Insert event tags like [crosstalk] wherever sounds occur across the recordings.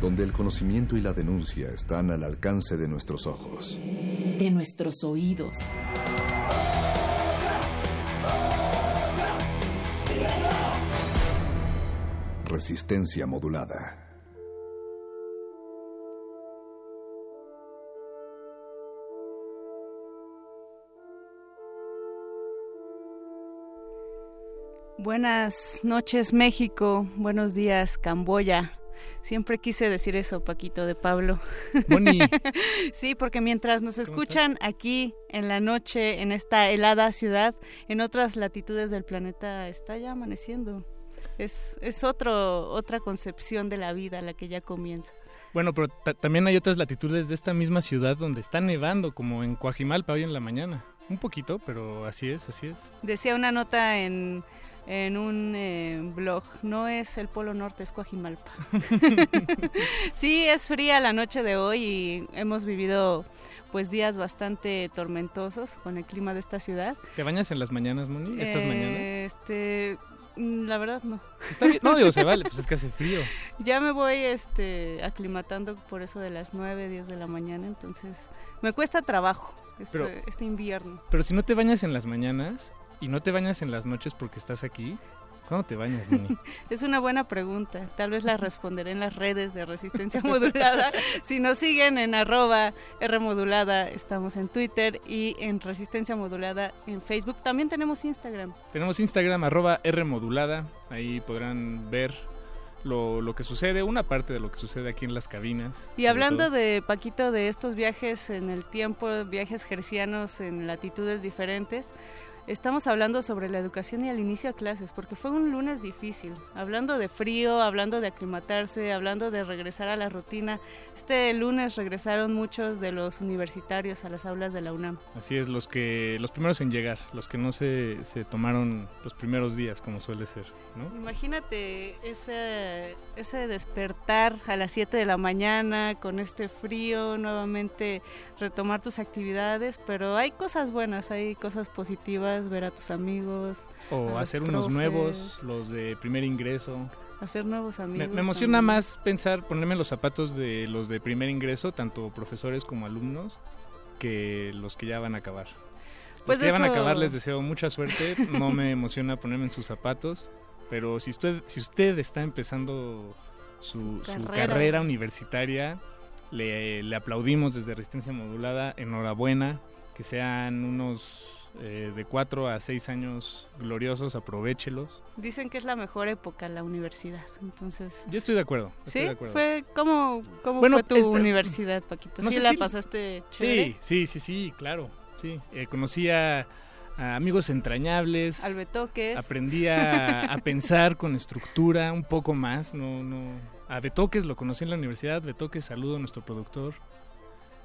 donde el conocimiento y la denuncia están al alcance de nuestros ojos. De nuestros oídos. Resistencia modulada. Buenas noches México, buenos días Camboya, Siempre quise decir eso, Paquito de Pablo. Boni. [laughs] sí, porque mientras nos escuchan aquí en la noche, en esta helada ciudad, en otras latitudes del planeta está ya amaneciendo. Es, es otro, otra concepción de la vida la que ya comienza. Bueno, pero también hay otras latitudes de esta misma ciudad donde está nevando, como en Coajimalpa hoy en la mañana. Un poquito, pero así es, así es. Decía una nota en en un eh, blog, no es el Polo Norte, es Coajimalpa. [laughs] sí, es fría la noche de hoy y hemos vivido pues días bastante tormentosos con el clima de esta ciudad. ¿Te bañas en las mañanas, Moni? ¿Estas mañanas? Este, la verdad no. No, digo, se vale, pues es que hace [laughs] frío. Ya me voy este, aclimatando por eso de las 9, 10 de la mañana, entonces me cuesta trabajo este, este invierno. Pero si no te bañas en las mañanas, ¿Y no te bañas en las noches porque estás aquí? ¿Cuándo te bañas, Moni? [laughs] es una buena pregunta. Tal vez la responderé en las redes de Resistencia Modulada. [laughs] si nos siguen en arroba Rmodulada, estamos en Twitter y en Resistencia Modulada en Facebook. También tenemos Instagram. Tenemos Instagram, arroba Rmodulada. Ahí podrán ver lo, lo, que sucede, una parte de lo que sucede aquí en las cabinas. Y hablando de, Paquito, de estos viajes en el tiempo, viajes gercianos en latitudes diferentes, Estamos hablando sobre la educación y el inicio a clases, porque fue un lunes difícil, hablando de frío, hablando de aclimatarse, hablando de regresar a la rutina. Este lunes regresaron muchos de los universitarios a las aulas de la UNAM. Así es, los que los primeros en llegar, los que no se, se tomaron los primeros días, como suele ser. ¿no? Imagínate ese, ese despertar a las 7 de la mañana con este frío, nuevamente retomar tus actividades, pero hay cosas buenas, hay cosas positivas, ver a tus amigos. O hacer unos nuevos, los de primer ingreso. Hacer nuevos amigos. Me, emociona más pensar, ponerme los zapatos de los de primer ingreso, tanto profesores como alumnos, que los que ya van a acabar. Pues los que ya van a acabar les deseo mucha suerte, no me [laughs] emociona ponerme en sus zapatos, pero si usted, si usted está empezando su, carrera universitaria, le, aplaudimos desde Resistencia Modulada, enhorabuena, que sean unos eh, de cuatro a seis años gloriosos, aprovechelos. Dicen que es la mejor época la universidad, entonces... Yo estoy de acuerdo. ¿Sí? Fue, ¿Cómo, cómo fue tu este, universidad, Paquito? ¿Sí la pasaste chévere? Sí, sí, sí, sí, claro, sí. Eh, conocí a, amigos entrañables. Al Betoques. Aprendí a, a pensar con estructura un poco más, no... no a Betoques lo conocí en la universidad. Betoques, saludo a nuestro productor.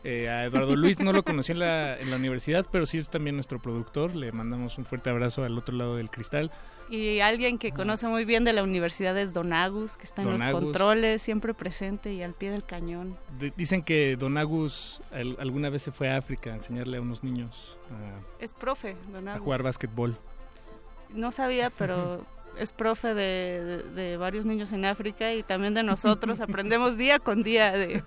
Eh, a Eduardo Luis no lo conocí en la, en la universidad, pero sí es también nuestro productor. Le mandamos un fuerte abrazo al otro lado del cristal. Y alguien que conoce muy bien de la universidad es Don Agus, que está en los controles, siempre presente y al pie del cañón. dicen que Don Agus alguna vez se fue a África a enseñarle a unos niños a, es profe, Don Agus. a jugar básquetbol. No sabía, pero [laughs] es profe de, varios niños en África y también de nosotros. [laughs] Aprendemos día con día de,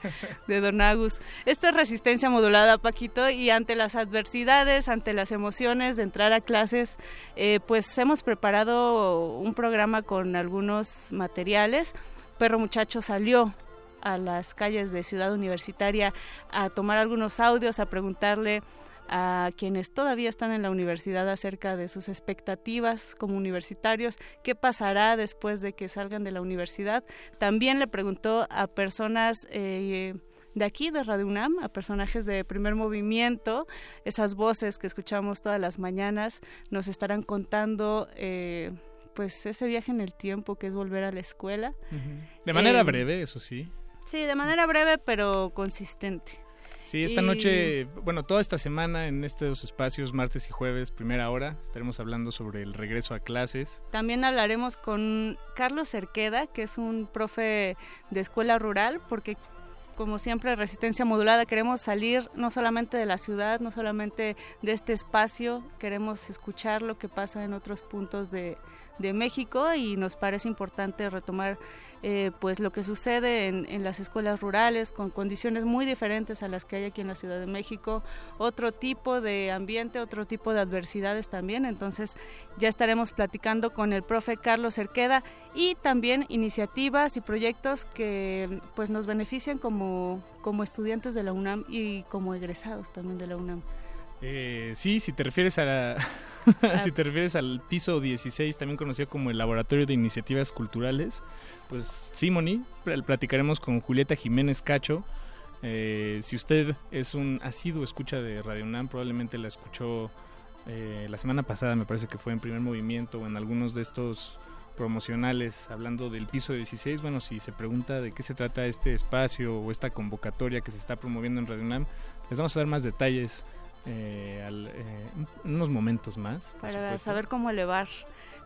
Don Agus. Esta es resistencia modulada, Paquito, y ante las adversidades, ante las emociones de entrar a clases, eh, pues hemos preparado un programa con algunos materiales perro muchacho salió a las calles de Ciudad Universitaria a tomar algunos audios, a preguntarle a quienes todavía están en la universidad acerca de sus expectativas como universitarios, qué pasará después de que salgan de la universidad. También le preguntó a personas eh, de aquí, de Radio UNAM, a personajes de primer movimiento, esas voces que escuchamos todas las mañanas, nos estarán contando... Eh, pues ese viaje en el tiempo que es volver a la escuela. De manera eh, breve, eso sí. Sí, de manera breve pero consistente. Sí, esta noche, bueno, toda esta semana en estos espacios, martes y jueves, primera hora, estaremos hablando sobre el regreso a clases. También hablaremos con Carlos Cerqueda, que es un profe de escuela rural, porque como siempre, resistencia modulada, queremos salir no solamente de la ciudad, no solamente de este espacio, queremos escuchar lo que pasa en otros puntos de, de México y nos parece importante retomar eh, pues lo que sucede en, las escuelas rurales con condiciones muy diferentes a las que hay aquí en la Ciudad de México, otro tipo de ambiente, otro tipo de adversidades también. Entonces ya estaremos platicando con el profe Carlos Cerqueda y también iniciativas y proyectos que pues nos benefician como, como estudiantes de la UNAM y como egresados también de la UNAM. Eh, sí, si te refieres a [laughs] si te refieres al piso 16, también conocido como el Laboratorio de Iniciativas Culturales, pues sí, Moni, platicaremos con Julieta Jiménez Cacho. Eh, si usted es un asiduo escucha de Radio UNAM, probablemente la escuchó eh, la semana pasada, me parece que fue en primer movimiento o en algunos de estos promocionales hablando del piso 16. Bueno, si se pregunta de qué se trata este espacio o esta convocatoria que se está promoviendo en Radio UNAM, les vamos a dar más detalles eh, eh, unos momentos más. Para saber cómo elevar,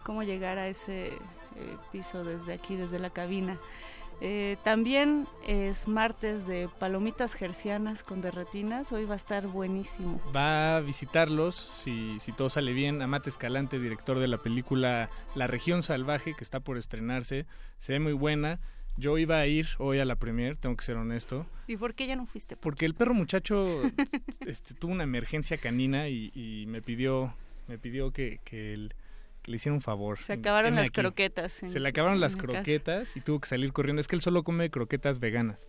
cómo llegar a ese eh, piso desde aquí, desde la cabina. también es martes de palomitas gercianas con derretinas. Hoy va a estar buenísimo. Va a visitarlos, si, si todo sale bien, Amate Escalante, director de la película La Región Salvaje, que está por estrenarse. Se ve muy buena. Yo iba a ir hoy a la premier, tengo que ser honesto. ¿Y por qué ya no fuiste? Porque el perro muchacho este, tuvo una emergencia canina y, me pidió me pidió que, le hiciera un favor. Se acabaron las croquetas. Se le acabaron las croquetas y tuvo que salir corriendo. Es que él solo come croquetas veganas.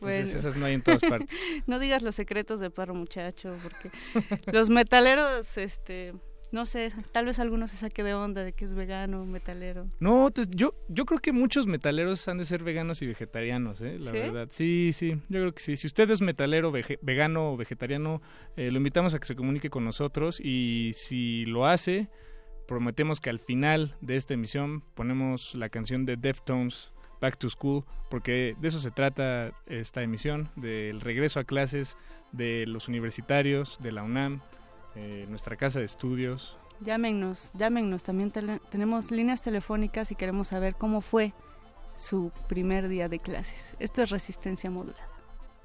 Entonces esas no hay en todas partes. [laughs] no digas los secretos del perro muchacho, porque los metaleros, este, no sé, tal vez alguno se saque de onda de que es vegano, metalero. No, yo, yo creo que muchos metaleros han de ser veganos y vegetarianos, ¿eh? la verdad. Sí, sí, yo creo que sí. Si usted es metalero, vegano o vegetariano, eh, lo invitamos a que se comunique con nosotros y si lo hace, prometemos que al final de esta emisión ponemos la canción de Deftones. Back to School, porque de eso se trata esta emisión, del regreso a clases de los universitarios, de la UNAM, eh, nuestra casa de estudios. Llámenos, llámenos, también tenemos líneas telefónicas y queremos saber cómo fue su primer día de clases. Esto es resistencia modulada.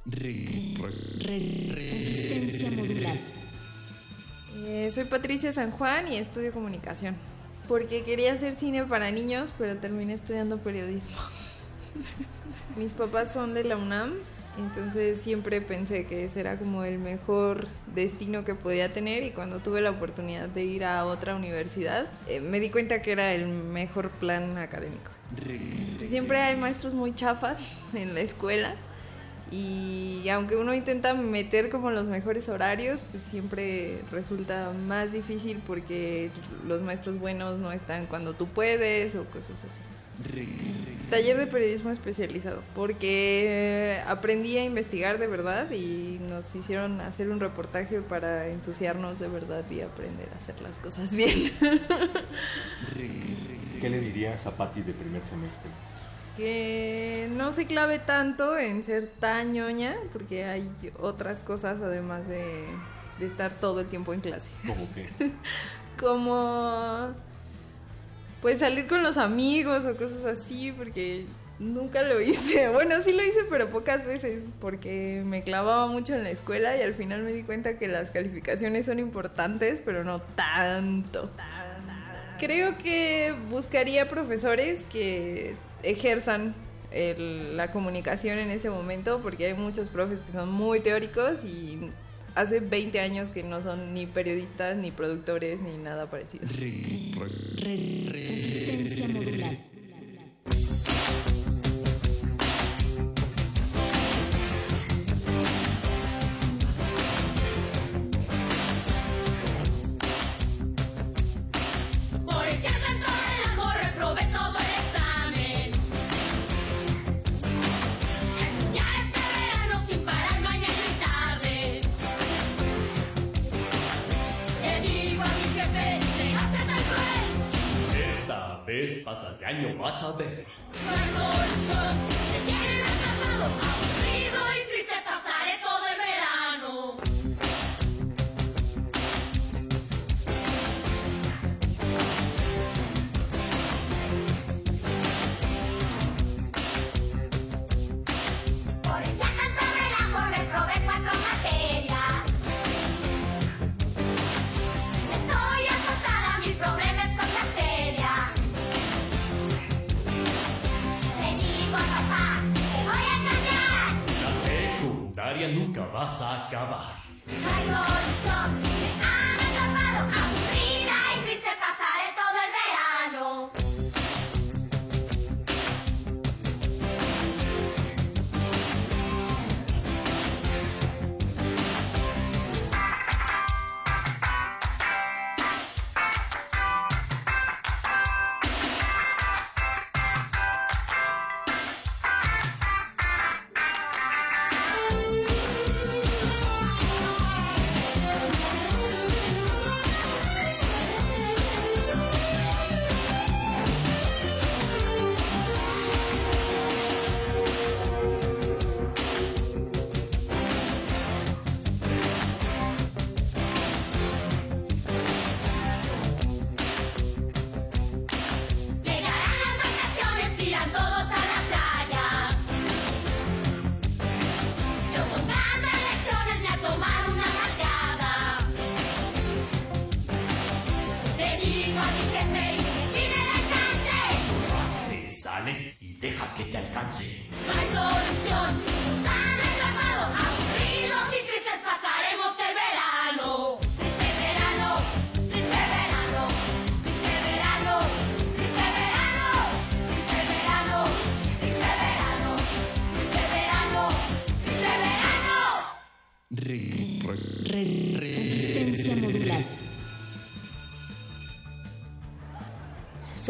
resistencia modulada. Eh, soy Patricia San Juan y estudio comunicación. Porque quería hacer cine para niños, pero terminé estudiando periodismo. Mis papás son de la UNAM entonces siempre pensé que ese era como el mejor destino que podía tener y cuando tuve la oportunidad de ir a otra universidad eh, me di cuenta que era el mejor plan académico. Siempre hay maestros muy chafas en la escuela y aunque uno intenta meter como los mejores horarios, pues siempre resulta más difícil porque los maestros buenos no están cuando tú puedes o cosas así. Taller de periodismo especializado, porque aprendí a investigar de verdad y nos hicieron hacer un reportaje para ensuciarnos de verdad y aprender a hacer las cosas bien. [laughs] ¿Qué le dirías a Patti de primer semestre? Que no se clave tanto en ser tan ñoña, porque hay otras cosas además de, de estar todo el tiempo en clase. ¿Cómo qué? [laughs] Como pues salir con los amigos o cosas así, porque nunca lo hice. [laughs] Bueno, sí lo hice, pero pocas veces, porque me clavaba mucho en la escuela y al final me di cuenta que las calificaciones son importantes, pero no tanto. Creo que buscaría profesores que ejerzan la comunicación en ese momento, porque hay muchos profes que son muy teóricos y hace 20 años que no son ni periodistas, ni productores, ni nada parecido. Resistencia modular. vez pasas de año vas a ver. Nunca vas a acabar.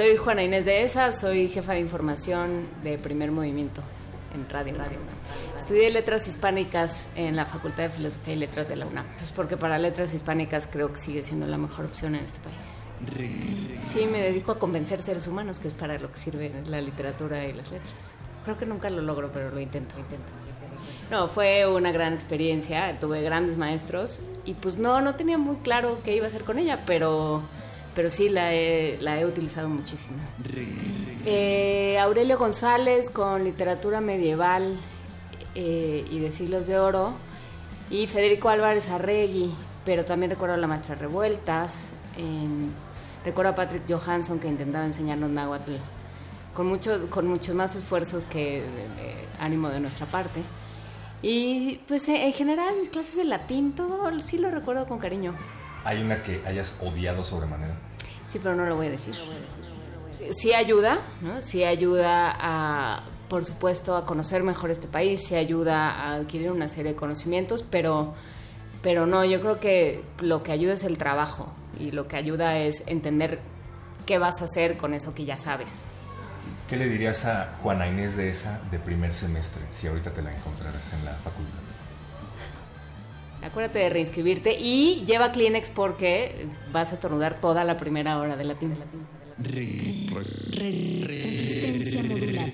Soy Juana Inés de ESA, soy jefa de información de Primer Movimiento en Radio Radio. Estudié letras hispánicas en la Facultad de Filosofía y Letras de la UNAM, pues porque para letras hispánicas creo que sigue siendo la mejor opción en este país. Sí, me dedico a convencer seres humanos, que es para lo que sirve la literatura y las letras. Creo que nunca lo logro, pero lo intento, intento. No, fue una gran experiencia, tuve grandes maestros y pues no, no tenía muy claro qué iba a hacer con ella, pero pero sí la he, la he utilizado muchísimo. Eh, Aurelio González con literatura medieval eh, y de siglos de oro, y Federico Álvarez Arregui, pero también recuerdo a la maestra Revueltas, recuerdo a Patrick Johansson que intentaba enseñarnos náhuatl con, mucho, con muchos más esfuerzos que ánimo de nuestra parte. Y pues en general mis clases de latín, todo sí lo recuerdo con cariño. ¿Hay una que hayas odiado sobremanera? Sí, pero no lo voy a decir. Sí ayuda, ¿no? Sí ayuda a, por supuesto, a conocer mejor este país, sí ayuda a adquirir una serie de conocimientos, pero, pero no, yo creo que lo que ayuda es el trabajo y lo que ayuda es entender qué vas a hacer con eso que ya sabes. ¿Qué le dirías a Juana Inés de esa de primer semestre si ahorita te la encontraras en la facultad? Acuérdate de reinscribirte y lleva Kleenex porque vas a estornudar toda la primera hora de latín. Resistencia modular.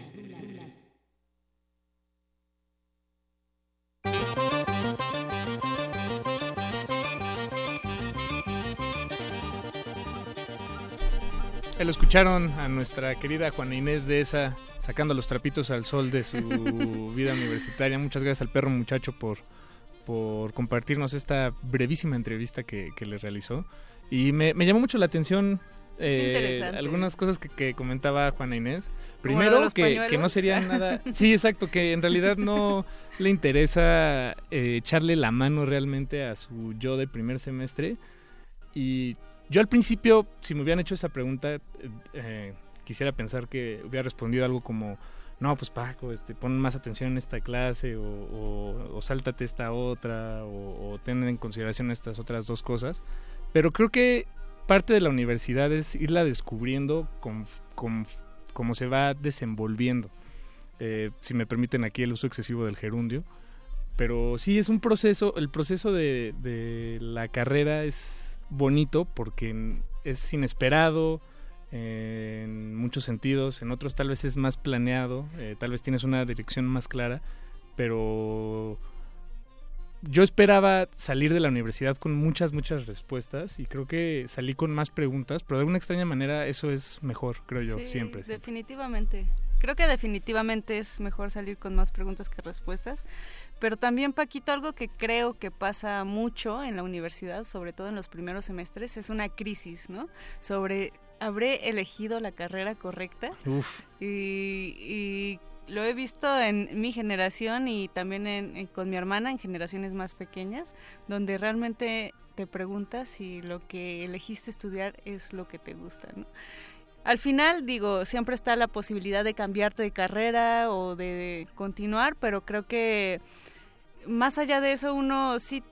El escucharon a nuestra querida Juana Inés de esa sacando los trapitos al sol de su [laughs] vida universitaria. Muchas gracias al perro muchacho por por compartirnos esta brevísima entrevista que, le realizó. Y me, llamó mucho la atención eh, algunas cosas que, comentaba Juana Inés. Primero, que, no sería nada... [laughs] Sí, exacto, que en realidad no le interesa eh, echarle la mano realmente a su yo de primer semestre. Y yo al principio, si me hubieran hecho esa pregunta, eh, quisiera pensar que hubiera respondido algo como no, pues Paco, este, pon más atención en esta clase o, o, sáltate esta otra o, ten en consideración estas otras dos cosas. Pero creo que parte de la universidad es irla descubriendo con, cómo se va desenvolviendo. Eh, si me permiten aquí el uso excesivo del gerundio. Pero sí, es un proceso, el proceso de, de la carrera es bonito porque es inesperado, en muchos sentidos, en otros tal vez es más planeado, eh, tal vez tienes una dirección más clara, pero yo esperaba salir de la universidad con muchas, muchas respuestas y creo que salí con más preguntas, pero de alguna extraña manera eso es mejor, creo yo, siempre. Definitivamente. Creo que definitivamente es mejor salir con más preguntas que respuestas. Pero también, Paquito, algo que creo que pasa mucho en la universidad, sobre todo en los primeros semestres, es una crisis, ¿no? Sobre, ¿habré elegido la carrera correcta? Uf. Y, lo he visto en mi generación y también con mi hermana en generaciones más pequeñas, donde realmente te preguntas si lo que elegiste estudiar es lo que te gusta, ¿no? Al final, digo, siempre está la posibilidad de cambiarte de carrera o de continuar, pero creo que más allá de eso uno sí,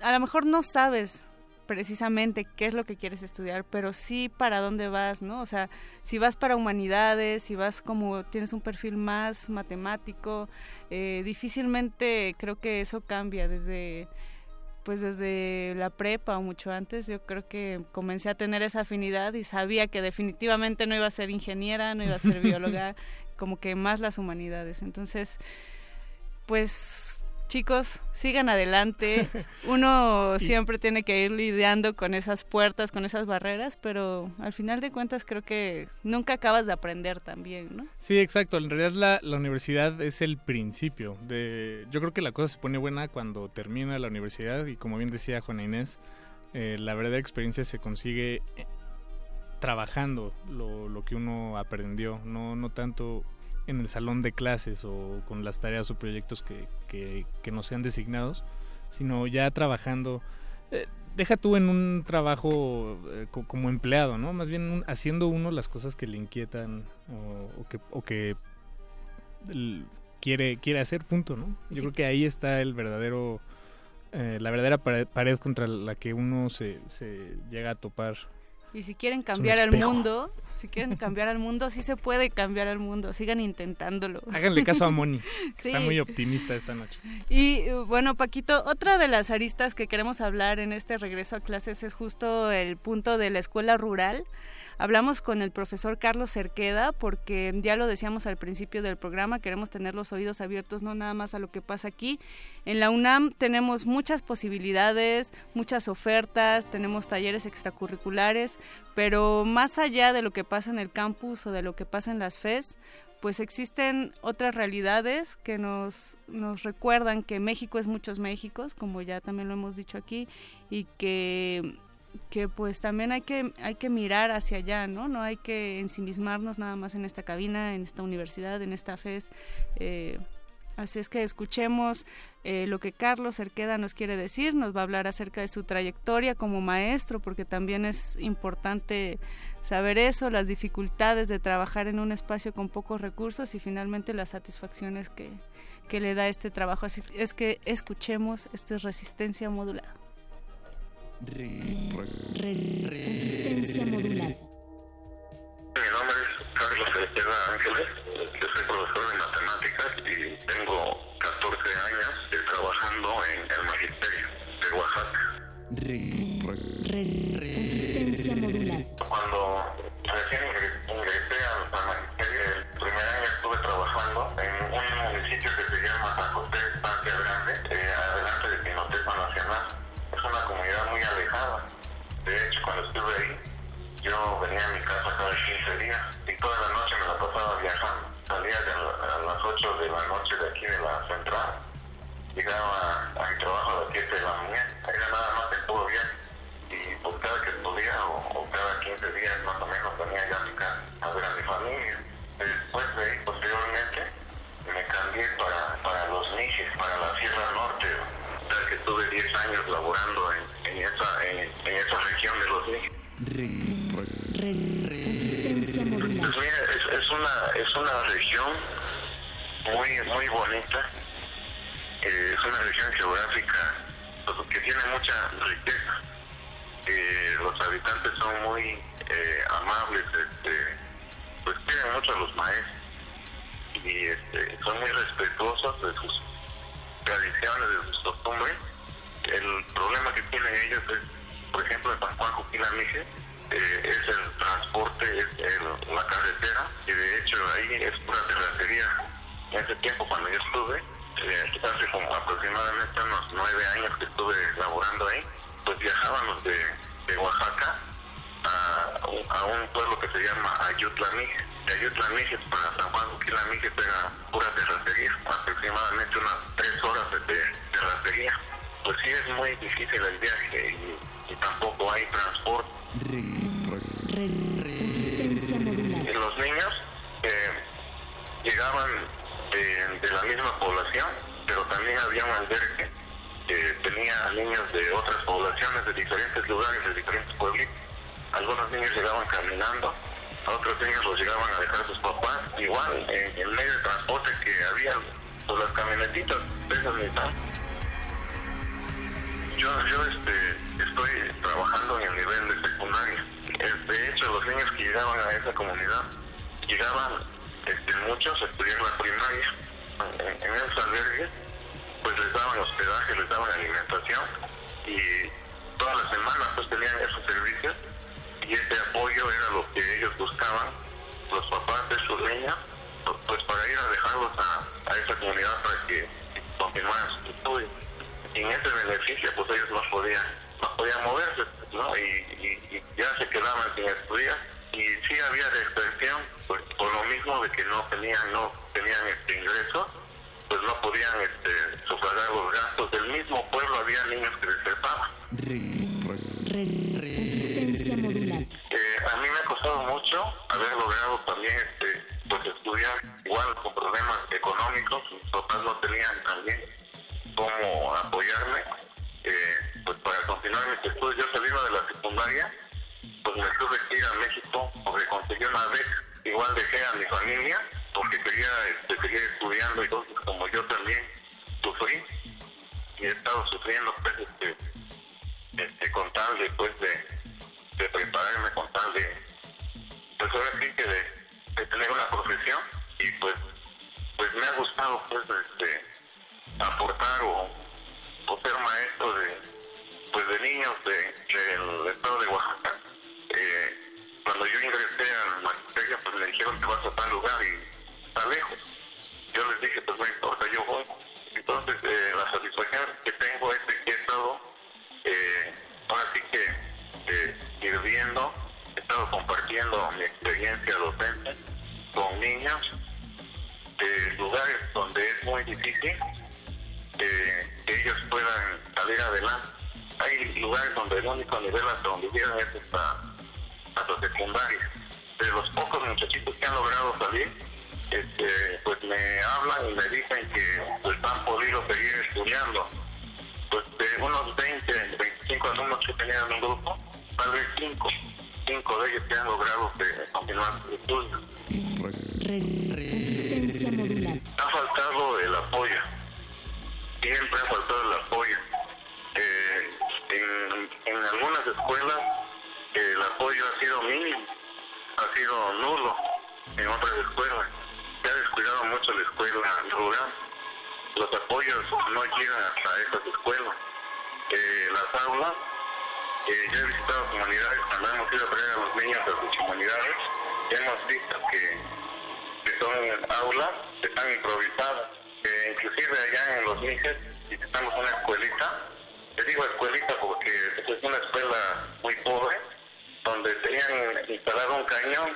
a lo mejor no sabes precisamente qué es lo que quieres estudiar, pero sí para dónde vas, ¿no? O sea, si vas para humanidades, si vas como tienes un perfil más matemático, eh, difícilmente creo que eso cambia desde pues desde la prepa o mucho antes yo creo que comencé a tener esa afinidad y sabía que definitivamente no iba a ser ingeniera, no iba a ser bióloga, [laughs] como que más las humanidades. Entonces, pues chicos, sigan adelante. Uno [laughs] siempre tiene que ir lidiando con esas puertas, con esas barreras, pero al final de cuentas creo que nunca acabas de aprender también, ¿no? Sí, exacto. En realidad la, universidad es el principio. de Yo creo que la cosa se pone buena cuando termina la universidad y como bien decía Juana Inés, eh, la verdadera experiencia se consigue eh, trabajando lo, lo que uno aprendió, no, no tanto en el salón de clases o con las tareas o proyectos que, que, nos sean designados, sino ya trabajando. Eh, deja tú en un trabajo eh, como empleado, ¿no? Más bien haciendo uno las cosas que le inquietan o, que, o que quiere, quiere hacer, punto, ¿no? Yo creo que ahí está el verdadero, eh, la verdadera pared, contra la que uno se, se llega a topar y si quieren cambiar el mundo, si quieren cambiar al mundo, sí se puede cambiar al mundo, sigan intentándolo. Háganle caso a Moni, [laughs] está muy optimista esta noche. Y bueno, Paquito, otra de las aristas que queremos hablar en este regreso a clases es justo el punto de la escuela rural. Hablamos con el profesor Carlos Cerqueda porque ya lo decíamos al principio del programa, queremos tener los oídos abiertos no nada más a lo que pasa aquí. En la UNAM tenemos muchas posibilidades, muchas ofertas, tenemos talleres extracurriculares, pero más allá de lo que pasa en el campus o de lo que pasa en las FES, pues existen otras realidades que nos, nos recuerdan que México es muchos Méxicos, como ya también lo hemos dicho aquí, y que que pues también hay que hay que mirar hacia allá no no hay que ensimismarnos nada más en esta cabina en esta universidad en esta FES. Eh, así es que escuchemos eh, lo que Carlos Cerqueda nos quiere decir. Nos va a hablar acerca de su trayectoria como maestro porque también es importante saber eso las dificultades de trabajar en un espacio con pocos recursos y finalmente las satisfacciones que, que le da este trabajo. Así es que escuchemos esta resistencia modulada resistencia modular. Mi nombre es Carlos Estela Ángeles, yo soy profesor de matemáticas y tengo 14 años trabajando en el magisterio de Oaxaca. resistencia modular. Cuando recién ingresé al magisterio, el primer año estuve trabajando en un municipio que llegaba a mi trabajo a las 7 de la mañana. Era nada más que todo bien. Y pues cada que podía, o, cada 15 días más o menos, venía ya a mi casa a ver a mi familia. Después de ahí, posteriormente, me cambié para, para los niches, para la Sierra Norte, que estuve 10 años laborando en en esa, en, esa región de los Resistencia modular. Pues es, es, una, es una región muy, muy bonita. Eh, es una región geográfica pues, que tiene mucha riqueza. Eh, los habitantes son muy eh, amables, este, pues tienen mucho a los maestros y este, son muy respetuosos de sus tradiciones, de sus costumbres el problema que tienen ellos es, por ejemplo, en San Juan eh, es el transporte, es la carretera, y de hecho ahí es pura terracería. En ese tiempo cuando yo estuve, eh, hace como aproximadamente unos nueve años que estuve laborando ahí, pues viajábamos de, de Oaxaca a, a, un pueblo que se llama Ayutlamije. De Ayutlamije para San Juan Uquilamije era pura terracería, aproximadamente unas tres horas de terracería. Pues sí es muy difícil el viaje y, y tampoco hay transporte. Resistencia modular. Los niños eh, llegaban de, la misma población, pero también había un albergue que tenía niños de otras poblaciones, de diferentes lugares, de diferentes pueblitos. Algunos niños llegaban caminando, otros niños los llegaban a dejar sus papás, igual en el medio de transporte que había, pues las camionetitas, esas necesitaban. Yo, yo este, estoy trabajando en el nivel de secundaria. De hecho, los niños que llegaban a esa comunidad, llegaban este, muchos a estudiar la primaria. En, en esos albergues, pues les daban hospedaje, les daban alimentación y todas las semanas pues tenían esos servicios y ese apoyo era lo que ellos buscaban, los papás de sus niñas, pues para ir a dejarlos a, esa comunidad para que continuaran sus estudios. Y en ese beneficio pues ellos no podían, no podían moverse, ¿no? Y, y, y ya se quedaban sin estudiar y sí había restricción pues, por lo mismo de que no tenían, no tenían este ingreso pues no podían este, sufragar los gastos. Del mismo pueblo había niños que desertaban. Resistencia modular. Eh, a mí me ha costado mucho haber logrado también este, pues estudiar igual con problemas económicos. Mis papás no tenían también cómo apoyarme eh, pues para continuar mis estudios. Yo saliendo de la secundaria, pues me tuve que ir a México porque conseguí una vez. Igual dejé a mi familia porque quería este, seguir estudiando y entonces como yo también sufrí y he estado sufriendo pues este, este con tal de pues de, de prepararme con tal de pues ahora sí que de, de, tener una profesión y pues pues me ha gustado pues este aportar o, o ser maestro de pues de niños de, del estado de Oaxaca eh, cuando yo ingresé al magisterio pues me dijeron que vas a tal lugar y está lejos. Yo les dije, pues no importa, yo voy. Entonces, eh, la satisfacción que tengo es de que he estado, eh, que, eh, ir viendo, he estado compartiendo mi experiencia docente con niños de lugares donde es muy difícil que ellos puedan salir adelante. Hay lugares donde el único nivel hasta donde llegan es hasta, hasta secundaria. De los pocos muchachitos que han logrado salir, este, pues me hablan y me dicen que pues, han podido seguir estudiando. Pues de unos 20, 25 alumnos que tenían en un grupo, tal vez 5, 5 de ellos que han logrado eh, continuar sus estudios. Resistencia modular. Ha faltado el apoyo, siempre ha faltado el apoyo. Eh, en, en algunas escuelas el apoyo ha sido mínimo, ha sido nulo en otras escuelas se ha descuidado mucho la escuela rural. Los apoyos no llegan hasta esas escuelas. Eh, las aulas, eh, yo he visitado comunidades, cuando hemos ido a traer a los niños a sus comunidades, hemos visto que, que son aulas que están improvisadas. Eh, inclusive allá en los Níger visitamos una escuelita, les digo escuelita porque es una escuela muy pobre, donde tenían instalado un cañón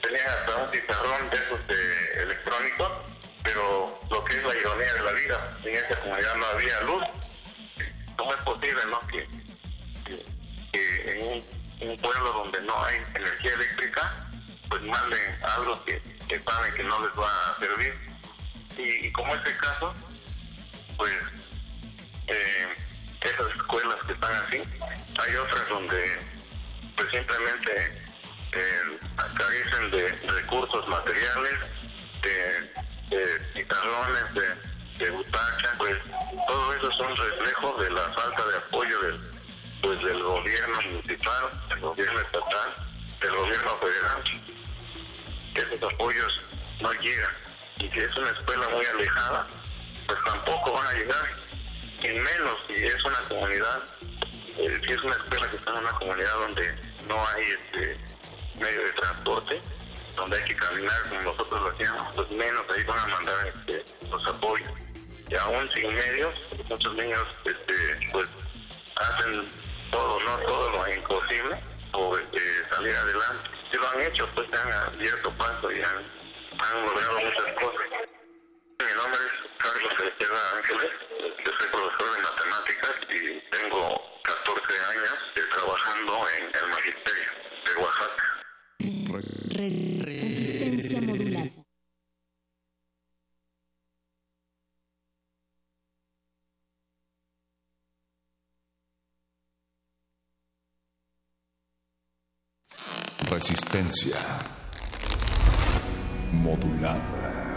tenían hasta un pizarrón de esos de electrónicos, pero lo que es la ironía de la vida, en esa comunidad no había luz. ¿Cómo es posible, no? Que, en un, un, pueblo donde no hay energía eléctrica, pues manden algo que, que saben que no les va a servir. Y, y como este caso, pues eh, esas escuelas que están así, hay otras donde pues simplemente eh, de recursos materiales, de, de de, de pues todo eso son reflejos de la falta de apoyo del, pues, del gobierno municipal, del gobierno estatal, del gobierno federal. Esos apoyos no llegan. Y si es una escuela muy alejada, pues tampoco van a llegar. Y menos si es una comunidad, si es una escuela que está en una comunidad donde no hay este medio de transporte, donde hay que caminar como nosotros lo hacíamos, pues menos ahí van a mandar este, los apoyos. Y aún sin medios, muchos niños este, pues hacen todo, no todo lo imposible por este, salir adelante. Si lo han hecho, pues se han abierto paso y han logrado muchas cosas. Mi nombre es Carlos Estela Ángeles, yo soy profesor de matemáticas y tengo 14 años trabajando en el magisterio de Oaxaca. Resistencia modular. Resistencia modulada.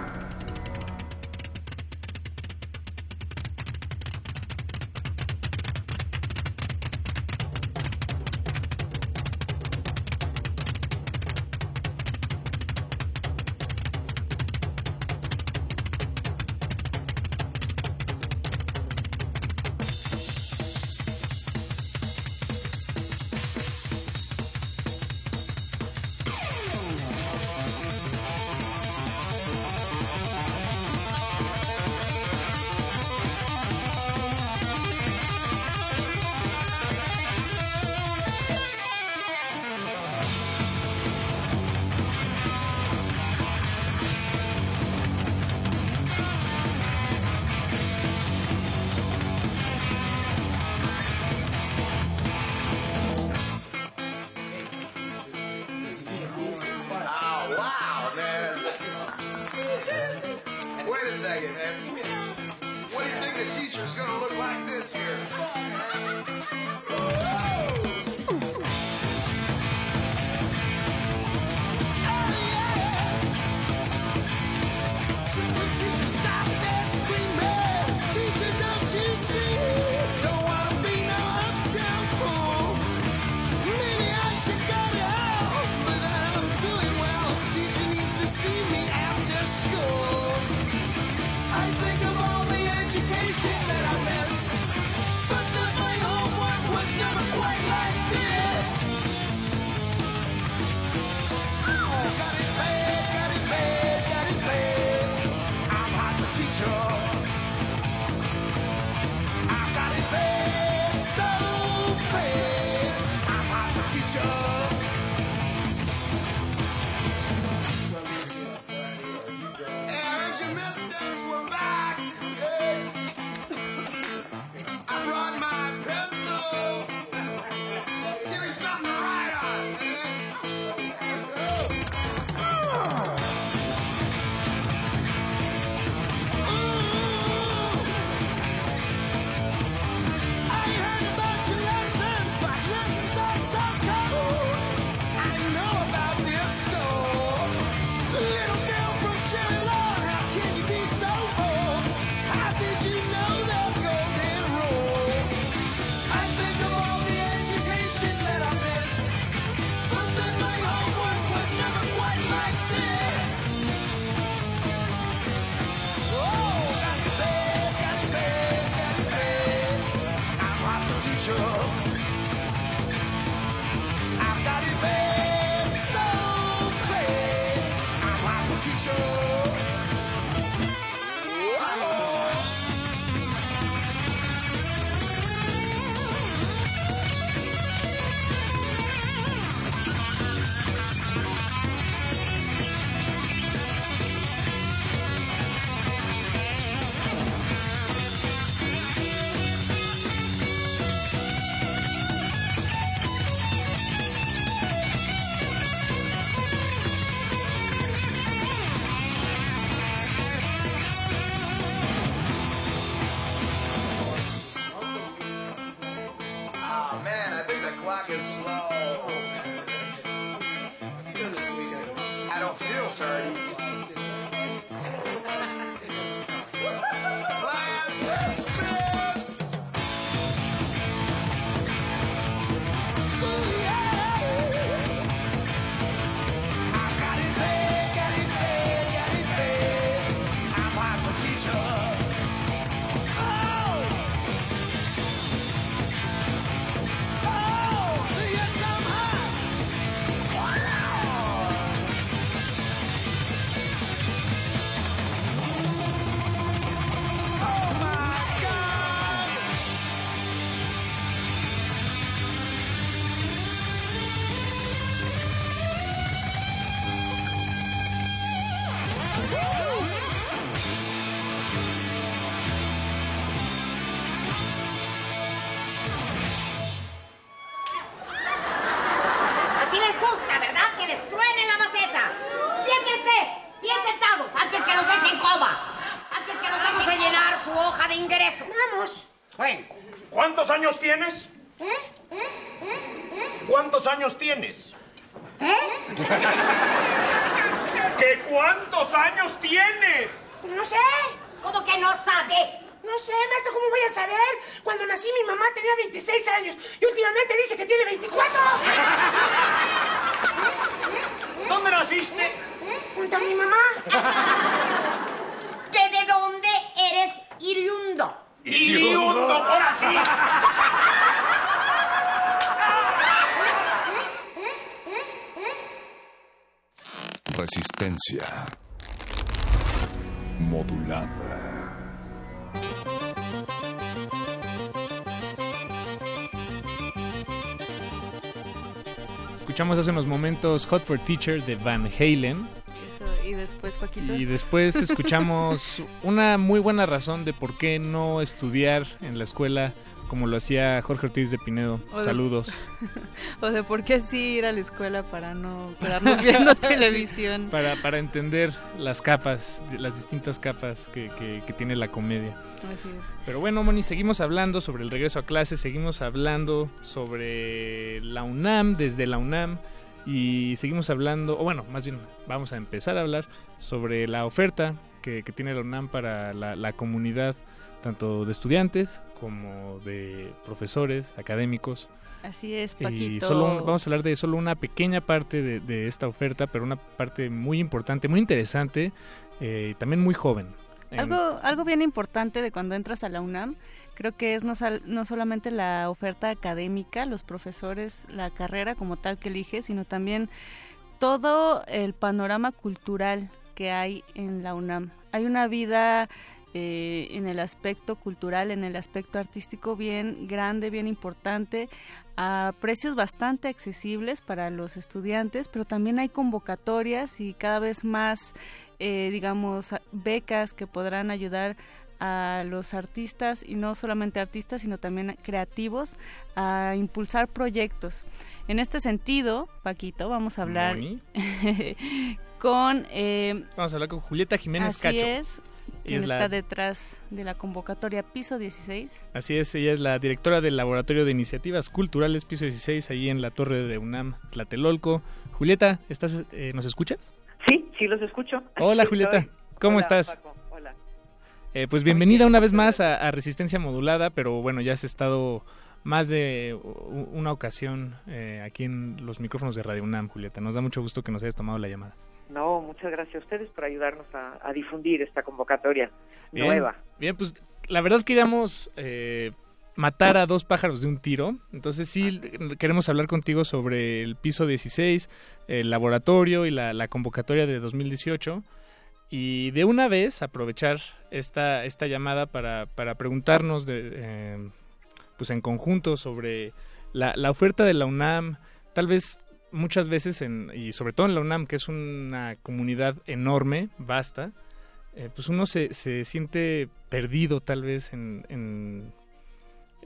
Man. Wait a second, man. What do you think the teacher's gonna look like this year? Momentos Hot for Teacher de Van Halen. Eso, y después, Paquito. Y después escuchamos [laughs] una muy buena razón de por qué no estudiar en la escuela como lo hacía Jorge Ortiz de Pinedo. O de- Saludos. [laughs] o de por qué sí ir a la escuela para no quedarnos viendo [laughs] televisión. Para, para entender las capas, las distintas capas que, que- que tiene la comedia. Así es. Pero bueno, Moni, seguimos hablando sobre el regreso a clases, seguimos hablando sobre la UNAM, desde la UNAM, y seguimos hablando, o bueno, más bien vamos a empezar a hablar sobre la oferta que, que tiene la UNAM para la, la comunidad, tanto de estudiantes como de profesores, académicos. Así es, Y Paquito. solo un- vamos a hablar de solo una pequeña parte de, de esta oferta, pero una parte muy importante, muy interesante, eh, y también muy joven. En- Algo, algo bien importante de cuando entras a la UNAM, creo que es no, no solamente la oferta académica, los profesores, la carrera como tal que eliges, sino también todo el panorama cultural que hay en la UNAM. Hay una vida eh, en el aspecto cultural, en el aspecto artístico bien grande, bien importante, a precios bastante accesibles para los estudiantes, pero también hay convocatorias y cada vez más, eh, digamos, becas que podrán ayudar los artistas y no solamente artistas, sino también creativos a impulsar proyectos. En este sentido, Paquito, vamos a hablar [laughs] con eh, Vamos a hablar con Julieta Jiménez Así Cacho. es, quien es la- está detrás de la convocatoria Piso 16. Así es, ella es la directora del Laboratorio de Iniciativas Culturales Piso 16, ahí en la torre de UNAM, Tlatelolco. Julieta, ¿estás, eh, ¿nos escuchas? Sí, sí los escucho. Hola. Julieta. [laughs] ¿Cómo Hola, estás? Paco. Eh, pues bienvenida una vez más a, a Resistencia Modulada, pero bueno, ya has estado más de una ocasión eh, aquí en los micrófonos de Radio UNAM, Julieta. Nos da mucho gusto que nos hayas tomado la llamada. No, muchas gracias a ustedes por ayudarnos a, a difundir esta convocatoria Bien, nueva. Bien, pues la verdad queríamos eh, matar a dos pájaros de un tiro. Entonces sí queremos hablar contigo sobre el piso 16, el laboratorio y la, la convocatoria de 2018. Y de una vez aprovechar esta, esta llamada para, para preguntarnos de, eh, pues en conjunto sobre la, la oferta de la UNAM, tal vez muchas veces, en, y sobre todo en la UNAM, que es una comunidad enorme, vasta, eh, pues uno se, se siente perdido tal vez en,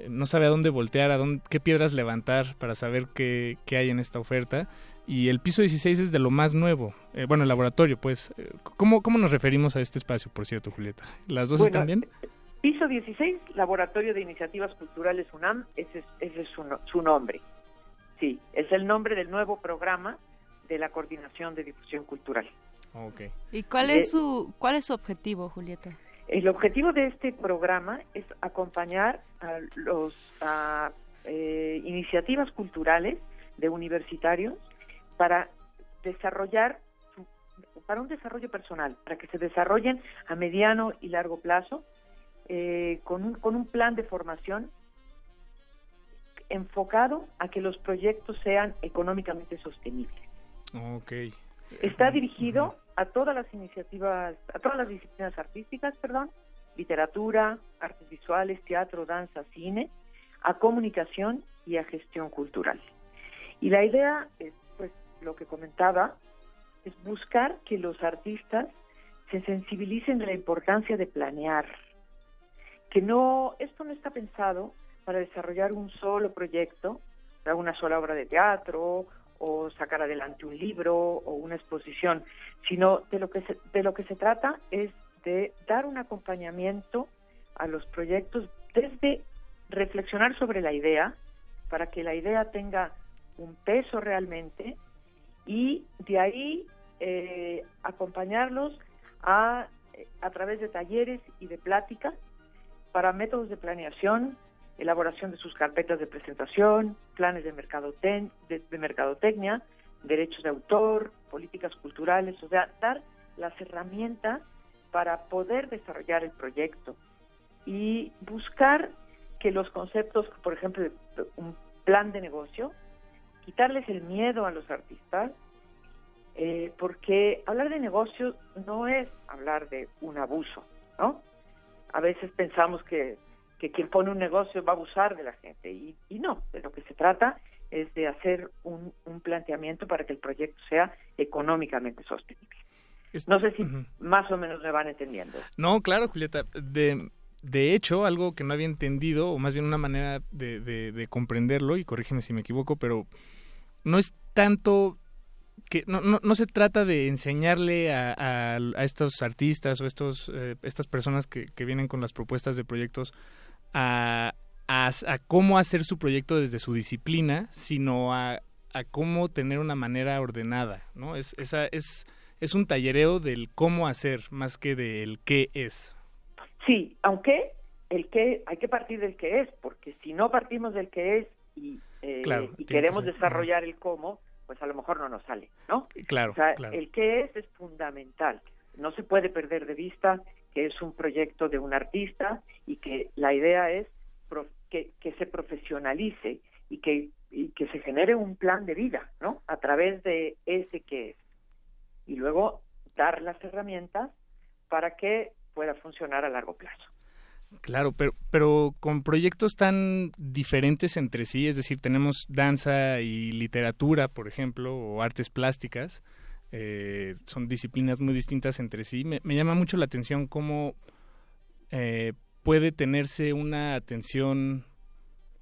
no sabe a dónde voltear, a dónde, qué piedras levantar para saber qué, qué hay en esta oferta. Y el piso 16 es de lo más nuevo. Eh, bueno, el laboratorio, pues. eh, ¿cómo, ¿Cómo nos referimos a este espacio, por cierto, Julieta? ¿Las dos Bueno, están bien? Piso 16, Laboratorio de Iniciativas Culturales UNAM, ese es, ese es su, no- su nombre. Sí, es el nombre del nuevo programa de la Coordinación de Difusión Cultural. Ok. ¿Y cuál es su cuál es su objetivo, Julieta? El objetivo de este programa es acompañar a los a, eh, iniciativas culturales de universitarios para desarrollar para un desarrollo personal, para que se desarrollen a mediano y largo plazo eh, con, un, con un plan de formación enfocado a que los proyectos sean económicamente sostenibles. Ok. Está dirigido a todas las iniciativas, a todas las disciplinas artísticas, perdón, literatura, artes visuales, teatro, danza, cine, a comunicación y a gestión cultural. Y la idea es, lo que comentaba, es buscar que los artistas se sensibilicen de la importancia de planear, que no, esto no está pensado para desarrollar un solo proyecto, una sola obra de teatro o sacar adelante un libro o una exposición, sino de lo que se, de lo que se trata es de dar un acompañamiento a los proyectos desde reflexionar sobre la idea, para que la idea tenga un peso realmente, y de ahí eh, acompañarlos a, a través de talleres y de pláticas para métodos de planeación, elaboración de sus carpetas de presentación, planes de, de, de mercadotecnia, derechos de autor, políticas culturales, o sea, dar las herramientas para poder desarrollar el proyecto y buscar que los conceptos, por ejemplo, un plan de negocio, quitarles el miedo a los artistas, eh, porque hablar de negocios no es hablar de un abuso, ¿no? A veces pensamos que, que quien pone un negocio va a abusar de la gente y, y no, de lo que se trata es de hacer un, un planteamiento para que el proyecto sea económicamente sostenible. No sé si más o menos me van entendiendo. No, claro, Julieta. De, de hecho, algo que no había entendido, o más bien una manera de, de, comprenderlo, y corrígeme si me equivoco, pero no es tanto que no, no, no se trata de enseñarle a, a, estos artistas o estos, eh, estas personas que, vienen con las propuestas de proyectos a, a, cómo hacer su proyecto desde su disciplina, sino a, cómo tener una manera ordenada, ¿no? Es, esa, es, es un tallereo del cómo hacer más que del qué es. Sí, aunque el qué, hay que partir del qué es, porque si no partimos del qué es y, eh, y queremos desarrollar el cómo, pues a lo mejor no nos sale, ¿no? Claro, o sea, claro. el qué es es fundamental. No se puede perder de vista que es un proyecto de un artista y que la idea es que, que se profesionalice y que, y que se genere un plan de vida, ¿no? A través de ese qué es. Y luego dar las herramientas para que pueda funcionar a largo plazo. Claro, pero, pero con proyectos tan diferentes entre sí, es decir, tenemos danza y literatura, por ejemplo, o artes plásticas, eh, son disciplinas muy distintas entre sí. Me, llama mucho la atención cómo eh, puede tenerse una atención,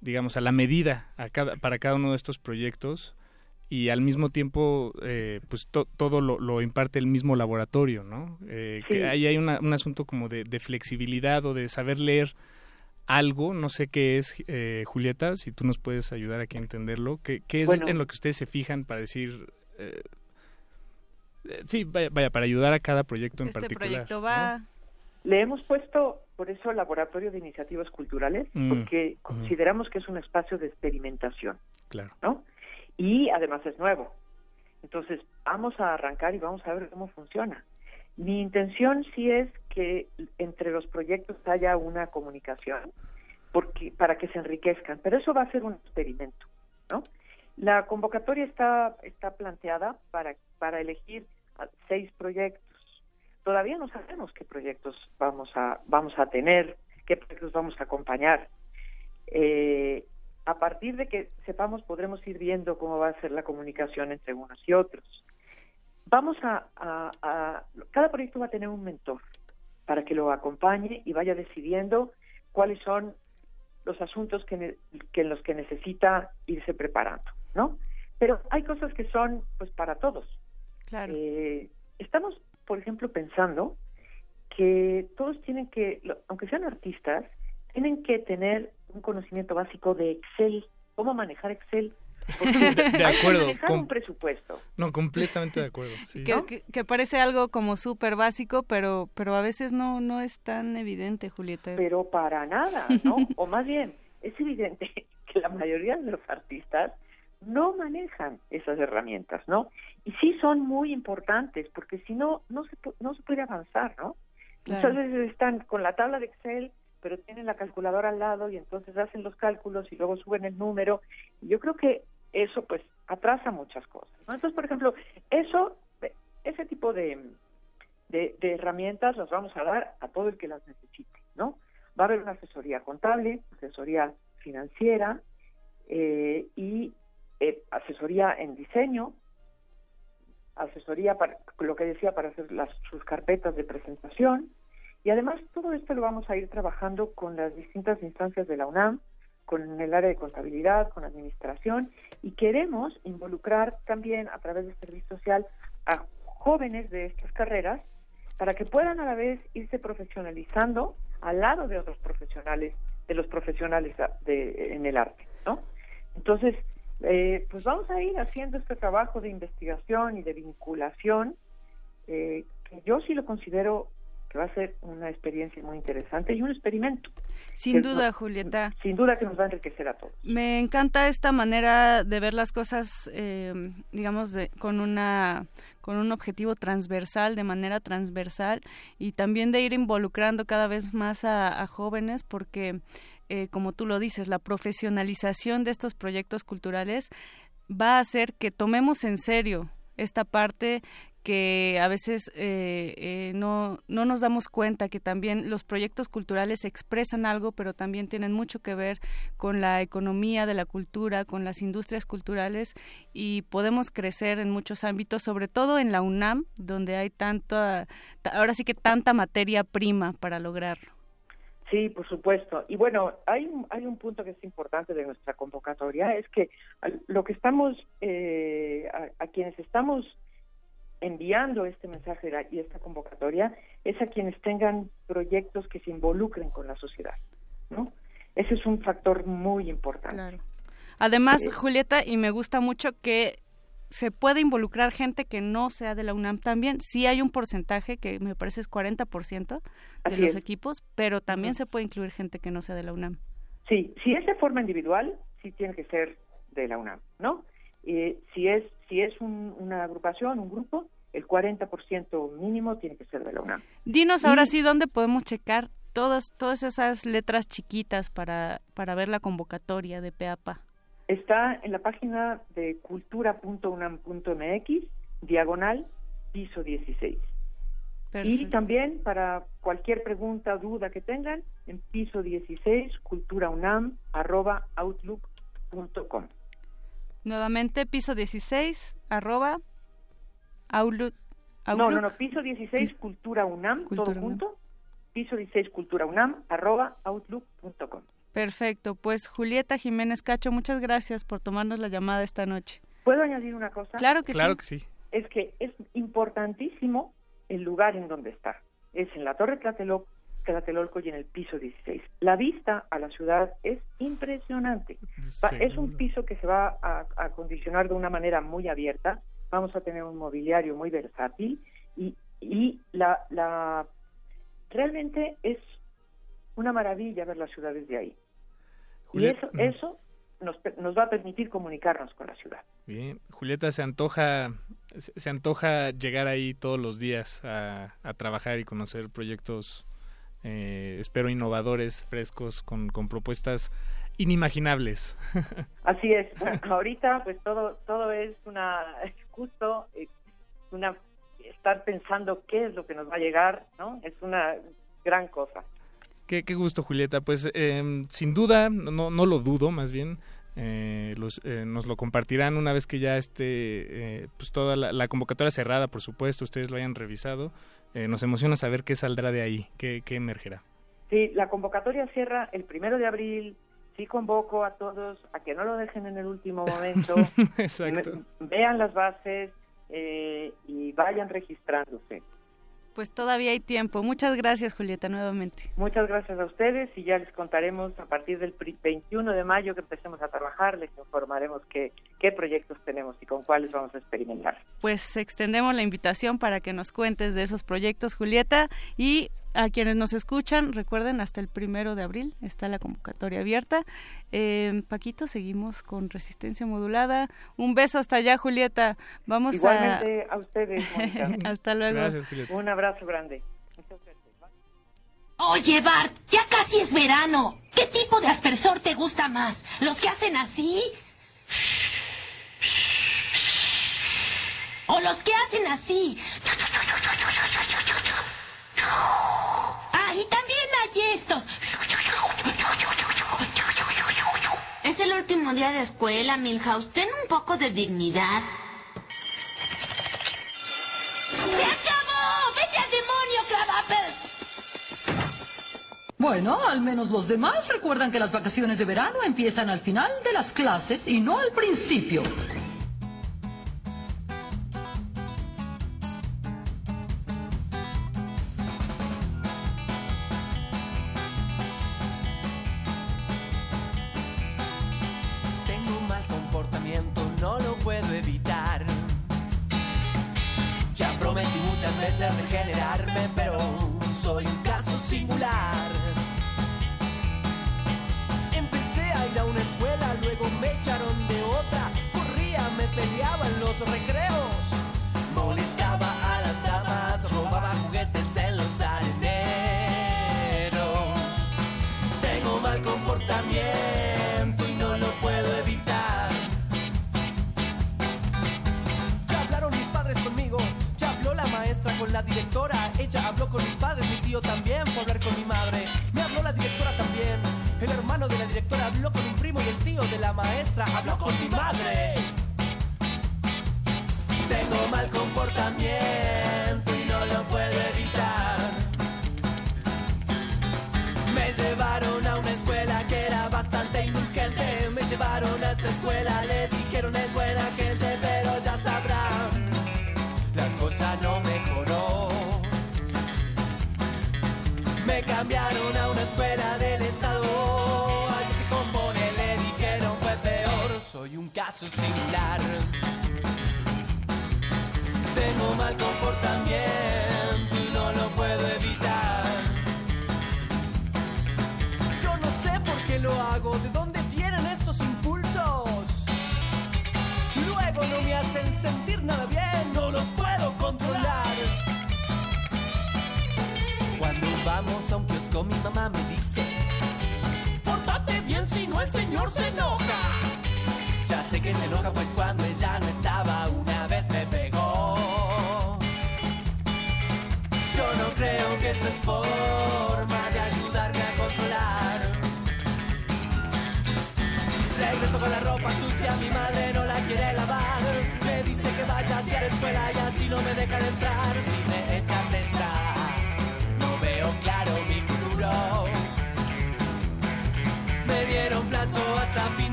digamos, a la medida a cada, para cada uno de estos proyectos y al mismo tiempo eh, pues todo lo, lo, imparte el mismo laboratorio, ¿no? Eh, Sí. que ahí hay una, un asunto como de, de flexibilidad o de saber leer algo, no sé qué es, eh, Julieta, si tú nos puedes ayudar aquí a entenderlo, ¿qué, qué es Bueno. en lo que ustedes se fijan para decir, eh, eh, sí, vaya, vaya, para ayudar a cada proyecto en Este particular? proyecto ¿no? va... Le hemos puesto, por eso, Laboratorio de Iniciativas Culturales, Mm, porque mm. consideramos que es un espacio de experimentación, Claro. ¿no? Y además es nuevo. Entonces, vamos a arrancar y vamos a ver cómo funciona. Mi intención sí es que entre los proyectos haya una comunicación porque para que se enriquezcan, pero eso va a ser un experimento, ¿no? La convocatoria está está planteada para para elegir seis proyectos. Todavía no sabemos qué proyectos vamos a vamos a tener, qué proyectos vamos a acompañar. Eh, a partir de que sepamos podremos ir viendo cómo va a ser la comunicación entre unos y otros. Vamos a, a- a- cada proyecto va a tener un mentor para que lo acompañe y vaya decidiendo cuáles son los asuntos que, que en los que necesita irse preparando, ¿no? Pero hay cosas que son pues para todos. Claro. Eh, estamos, por ejemplo, pensando que todos tienen que, aunque sean artistas, tienen que tener un conocimiento básico de Excel, cómo manejar Excel. Porque [laughs] De- de hay que acuerdo, manejar un presupuesto. No, completamente de acuerdo. Sí. Que, que- que parece algo como súper básico, pero, pero a veces no, no es tan evidente, Julieta. Pero para nada, ¿no? [laughs] o más bien, es evidente [laughs] que la mayoría de los artistas no manejan esas herramientas, ¿no? Y sí son muy importantes, porque si no, no se, pu- no se puede avanzar, ¿no? Claro. Muchas veces están con la tabla de Excel, pero tienen la calculadora al lado y entonces hacen los cálculos y luego suben el número. Y yo creo que eso, pues, atrasa muchas cosas, ¿no? Entonces, por ejemplo, eso, ese tipo de, de, de herramientas las vamos a dar a todo el que las necesite, ¿no? Va a haber una asesoría contable, asesoría financiera eh, y eh, asesoría en diseño, asesoría para lo que decía para hacer las, sus carpetas de presentación y además todo esto lo vamos a ir trabajando con las distintas instancias de la UNAM, con el área de contabilidad, con administración y queremos involucrar también a través del servicio social a jóvenes de estas carreras para que puedan a la vez irse profesionalizando al lado de otros profesionales, de los profesionales de, en el arte, ¿no? Entonces, eh, pues vamos a ir haciendo este trabajo de investigación y de vinculación, eh, que yo sí lo considero que va a ser una experiencia muy interesante y un experimento. Sin duda, Julieta. Sin duda que nos va a enriquecer a todos. Me encanta esta manera de ver las cosas, eh, digamos, de, con una con un objetivo transversal, de manera transversal, y también de ir involucrando cada vez más a, jóvenes, porque, eh, como tú lo dices, la profesionalización de estos proyectos culturales va a hacer que tomemos en serio esta parte que a veces eh, eh, no, no nos damos cuenta que también los proyectos culturales expresan algo, pero también tienen mucho que ver con la economía de la cultura, con las industrias culturales y podemos crecer en muchos ámbitos, sobre todo en la UNAM, donde hay tanto, ahora sí que tanta materia prima para lograrlo. Sí, por supuesto. Y bueno, hay, hay un punto que es importante de nuestra convocatoria, es que lo que estamos, eh, a quienes estamos enviando este mensaje y esta convocatoria es a quienes tengan proyectos que se involucren con la sociedad, ¿no? Ese es un factor muy importante. Además, eh, Julieta, y me gusta mucho que se puede involucrar gente que no sea de la UNAM también. Sí hay un porcentaje que me parece es 40% de los equipos, pero también se puede incluir gente que no sea de la UNAM. Sí, si es de forma individual, sí tiene que ser de la UNAM, ¿no? Eh, si es si es una agrupación, un grupo, el 40% mínimo tiene que ser de la UNAM. Dinos ahora sí dónde podemos checar todas todas esas letras chiquitas para para ver la convocatoria de PEAPA. Está en la página de cultura.unam.mx, diagonal, piso 16. Y también para cualquier pregunta, duda que tengan, en piso 16, culturaunam, arroba, outlook.com. Nuevamente, piso 16, arroba, outlook. No, no, no, piso 16, cultura UNAM, todo junto. Piso 16, cultura UNAM, arroba, outlook.com. Perfecto, pues Julieta Jiménez Cacho, muchas gracias por tomarnos la llamada esta noche. ¿Puedo añadir una cosa? Claro que claro sí. Que sí. Es que es importantísimo el lugar en donde está. Es en la Torre Tlatelolco, Tlatelolco y en el piso 16. La vista a la ciudad es impresionante. es un piso que se va a acondicionar de una manera muy abierta. Vamos a tener un mobiliario muy versátil y, y la, la realmente es una maravilla ver la ciudad desde ahí. y eso, mm. eso nos, nos, va a permitir comunicarnos con la ciudad. Bien, Julieta, se antoja, se antoja llegar ahí todos los días a, a trabajar y conocer proyectos, eh, espero innovadores, frescos, con, con propuestas inimaginables. [laughs] Así es. ahorita, pues todo, todo es una, justo eh, una estar pensando qué es lo que nos va a llegar, ¿no? Es una gran cosa. Qué, gusto, Julieta. Pues em, sin duda, no, no lo dudo, más bien, eh, eh, nos lo compartirán una vez que ya esté pues toda la, convocatoria cerrada, por supuesto, ustedes lo hayan revisado. Nos emociona saber qué saldrá de ahí, qué, qué emergerá. Sí, la convocatoria cierra el primero de abril. Sí convoco a todos a que no lo dejen en el último [laughs] momento. Exacto. Vean las bases y vayan registrándose. Pues todavía hay tiempo. Muchas gracias, Julieta, nuevamente. Muchas gracias a ustedes y ya les contaremos a partir del 21 de mayo que empecemos a trabajar, les informaremos qué, qué proyectos tenemos y con cuáles vamos a experimentar. Pues extendemos la invitación para que nos cuentes de esos proyectos, Julieta, y a quienes nos escuchan, recuerden, hasta el primero de abril está la convocatoria abierta. Eh, Paquito, seguimos con resistencia modulada. Un beso hasta allá, Julieta. Vamos Igualmente a... ustedes, [laughs] hasta luego. Un abrazo grande. Oye, Bart, ya casi es verano. ¿Qué tipo de aspersor te gusta más? ¿Los que hacen así? ¿O los que hacen así? Ah, y también hay estos. Es el último día de escuela, Milhouse. Ten un poco de dignidad. ¡Se acabó! ¡Vete al demonio, Clavapel! Bueno, al menos los demás recuerdan que las vacaciones de verano empiezan al final de las clases y no al principio.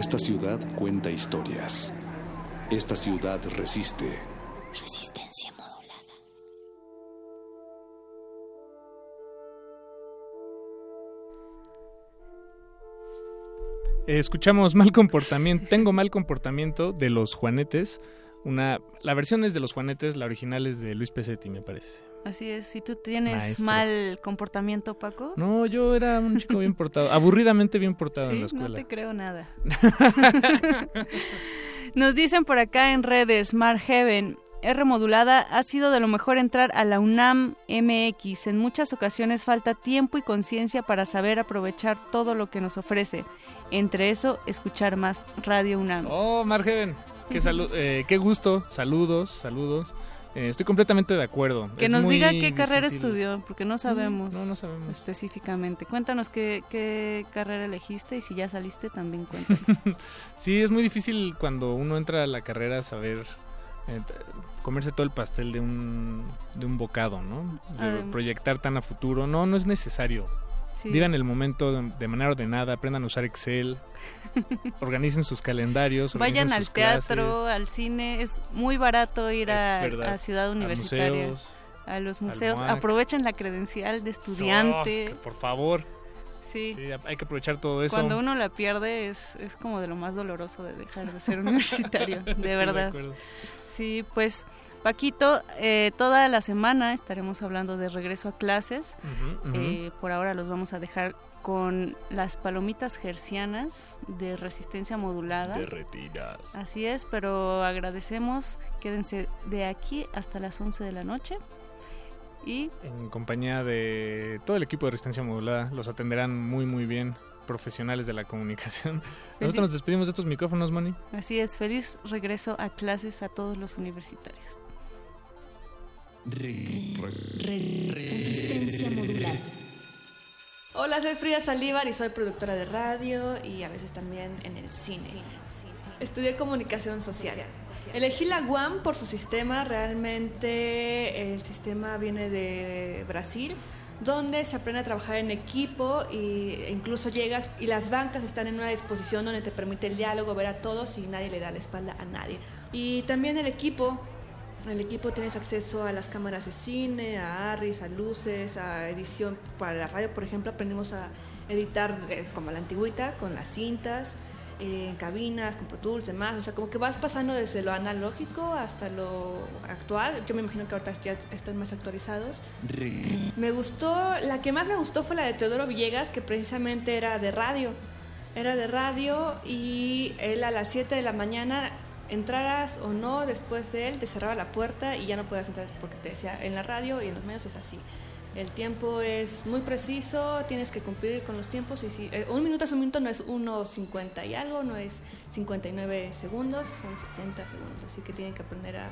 Esta ciudad cuenta historias. Esta ciudad resiste. Resistencia modulada. Escuchamos mal comportamiento, tengo mal comportamiento de los Juanetes. Una, la versión es de los Juanetes, la original es de Luis Pesetti, me parece. Así es, si tú tienes Maestro. mal comportamiento, Paco. No, yo era un chico bien portado, aburridamente bien portado en la escuela. no te creo nada. [laughs] Nos dicen por acá en redes, Mar Heaven, R modulada, ha sido de lo mejor entrar a la UNAM MX. En muchas ocasiones falta tiempo y conciencia para saber aprovechar todo lo que nos ofrece. Entre eso, escuchar más Radio UNAM. Oh, Margen, qué, salu- eh, qué gusto, saludos, saludos. Eh, estoy completamente de acuerdo. Que Es nos diga qué carrera difícil. estudió, porque no sabemos, no, no sabemos. específicamente. Cuéntanos qué, qué carrera elegiste y si ya saliste también cuéntanos. [laughs] Sí, es muy difícil cuando uno entra a la carrera saber eh, comerse todo el pastel de un, de un bocado, ¿no? De proyectar tan a futuro. No, no es necesario. Sí. Vivan el momento de, manera ordenada, aprendan a usar Excel, [laughs] organicen sus calendarios, Vayan organicen al sus teatro, clases. al cine, es muy barato ir a, verdad. a Ciudad A Universitaria, museos, a los museos, aprovechen la credencial de estudiante. Oh, por favor. Sí. Sí, hay que aprovechar todo eso. Cuando uno la pierde es, es como de lo más doloroso de dejar de ser [laughs] universitario, [laughs] de verdad. sí, pues Paquito, eh, toda la semana estaremos hablando de regreso a clases. Eh, por ahora los vamos a dejar con las palomitas gercianas de resistencia modulada. Derretidas. Así es, pero agradecemos. Quédense de aquí hasta las 11 de la noche. Y en compañía de todo el equipo de resistencia modulada, los atenderán muy muy bien profesionales de la comunicación. [laughs] Nosotros nos despedimos de estos micrófonos, Moni. Así es, feliz regreso a clases a todos los universitarios. Resistencia modular. Hola, soy Frida Saldívar y soy productora de radio y a veces también en el cine. Estudié comunicación social. Elegí la UAM por su sistema, realmente el sistema viene de Brasil, donde se aprende a trabajar en equipo e incluso llegas y las bancas están en una disposición donde te permite el diálogo, ver a todos y nadie le da la espalda a nadie. Y también el equipo el equipo tienes acceso a las cámaras de cine, a ARRIS, a luces, a edición para la radio, por ejemplo, aprendimos a editar eh, como la antigüita, con las cintas, eh, en cabinas, con Pro Tools, demás. O sea, como que vas pasando desde lo analógico hasta lo actual. Yo me imagino que ahorita ya están más actualizados. Me gustó, la que más me gustó fue la de Teodoro Villegas, que precisamente era de radio. Era de radio y él a las 7 de la mañana entraras o no después de él, te cerraba la puerta y ya no podías entrar porque te decía, en la radio y en los medios es así. El tiempo es muy preciso, tienes que cumplir con los tiempos y si eh, un minuto es un minuto no es 1.50 y algo, no es 59 segundos, son 60 segundos, así que tienen que aprender a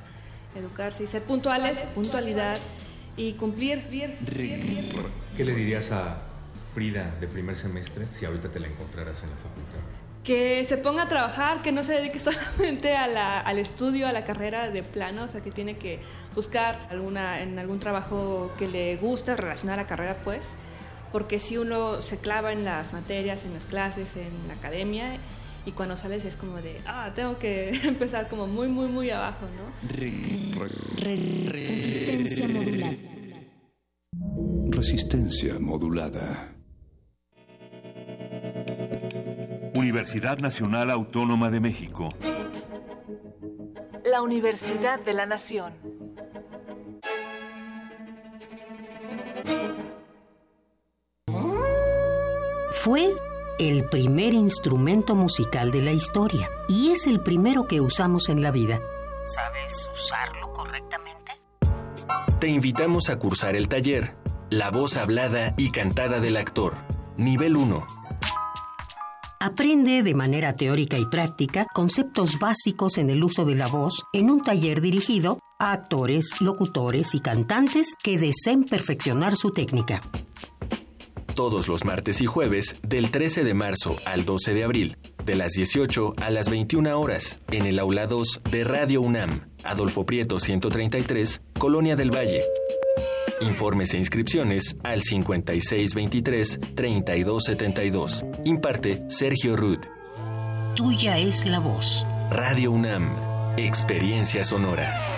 educarse y ser puntuales, puntualidad y cumplir. Bien, ¿Qué le dirías a Frida de primer semestre si ahorita te la encontraras en la facultad? Que se ponga a trabajar, que no se dedique [laughs] solamente a la, al estudio, a la carrera de plano, o sea, que tiene que buscar alguna, en algún trabajo que le guste relacionar a la carrera, pues, porque si uno se clava en las materias, en las clases, en la academia, y cuando sales es como de, ah, tengo que [laughs] empezar como muy, muy, muy abajo, ¿no? Resistencia modulada. Resistencia modulada. Universidad Nacional Autónoma de México. La Universidad de la Nación. Fue el primer instrumento musical de la historia y es el primero que usamos en la vida. ¿Sabes usarlo correctamente? Te invitamos a cursar el taller La voz hablada y cantada del actor, nivel 1 Aprende de manera teórica y práctica conceptos básicos en el uso de la voz en un taller dirigido a actores, locutores y cantantes que deseen perfeccionar su técnica. Todos los martes y jueves, del 13 de marzo al 12 de abril, de las 18 a las 21 horas, en el aula 2 de Radio UNAM, Adolfo Prieto 133, Colonia del Valle. Informes e inscripciones al 5623-3272. Imparte Sergio Rudd. Tuya es la voz. Radio UNAM. Experiencia sonora.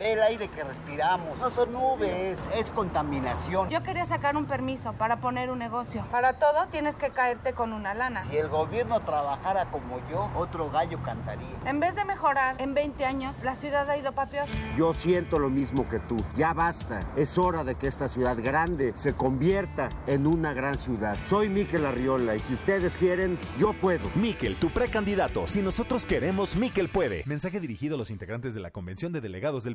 El aire que respiramos no son nubes, es contaminación. Yo quería sacar un permiso para poner un negocio. Para todo tienes que caerte con una lana. Si el gobierno trabajara como yo, otro gallo cantaría. En vez de mejorar, en 20 años la ciudad ha ido para peor. Yo siento lo mismo que tú. Ya basta. Es hora de que esta ciudad grande se convierta en una gran ciudad. Soy Miquel Arriola y si ustedes quieren, yo puedo. Miquel, tu precandidato. Si nosotros queremos, Miquel puede. Mensaje dirigido a los integrantes de la Convención de Delegados del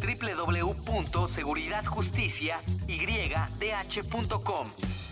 www.seguridadjusticiaydh.com.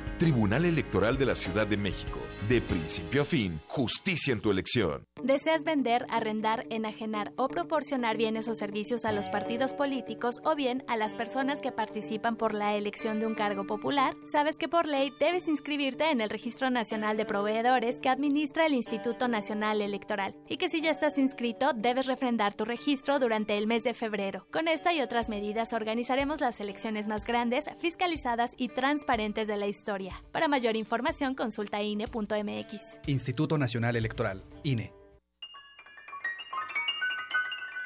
Tribunal Electoral de la Ciudad de México. De principio a fin, justicia en tu elección. ¿Deseas vender, arrendar, enajenar o proporcionar bienes o servicios a los partidos políticos o bien a las personas que participan por la elección de un cargo popular? Sabes que por ley debes inscribirte en el Registro Nacional de Proveedores que administra el Instituto Nacional Electoral y que si ya estás inscrito debes refrendar tu registro durante el mes de febrero. Con esta y otras medidas organizaremos las elecciones más grandes, fiscalizadas y transparentes de la historia. Para mayor información consulta INE.mx. Instituto Nacional Electoral, INE.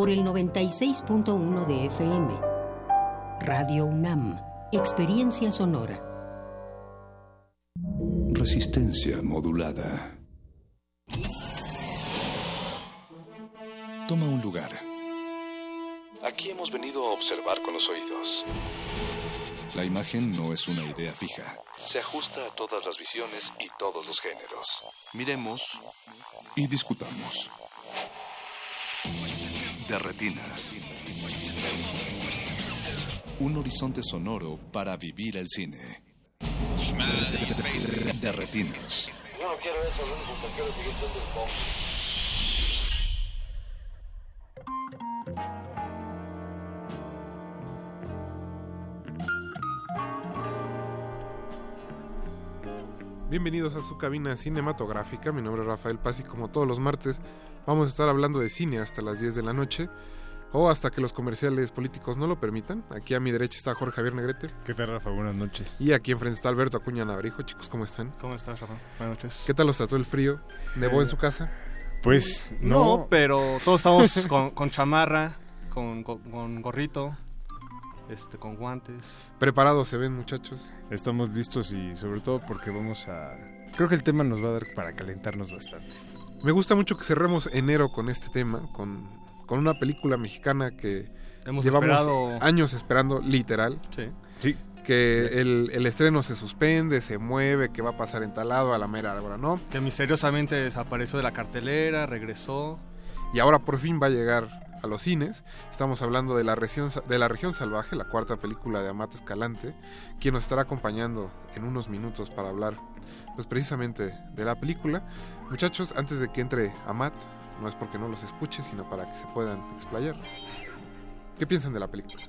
por el 96.1 de FM. Radio UNAM, Experiencia Sonora. Resistencia modulada. Toma un lugar. Aquí hemos venido a observar con los oídos. La imagen no es una idea fija. Se ajusta a todas las visiones y todos los géneros. Miremos y discutamos. De retinas. Un horizonte sonoro para vivir el cine. De, retinas. Bienvenidos a su cabina cinematográfica. Mi nombre es Rafael Paz y como todos los martes vamos a estar hablando de cine hasta las 10 de la noche o hasta que los comerciales políticos no lo permitan. Aquí a mi derecha está Jorge Javier Negrete. ¿Qué tal, Rafa? Buenas noches. Y aquí enfrente está Alberto Acuña Navarijo. Chicos, ¿cómo están? ¿Cómo estás, Rafa? Buenas noches. ¿Qué tal los trató el frío? ¿Nevó Eh, en su casa? Pues No, pero todos estamos [laughs] con, con chamarra, con, con- con gorrito, este, con guantes. Preparados se ven, muchachos. Estamos listos y sobre todo porque vamos a... Creo que el tema nos va a dar para calentarnos bastante. Me gusta mucho que cerremos enero con este tema, con, con una película mexicana que Hemos llevamos esperado- años esperando, literal. Sí. Sí. Que el, el estreno se suspende, se mueve, que va a pasar en tal lado, a la mera hora, ¿no? Que misteriosamente desapareció de la cartelera, regresó. y ahora por fin va a llegar a los cines. Estamos hablando de la región, de la región salvaje, la cuarta película de Amate Escalante, quien nos estará acompañando en unos minutos para hablar, pues precisamente de la película. Muchachos, antes de que entre Amat, no es porque no los escuche, sino para que se puedan explayar. ¿Qué piensan de la película?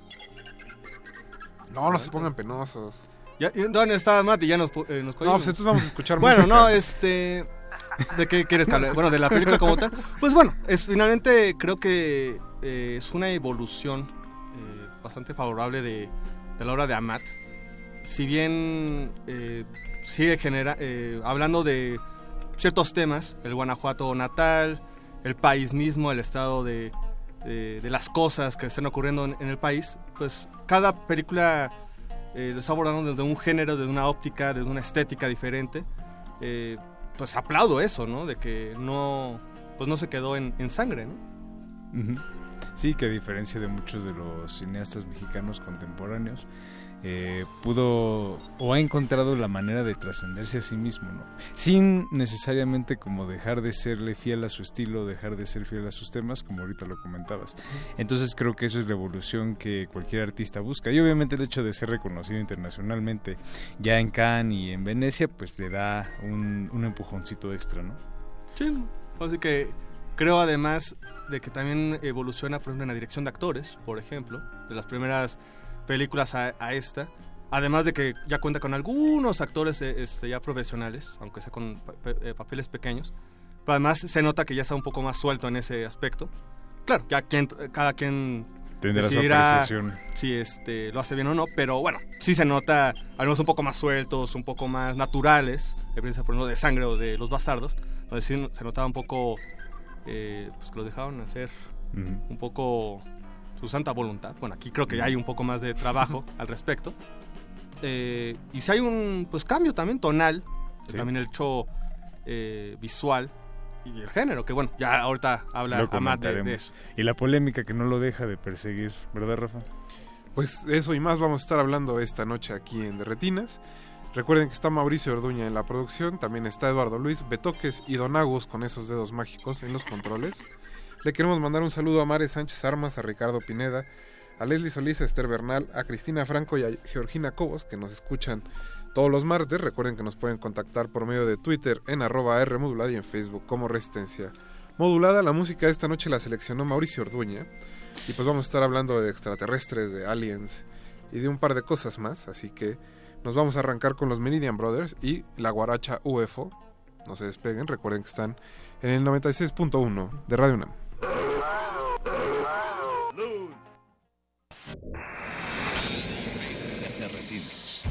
No, no se pongan penosos. ¿Dónde está Matt? Y ya nos, eh, nos No, pues entonces vamos a escuchar Bueno, música. no, este... [laughs] ¿De qué quieres hable? Bueno, de la película como tal. Pues bueno, es finalmente creo que eh, es una evolución eh, bastante favorable de, la obra de Amat. Si bien eh, sigue genera, eh, hablando de ciertos temas, el Guanajuato natal, el país mismo, el estado de, las cosas que están ocurriendo en, en el país, pues cada película lo está abordando desde un género, desde una óptica, desde una estética diferente. Pues aplaudo eso, ¿no? De que no, pues no se quedó en, sangre, ¿no? Sí, que a diferencia de muchos de los cineastas mexicanos contemporáneos, eh, pudo o ha encontrado la manera de trascenderse a sí mismo, ¿no? Sin necesariamente como dejar de serle fiel a su estilo, dejar de ser fiel a sus temas, como ahorita lo comentabas. Entonces creo que eso es la evolución que cualquier artista busca. Y obviamente el hecho de ser reconocido internacionalmente ya en Cannes y en Venecia, pues le da un, un empujoncito extra, ¿no? Sí, así que creo además de que también evoluciona, por ejemplo, en la dirección de actores, por ejemplo, de las primeras películas a, a esta. Además de que ya cuenta con algunos actores eh, este, ya profesionales, aunque sea con pa- pa- eh, papeles pequeños. Pero además se nota que ya está un poco más suelto en ese aspecto. Claro, ya quien, cada quien Tendrá su decidirá apreciación. si este, lo hace bien o no, pero bueno, sí se nota, al menos un poco más sueltos, un poco más naturales, de por ejemplo de sangre o de los bastardos, donde sí se notaba un poco eh, pues que lo dejaron hacer Ujú. un poco su santa voluntad. Bueno, aquí creo que ya hay un poco más de trabajo al respecto. Eh, y si hay un pues cambio también tonal, Sí. también el hecho eh, visual y el género, que bueno, ya ahorita habla Amat de, de eso. Y la polémica que no lo deja de perseguir, ¿verdad, Rafa? Pues eso y más vamos a estar hablando esta noche aquí en Derretinas. Recuerden que está Mauricio Orduña en la producción, también está Eduardo Luis, Betoques y Don Agus con esos dedos mágicos en los controles. Le queremos mandar un saludo a Mare Sánchez Armas, a Ricardo Pineda, a Leslie Solís, a Esther Bernal, a Cristina Franco y a Georgina Cobos, que nos escuchan todos los martes. Recuerden que nos pueden contactar por medio de Twitter en arroba R modulada y en Facebook como Resistencia Modulada. La música de esta noche la seleccionó Mauricio Orduña. Y pues vamos a estar hablando de extraterrestres, de aliens y de un par de cosas más. Así que nos vamos a arrancar con los Meridian Brothers y la guaracha UFO. No se despeguen, recuerden que están en el 96.1 de Radio UNAM. Luz. Narrativas.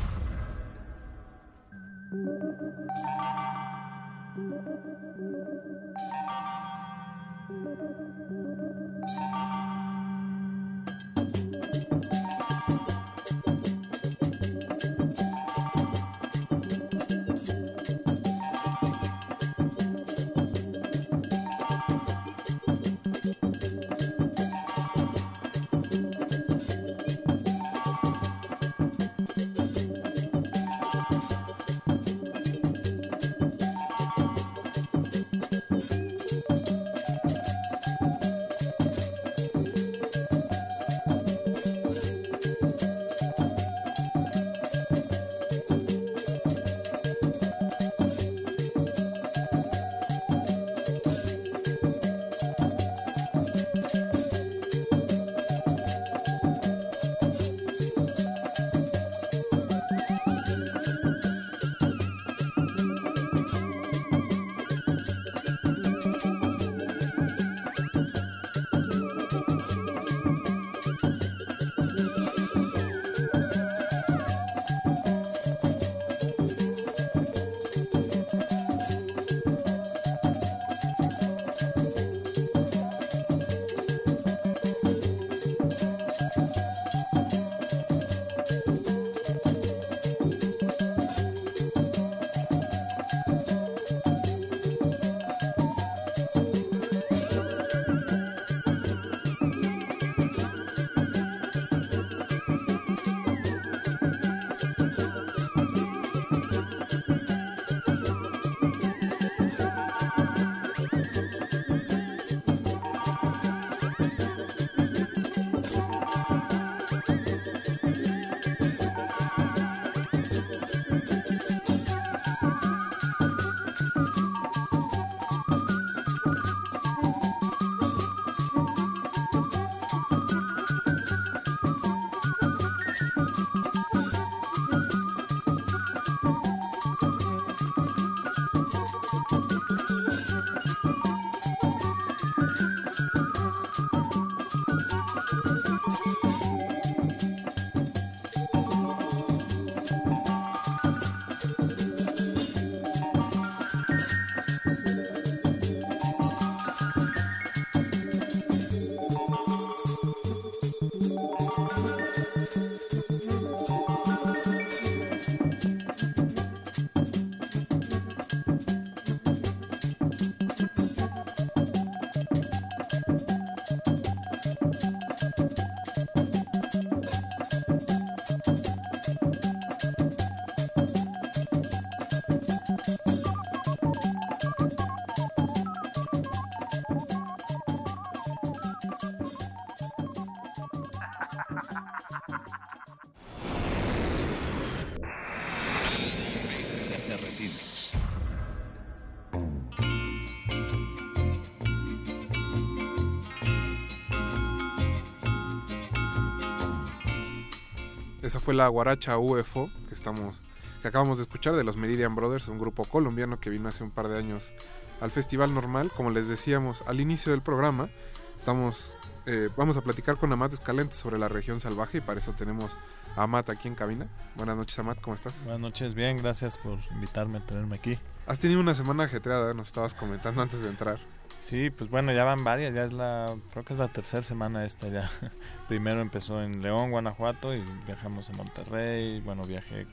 Esa fue la guaracha UFO que estamos que acabamos de escuchar de los Meridian Brothers, un grupo colombiano que vino hace un par de años al Festival Normal. Como les decíamos al inicio del programa, estamos eh, vamos a platicar con Amat Escalente sobre la región salvaje y para eso tenemos a Amat aquí en cabina. Buenas noches, Amat, ¿cómo estás? Buenas noches, bien, gracias por invitarme a tenerme aquí. Has tenido una semana ajetreada, nos estabas comentando antes de entrar. Sí, pues bueno, ya van varias, ya es la, creo que es la tercera semana esta ya. [laughs] Primero empezó en León, Guanajuato y viajamos a Monterrey, bueno, viajé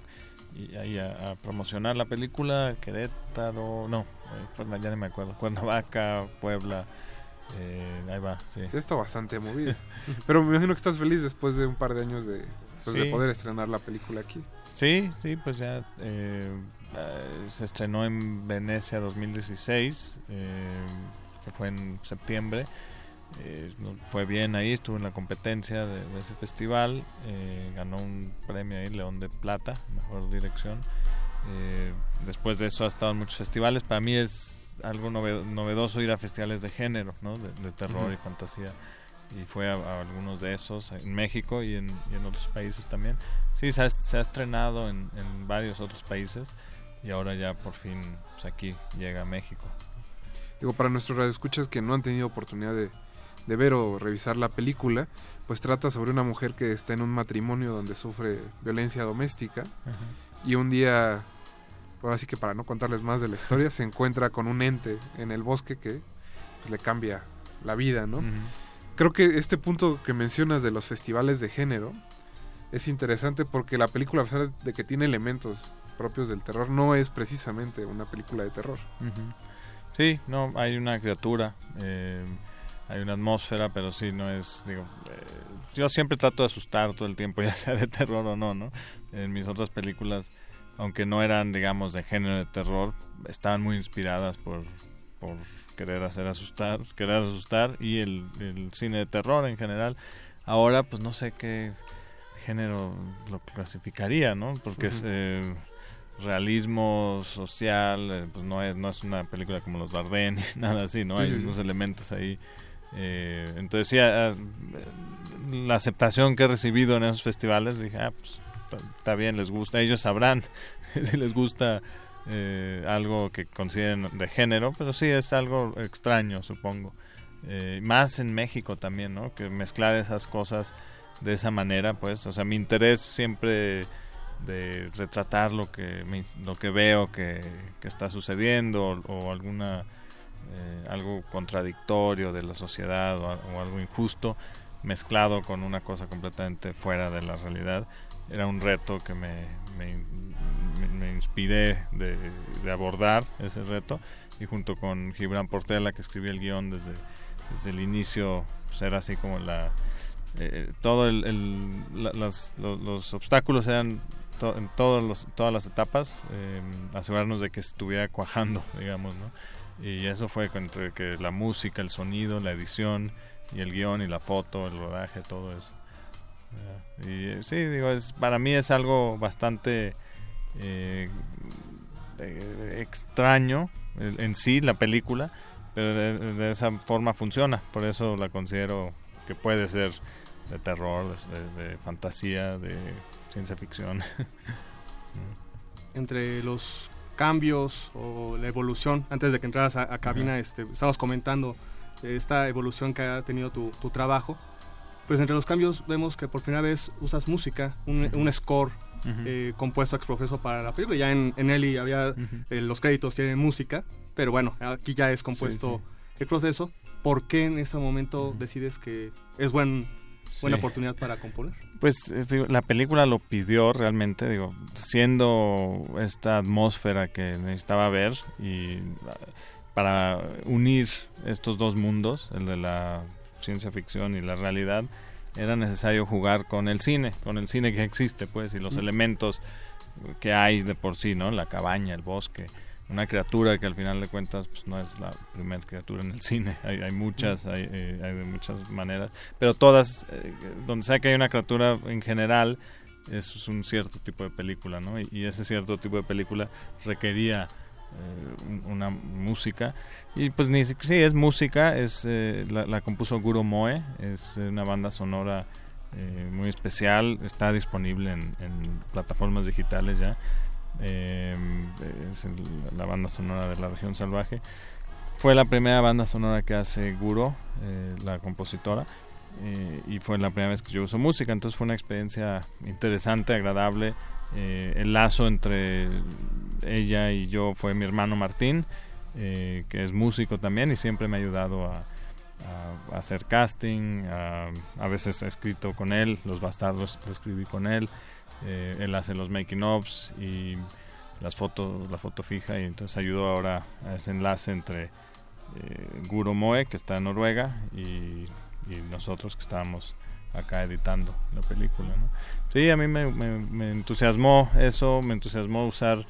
y ahí a, a promocionar la película, Querétaro, no, eh, ya no me acuerdo, Cuernavaca, Puebla, eh, ahí va, sí. Sí, está bastante movido. [laughs] Pero me imagino que estás feliz después de un par de años de, pues, de Sí. poder estrenar la película aquí. Sí, sí, pues ya eh, eh, se estrenó en Venecia 2016, eh, que fue en septiembre. Eh, fue bien ahí, estuvo en la competencia de, de ese festival, eh, ganó un premio ahí, León de Plata, mejor dirección. Después de eso ha estado en muchos festivales. Para mí es algo nove- novedoso ir a festivales de género, ¿no? de, de terror Ujú. y fantasía. Y fue a, a algunos de esos en México y en, y en otros países también. Sí, se ha, se ha estrenado en, en varios otros países y ahora ya por fin pues, aquí llega a México. Digo, para nuestros radioescuchas que no han tenido oportunidad de, de ver o revisar la película, pues trata sobre una mujer que está en un matrimonio donde sufre violencia doméstica y un día, ahora sí que para no contarles más de la historia, se encuentra con un ente en el bosque que pues, le cambia la vida, ¿no? Creo que este punto que mencionas de los festivales de género es interesante porque la película, a pesar de que tiene elementos propios del terror, no es precisamente una película de terror. Sí, no, hay una criatura, eh, hay una atmósfera, pero sí, no es, digo, eh, yo siempre trato de asustar todo el tiempo, [laughs] ya sea de terror o no, ¿no? En mis otras películas, aunque no eran, digamos, de género de terror, estaban muy inspiradas por, por querer hacer asustar, querer asustar y el, el cine de terror en general. Ahora, pues no sé qué género lo clasificaría, ¿no? Porque es eh, realismo social, eh, pues no es, no es una película como los Dardenne, [laughs] nada así, ¿no? Sí, Hay sí, sí. unos elementos ahí. eh, entonces, sí, ah, ah, la aceptación que he recibido en esos festivales, dije, ah, pues está- bien, les gusta, ellos sabrán [laughs] si les gusta eh, algo que consideren de género, pero sí es algo extraño, supongo. Eh, más en México también, ¿no? Que mezclar esas cosas de esa manera, pues, o sea, mi interés siempre de retratar lo que lo que veo que, que está sucediendo o, alguna eh, algo contradictorio de la sociedad o algo injusto mezclado con una cosa completamente fuera de la realidad era un reto que me, me, me- inspiré de, de abordar ese reto y junto con Gibran Portela que escribió el guion desde, desde el inicio pues era así como la eh, todo el, la- las- lo- los obstáculos eran to- en todos los, todas las etapas eh, asegurarnos de que estuviera cuajando [laughs] digamos no y eso fue entre que la música el sonido la edición y el guion y la foto el rodaje todo eso. Y eh, sí digo es para mí es algo bastante eh, eh, extraño en sí la película pero de, de esa forma funciona. Por eso la considero que puede ser de terror de, de fantasía de ciencia ficción. [laughs] Entre los cambios o la evolución, antes de que entraras a, a cabina, este, estabas comentando de esta evolución que ha tenido tu, tu trabajo. Pues entre los cambios vemos que por primera vez usas música, un, score eh, compuesto ex profeso para la película. Ya en, en Eli había eh, los créditos tienen música, pero bueno, aquí ya es compuesto el proceso. ¿Por qué en ese momento decides que es buen, buena oportunidad para componer? Pues la película lo pidió realmente, digo, siendo esta atmósfera que necesitaba ver y para unir estos dos mundos, el de la ciencia ficción y la realidad, era necesario jugar con el cine, con el cine que existe, pues, y los elementos que hay de por sí, ¿no? La cabaña, el bosque, una criatura que al final de cuentas pues no es la primera criatura en el cine. [laughs] Hay, hay muchas hay, eh, hay, de muchas maneras pero todas eh, donde sea que hay una criatura en general es un cierto tipo de película no y, ese cierto tipo de película requería una música y pues ni sí es música es la, la, compuso Guro Moe es una banda sonora muy especial está disponible en, plataformas digitales ya eh, es la banda sonora de la región salvaje. Fue la primera banda sonora que hace Guro, eh, la compositora, eh, y fue la primera vez que yo uso música, entonces fue una experiencia interesante, agradable. Eh, el lazo entre ella y yo fue mi hermano Martín, que es músico también y siempre me ha ayudado a, hacer casting, a, veces he escrito con él, Los Bastardos lo escribí con él, eh, él hace los making ofs y las fotos, la foto fija y entonces ayudó ahora a ese enlace entre eh, Guro Moe que está en Noruega y, nosotros que estábamos acá editando la película. ¿no? Sí, a mí me, me, entusiasmó eso, me entusiasmó usar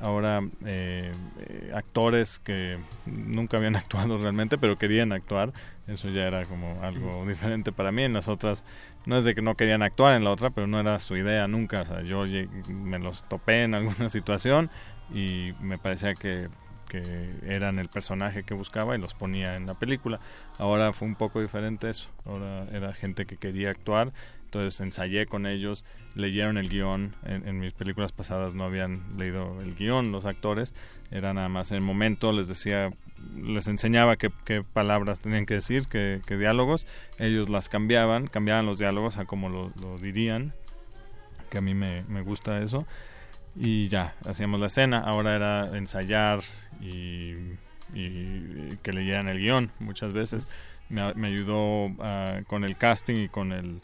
ahora eh, eh, actores que nunca habían [laughs] actuado realmente, pero querían actuar. Eso ya era como algo diferente para mí. En las otras no es de que no querían actuar en la otra, pero no era su idea nunca. O sea, yo me los topé en alguna [laughs] situación y me parecía que, que eran el personaje que buscaba y los ponía en la película. Ahora fue un poco diferente eso. Ahora era gente que quería actuar. Entonces ensayé con ellos, leyeron el guion. En, en, mis películas pasadas no habían leído el guion los actores. Era nada más en el momento, les decía les enseñaba qué, palabras tenían que decir, qué, diálogos, ellos las cambiaban, cambiaban los diálogos a como lo, dirían, que a mí me, gusta eso, y ya, hacíamos la escena, ahora era ensayar y, que leyeran el guion muchas veces, me, ayudó ah, con el casting y con el...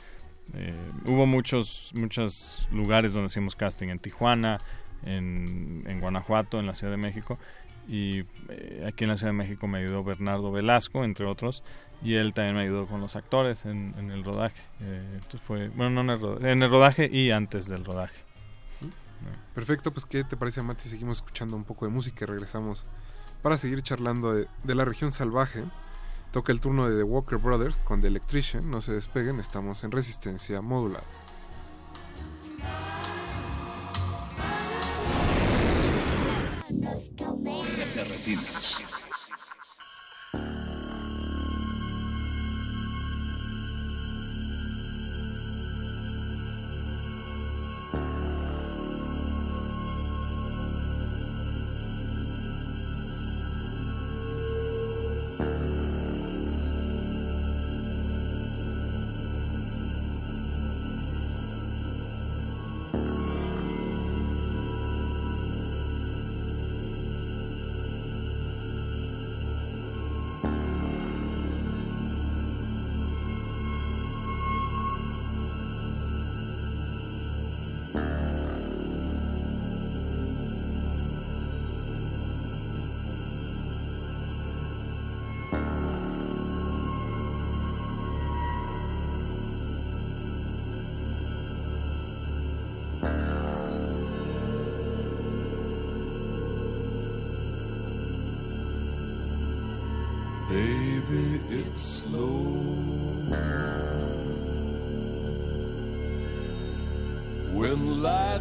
Eh, hubo muchos, muchos lugares donde hacíamos casting, en Tijuana, en, Guanajuato, en la Ciudad de México, y eh, aquí en la Ciudad de México me ayudó Bernardo Velasco, entre otros, y él también me ayudó con los actores en, el rodaje. Eh, fue, bueno, no en el, rodaje, en el rodaje y antes del rodaje. Perfecto, pues ¿qué te parece, Matt, si seguimos escuchando un poco de música y regresamos para seguir charlando de, la región salvaje? Toca el turno de The Walker Brothers con The Electrician, no se despeguen, estamos en resistencia modulada.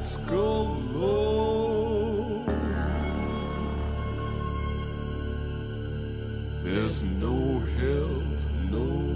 Lights go low. There's no help, no.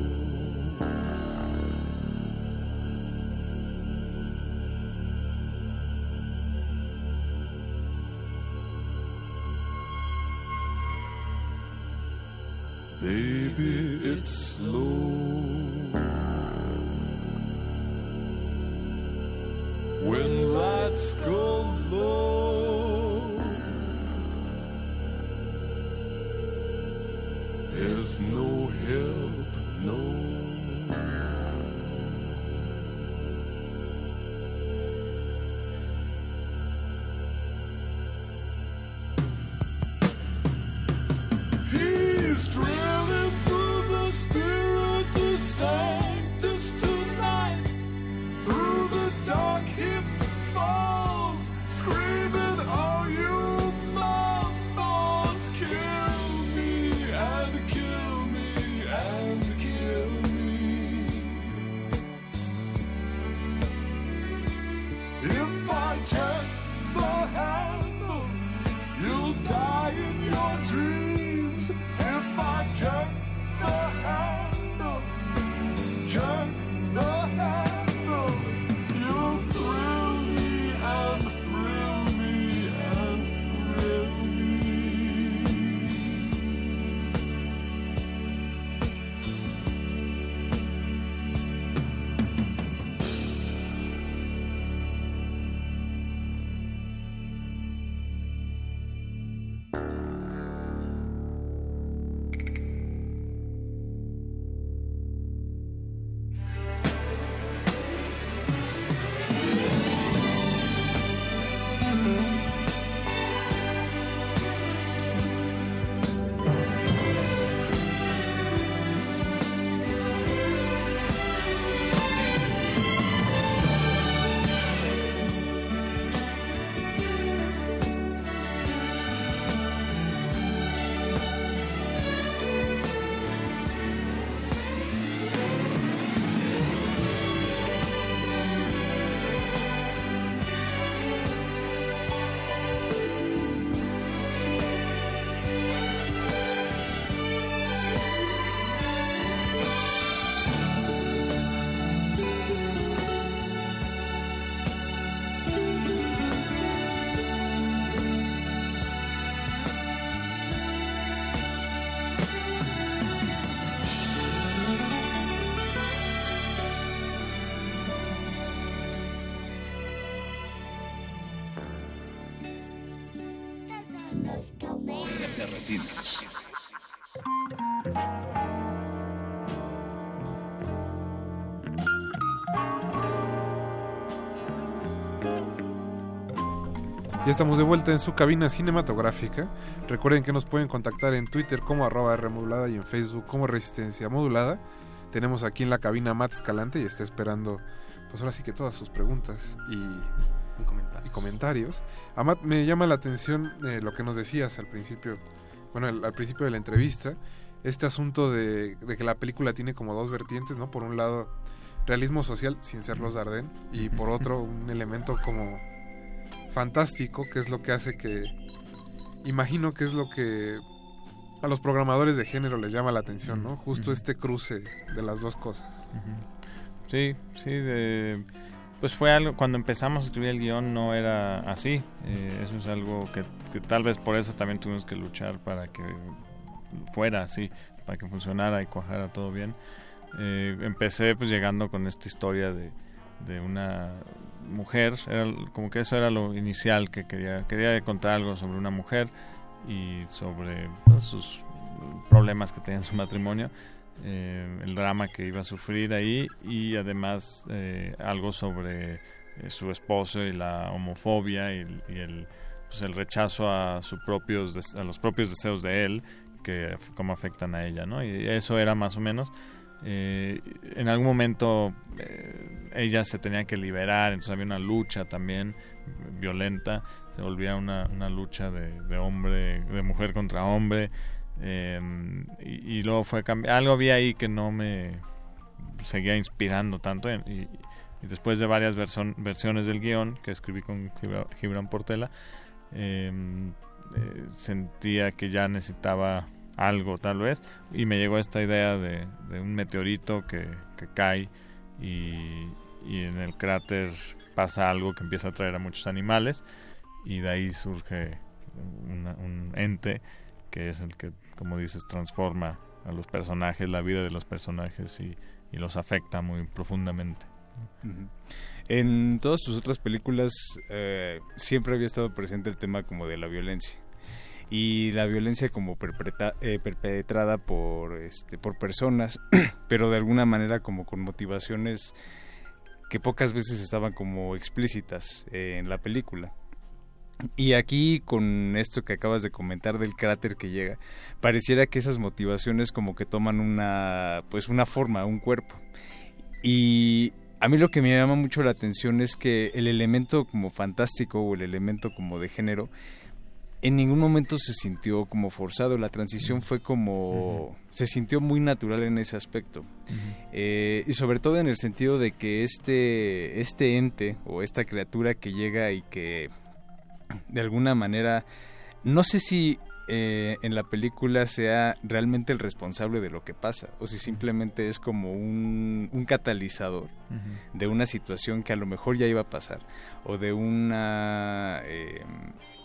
Ya estamos de vuelta en su cabina cinematográfica. Recuerden que nos pueden contactar en Twitter como arroba R modulada y en Facebook como Resistencia Modulada. Tenemos aquí en la cabina a Matt Escalante y está esperando, pues ahora sí que todas sus preguntas y, y comentarios. A Matt me llama la atención eh, lo que nos decías al principio, bueno, al, al principio de la entrevista, este asunto de, de que la película tiene como dos vertientes, ¿no? Por un lado, realismo social sin ser los Dardenne y por [laughs] otro, un elemento como fantástico, que es lo que hace que, imagino que es lo que a los programadores de género les llama la atención, ¿no? Justo este cruce de las dos cosas. Sí, sí, de- pues fue algo, cuando empezamos a escribir el guion no era así, eh, eso es algo que, que tal vez por eso también tuvimos que luchar para que fuera así, para que funcionara y cuajara todo bien. Eh, empecé pues llegando con esta historia de, de una mujer, era como que eso era lo inicial que quería, quería contar algo sobre una mujer y sobre pues, sus problemas que tenía en su matrimonio, eh, el drama que iba a sufrir ahí y además eh, algo sobre eh, su esposo y la homofobia y, el- pues, el rechazo a, sus propios, a los propios deseos de él que cómo afectan a ella, ¿no? Y eso era más o menos. Eh, en algún momento eh, ella se tenía que liberar, entonces había una lucha también violenta, se volvía una, una lucha de, hombre, de mujer contra hombre, eh, y, y luego fue cambi- algo había ahí que no me seguía inspirando tanto, y, y después de varias versiones del guion que escribí con Gibra- Gibran Portela, eh, eh, sentía que ya necesitaba algo tal vez y me llegó esta idea de, de un meteorito que, que cae y, en el cráter pasa algo que empieza a atraer a muchos animales y de ahí surge un ente que es el que, como dices, transforma a los personajes, la vida de los personajes y, los afecta muy profundamente. En todas tus otras películas eh, siempre había estado presente el tema como de la violencia. Y la violencia como perpetra- eh, perpetrada por este por personas [clears throat] pero de alguna manera como con motivaciones que pocas veces estaban como explícitas eh, en la película y aquí con esto que acabas de comentar del cráter que llega, pareciera que esas motivaciones como que toman una pues una forma, un cuerpo. Y a mí lo que me llama mucho la atención es que el elemento como fantástico o el elemento como de género en ningún momento se sintió como forzado, la transición fue como se sintió muy natural en ese aspecto. Eh, y sobre todo en el sentido de que este este ente o esta criatura que llega y que de alguna manera, no sé si eh, en la película sea realmente el responsable de lo que pasa o si simplemente es como un, un catalizador de una situación que a lo mejor ya iba a pasar o de una eh,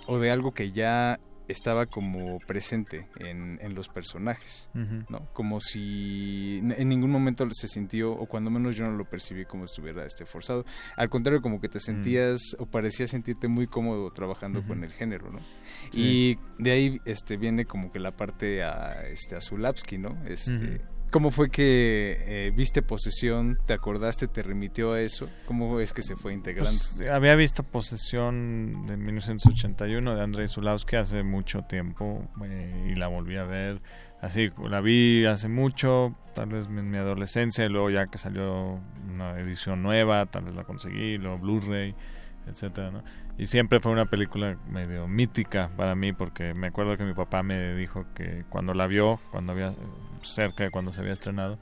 o de algo que ya estaba como presente en, en los personajes. ¿no? Como si en ningún momento se sintió, o cuando menos yo no lo percibí como estuviera este forzado. Al contrario, como que te sentías o parecías sentirte muy cómodo trabajando con el género, ¿no? Sí. Y de ahí este viene como que la parte a este a Zulapsky, ¿no? Este. ¿Cómo fue que eh, viste posesión? ¿Te acordaste? ¿Te remitió a eso? ¿Cómo es que se fue integrando? Pues, había visto Posesión de 1981 de Andrei Zulawski hace mucho tiempo eh, y la volví a ver. Así, la vi hace mucho, tal vez en mi adolescencia, y luego ya que salió una edición nueva, tal vez la conseguí, luego Blu-ray, etcétera, ¿no? Y siempre fue una película medio mítica para mí porque me acuerdo que mi papá me dijo que cuando la vio, cuando había cerca de cuando se había estrenado,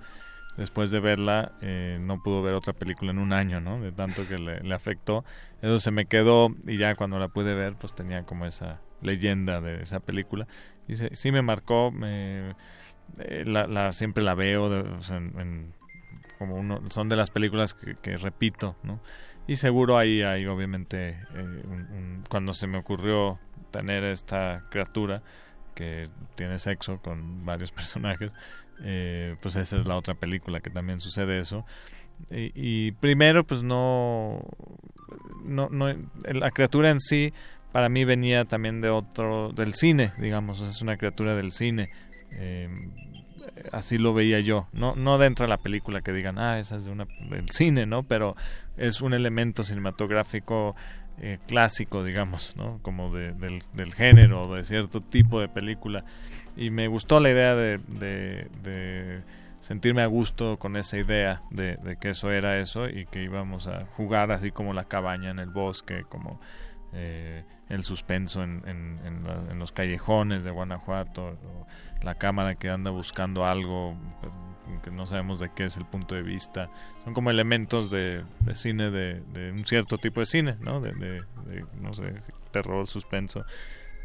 después de verla eh, no pudo ver otra película en un año, ¿no? De tanto que le, le afectó. Eso se me quedó y ya cuando la pude ver pues tenía como esa leyenda de esa película. Y se- sí me marcó, me, eh, la, la- siempre la veo, de- o sea, en- en- como uno, son de las películas que, que repito, ¿no? Y seguro ahí hay obviamente, eh, un- un- cuando se me ocurrió tener esta criatura que tiene sexo con varios [laughs] personajes, eh, pues esa es la otra película que también sucede eso. Y, primero, pues no, no, no, la criatura en sí para mí venía también de otro, del cine, digamos, es una criatura del cine. Eh, así lo veía yo, no, no dentro de la película que digan, ah, esa es de una, del cine, ¿no? Pero es un elemento cinematográfico eh, clásico, digamos, ¿no? Como de- del, del género, de cierto tipo de película. Y me gustó la idea de, de, de sentirme a gusto con esa idea de, de que eso era eso y que íbamos a jugar así como la cabaña en el bosque, como eh, el suspenso en, en, en los callejones de Guanajuato, la cámara que anda buscando algo que no sabemos de qué es el punto de vista. Son como elementos de, de cine, de, de un cierto tipo de cine, ¿no? De, no sé, terror, suspenso.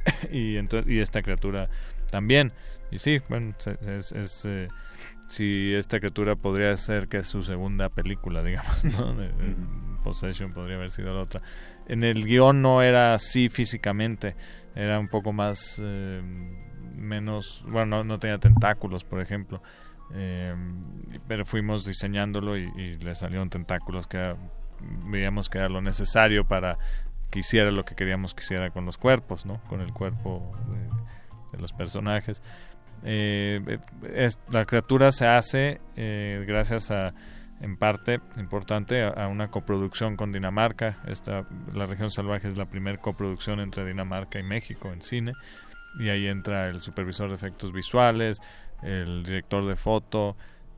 [laughs] y, entonces, y esta criatura también. Y sí, bueno, es... es, eh, si esta criatura podría ser que es su segunda película, [laughs] digamos, ¿no? De- de Possession podría haber sido la otra. En el guion no era así físicamente, era un poco más, eh, menos, bueno, no, no tenía tentáculos, por ejemplo, eh, pero fuimos diseñándolo y, le salieron tentáculos que veíamos que era lo necesario para que hiciera lo que queríamos que hiciera con los cuerpos, ¿no? Con el cuerpo de, los personajes. Eh, eh, la criatura se hace eh, gracias a, en parte importante, a, a una coproducción con Dinamarca. Esta, la región salvaje es la primera coproducción entre Dinamarca y México en cine. Y ahí entra el supervisor de efectos visuales, el director de foto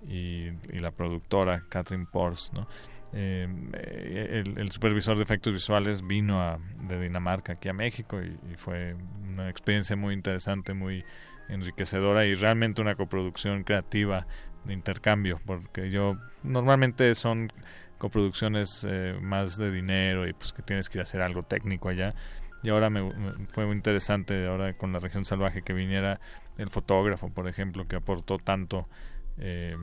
y, y la productora Catherine Pors, ¿no? Eh, eh, el, el supervisor de efectos visuales vino a, de Dinamarca aquí a México y, y fue una experiencia muy interesante, muy enriquecedora y realmente una coproducción creativa de intercambio, porque yo normalmente son coproducciones eh, más de dinero y pues que tienes que ir a hacer algo técnico allá. Y ahora me, me- fue muy interesante ahora con la región salvaje que viniera el fotógrafo, por ejemplo, que aportó tanto. eh,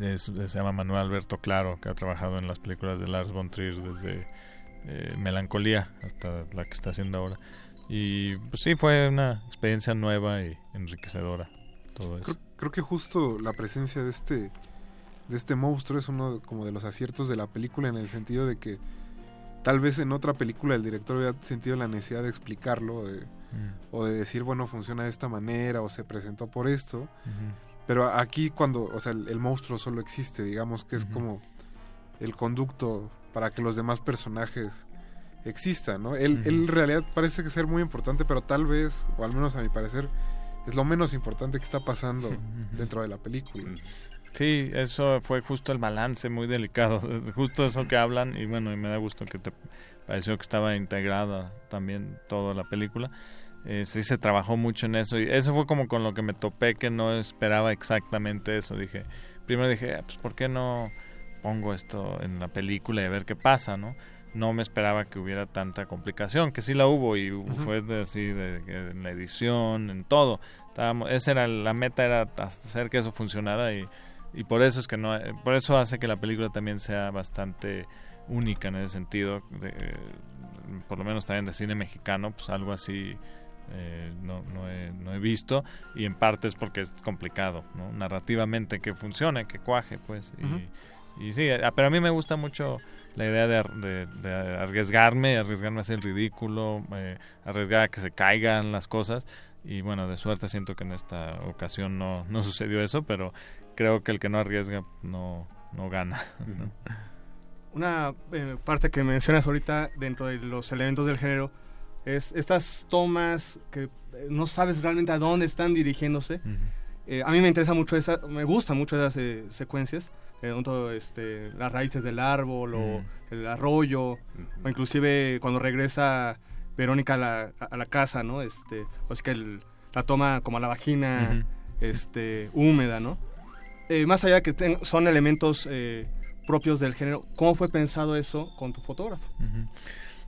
es- se llama Manuel Alberto Claro, que ha trabajado en las películas de Lars von Trier desde eh, Melancolía hasta la que está haciendo ahora. Y pues sí, fue una experiencia nueva y enriquecedora. Creo, que justo la presencia de este de este monstruo es uno como de los aciertos de la película en el sentido de que tal vez en otra película el director hubiera sentido la necesidad de explicarlo de- o de decir, bueno, funciona de esta manera o se presentó por esto. Pero aquí cuando, o sea, el, el monstruo solo existe, digamos que es como el conducto para que los demás personajes existan, ¿no? Él, él en realidad parece que ser muy importante, pero tal vez, o al menos a mi parecer, es lo menos importante que está pasando [laughs] dentro de la película. Sí, eso fue justo el balance muy delicado, [laughs] justo eso que hablan y bueno, y me da gusto que te pareció que estaba integrada también toda la película. Eh, sí se trabajó mucho en eso y eso fue como con lo que me topé que no esperaba exactamente eso. Dije, primero dije, "Ah, pues ¿por qué no pongo esto en la película y a ver qué pasa, ¿no? No me esperaba que hubiera tanta complicación, que sí la hubo y fue de, así de, de- en la edición, en todo. Estábamos, esa era la meta era hacer que eso funcionara y, y por eso es que no, por eso hace que la película también sea bastante única en ese sentido, de, por lo menos también de cine mexicano, pues algo así eh, no, no, he, no he visto y en parte es porque es complicado, ¿no? narrativamente que funcione, que cuaje, pues. Y, Ujú. y sí, a- pero a mí me gusta mucho la idea de, de- de arriesgarme, arriesgarme a hacer el ridículo, eh, arriesgar a que se caigan las cosas. Y bueno, de suerte siento que en esta ocasión no, no sucedió eso, pero creo que el que no arriesga no, no gana. ¿no? Una eh, parte que mencionas ahorita dentro de los elementos del género es estas tomas que eh, no sabes realmente a dónde están dirigiéndose. Eh, a mí me interesa mucho esa, me gustan mucho esas eh, secuencias, eh, todo, este, las raíces del árbol o el arroyo, o inclusive cuando regresa Verónica a la, a la casa, ¿no? Este, o es que el- la toma como a la vagina, este, húmeda, ¿no? Más allá de que ten- son elementos propios del género, ¿cómo fue pensado eso con tu fotógrafo?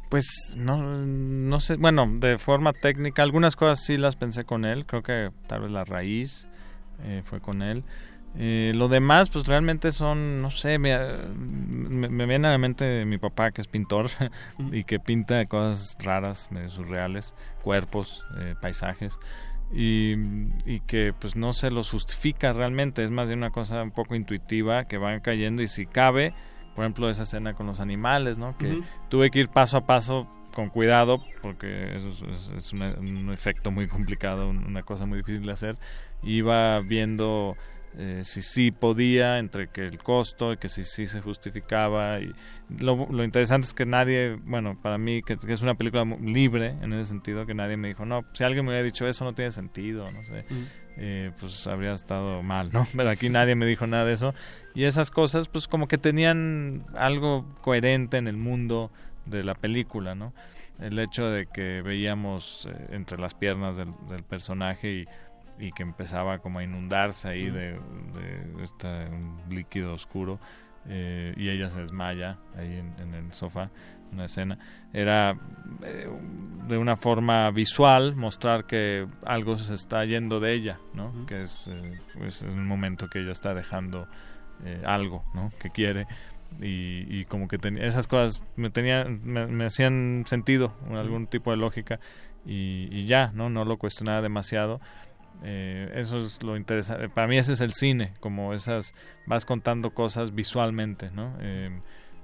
Pues no, no sé, bueno, de forma técnica, algunas cosas sí las pensé con él, creo que tal vez la raíz eh, fue con él. Eh, lo demás, pues realmente son, no sé, me, me, me viene a la mente mi papá que es pintor [laughs] y que pinta cosas raras, medio surreales, cuerpos, eh, paisajes y, y que pues no se los justifica realmente, es más de una cosa un poco intuitiva que van cayendo y si cabe, por ejemplo esa escena con los animales, ¿no? Que tuve que ir paso a paso con cuidado porque eso es, una- un efecto muy complicado, un- una cosa muy difícil de hacer. Iba viendo eh, si sí podía, entre que el costo y que si sí se justificaba. Y lo, lo interesante es que nadie, bueno, para mí, que, que es una película libre en ese sentido, que nadie me dijo, no, si alguien me hubiera dicho eso no tiene sentido, no sé. Eh, pues habría estado mal, ¿no? Pero aquí nadie me dijo nada de eso. Y esas cosas, pues como que tenían algo coherente en el mundo de la película, ¿no? El hecho de que veíamos eh, entre las piernas del, del personaje y, y que empezaba como a inundarse ahí de, de este un líquido oscuro eh, y ella se desmaya ahí en, en el sofá, una escena, era eh, de una forma visual mostrar que algo se está yendo de ella, ¿no? Que es, eh, pues, es un momento que ella está dejando eh, algo, ¿no? Que quiere. Y, y como que tenía esas cosas me tenían me, me hacían sentido algún tipo de lógica. Y, y ya no no lo cuestionaba demasiado. Eso es lo interesante para mí ese es el cine como esas vas contando cosas visualmente no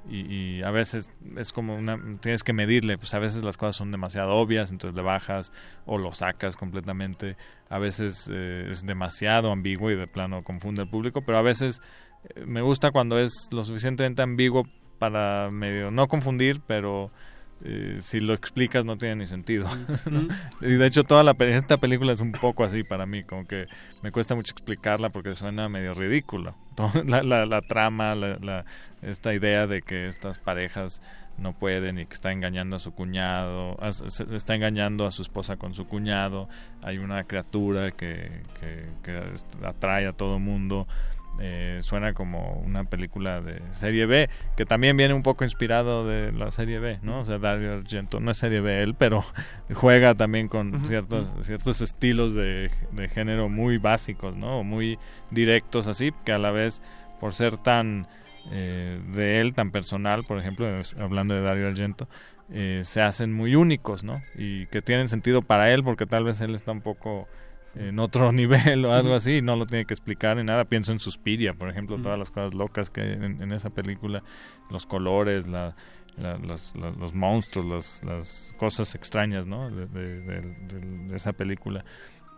y, y a veces es como una tienes que medirle pues a veces las cosas son demasiado obvias entonces le bajas o lo sacas completamente. A veces eh, es demasiado ambiguo y de plano confunde al público pero a veces eh, me gusta cuando es lo suficientemente ambiguo para medio no confundir pero eh, si lo explicas no tiene ni sentido [laughs] ¿no? y de hecho toda la pe- esta película es un poco así para mí como que me cuesta mucho explicarla porque suena medio ridículo Todo- [laughs] la, la, la trama la, la- esta idea de que estas parejas no pueden y que está engañando a su cuñado a- se- está engañando a su esposa con su cuñado hay una criatura que, que, que atrae a todo mundo eh, suena como una película de serie B, que también viene un poco inspirado de la serie B, ¿no? O sea, Dario Argento no es serie B él, pero [laughs] juega también con ciertos, ciertos estilos de, de género muy básicos, ¿no? Muy directos así, que a la vez, por ser tan eh, de él, tan personal, por ejemplo, hablando de Dario Argento, eh, se hacen muy únicos, ¿no? Y que tienen sentido para él, porque tal vez él está un poco en otro [laughs] nivel o algo así, no lo tiene que explicar ni nada. Pienso en Suspiria, por ejemplo, todas las cosas locas que hay en, en esa película, los colores, la, los, monstruos, las cosas extrañas, ¿no? De, esa película.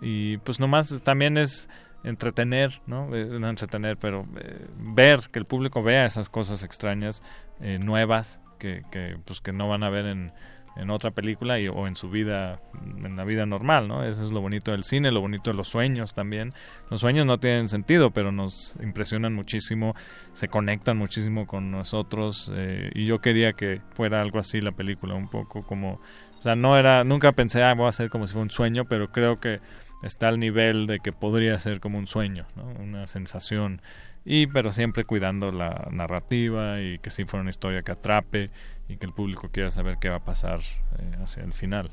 Y pues nomás también es entretener, ¿no? Eh, no entretener, pero eh, ver, que el público vea esas cosas extrañas, eh, nuevas, que, que, pues que no van a ver en, en otra película y, o en su vida, en la vida normal, ¿no? Eso es lo bonito del cine, lo bonito de los sueños también. Los sueños no tienen sentido, pero nos impresionan muchísimo, se conectan muchísimo con nosotros eh, y yo quería que fuera algo así la película, un poco como, o sea, no era, nunca pensé, ah, voy a hacer como si fuera un sueño, pero creo que está al nivel de que podría ser como un sueño. Una sensación y pero siempre cuidando la narrativa y que sí fuera una historia que atrape y que el público quiera saber qué va a pasar eh, hacia el final.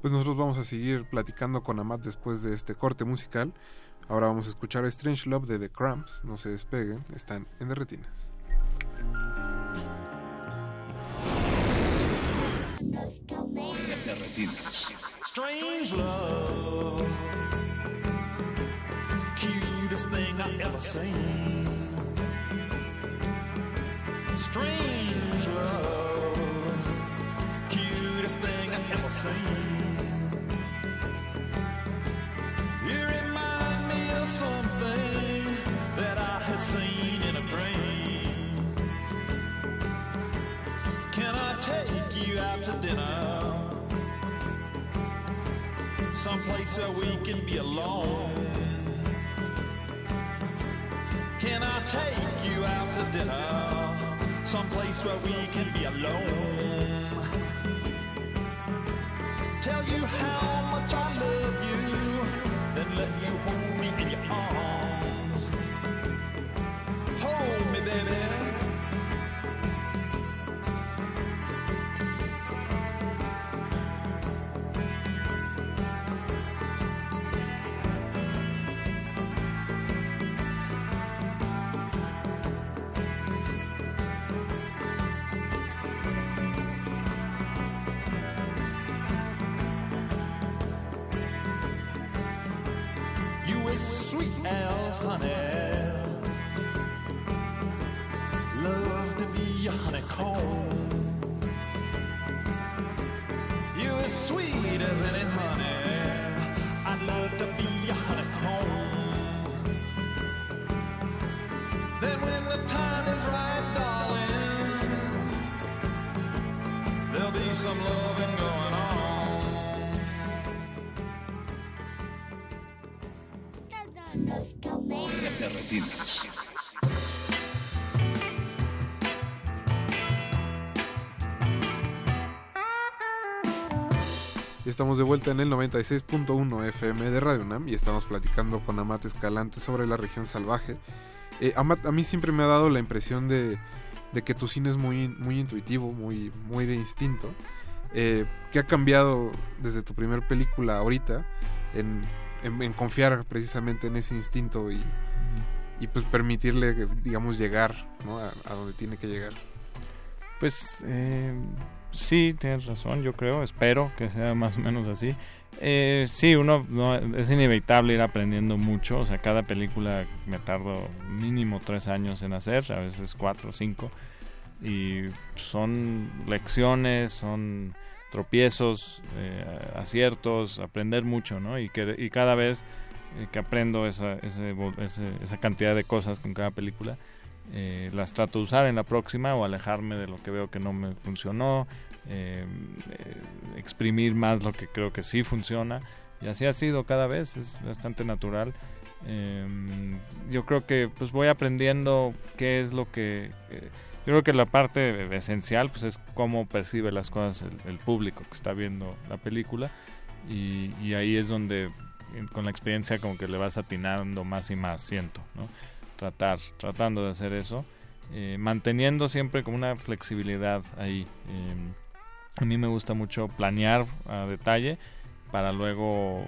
Pues nosotros vamos a seguir platicando con Amat después de este corte musical. Ahora vamos a escuchar Strange Love de The Cramps. No se despeguen, están en Derretinas. Derretinas. Strange love, cutest thing I ever seen. Strange love, cutest thing I ever seen. You remind me of something you out to dinner? Someplace where we can be alone. Can I take you out to dinner? Someplace where we can be alone. Tell you how estamos de vuelta en el 96.1 FM de Radio UNAM y estamos platicando con Amat Escalante sobre la región salvaje. Eh, Amat, a mí siempre me ha dado la impresión de, de que tu cine es muy, muy intuitivo, muy, muy de instinto. Eh, ¿Qué ha cambiado desde tu primer película ahorita en, en- en confiar precisamente en ese instinto y, y pues permitirle, digamos, llegar ¿no? a, a donde tiene que llegar? Pues eh, sí, tienes razón, yo creo, espero que sea más o menos así. Eh, sí, uno no, es inevitable ir aprendiendo mucho, o sea, cada película me tardo mínimo tres años en hacer, a veces cuatro o cinco, y son lecciones, son tropiezos, eh, aciertos, aprender mucho, ¿no? Y, que, y cada vez que aprendo esa, ese ese- esa cantidad de cosas con cada película, eh, las trato de usar en la próxima o alejarme de lo que veo que no me funcionó, eh, eh, exprimir más lo que creo que sí funciona y así ha sido cada vez, es bastante natural. Eh, yo creo que pues voy aprendiendo qué es lo que... eh, yo creo que la parte esencial pues es cómo percibe las cosas el, público que está viendo la película y, ahí es donde con la experiencia como que le vas atinando más y más, siento, ¿no? Tratar, tratando de hacer eso, eh, manteniendo siempre como una flexibilidad ahí. Eh, a mí me gusta mucho planear a detalle para luego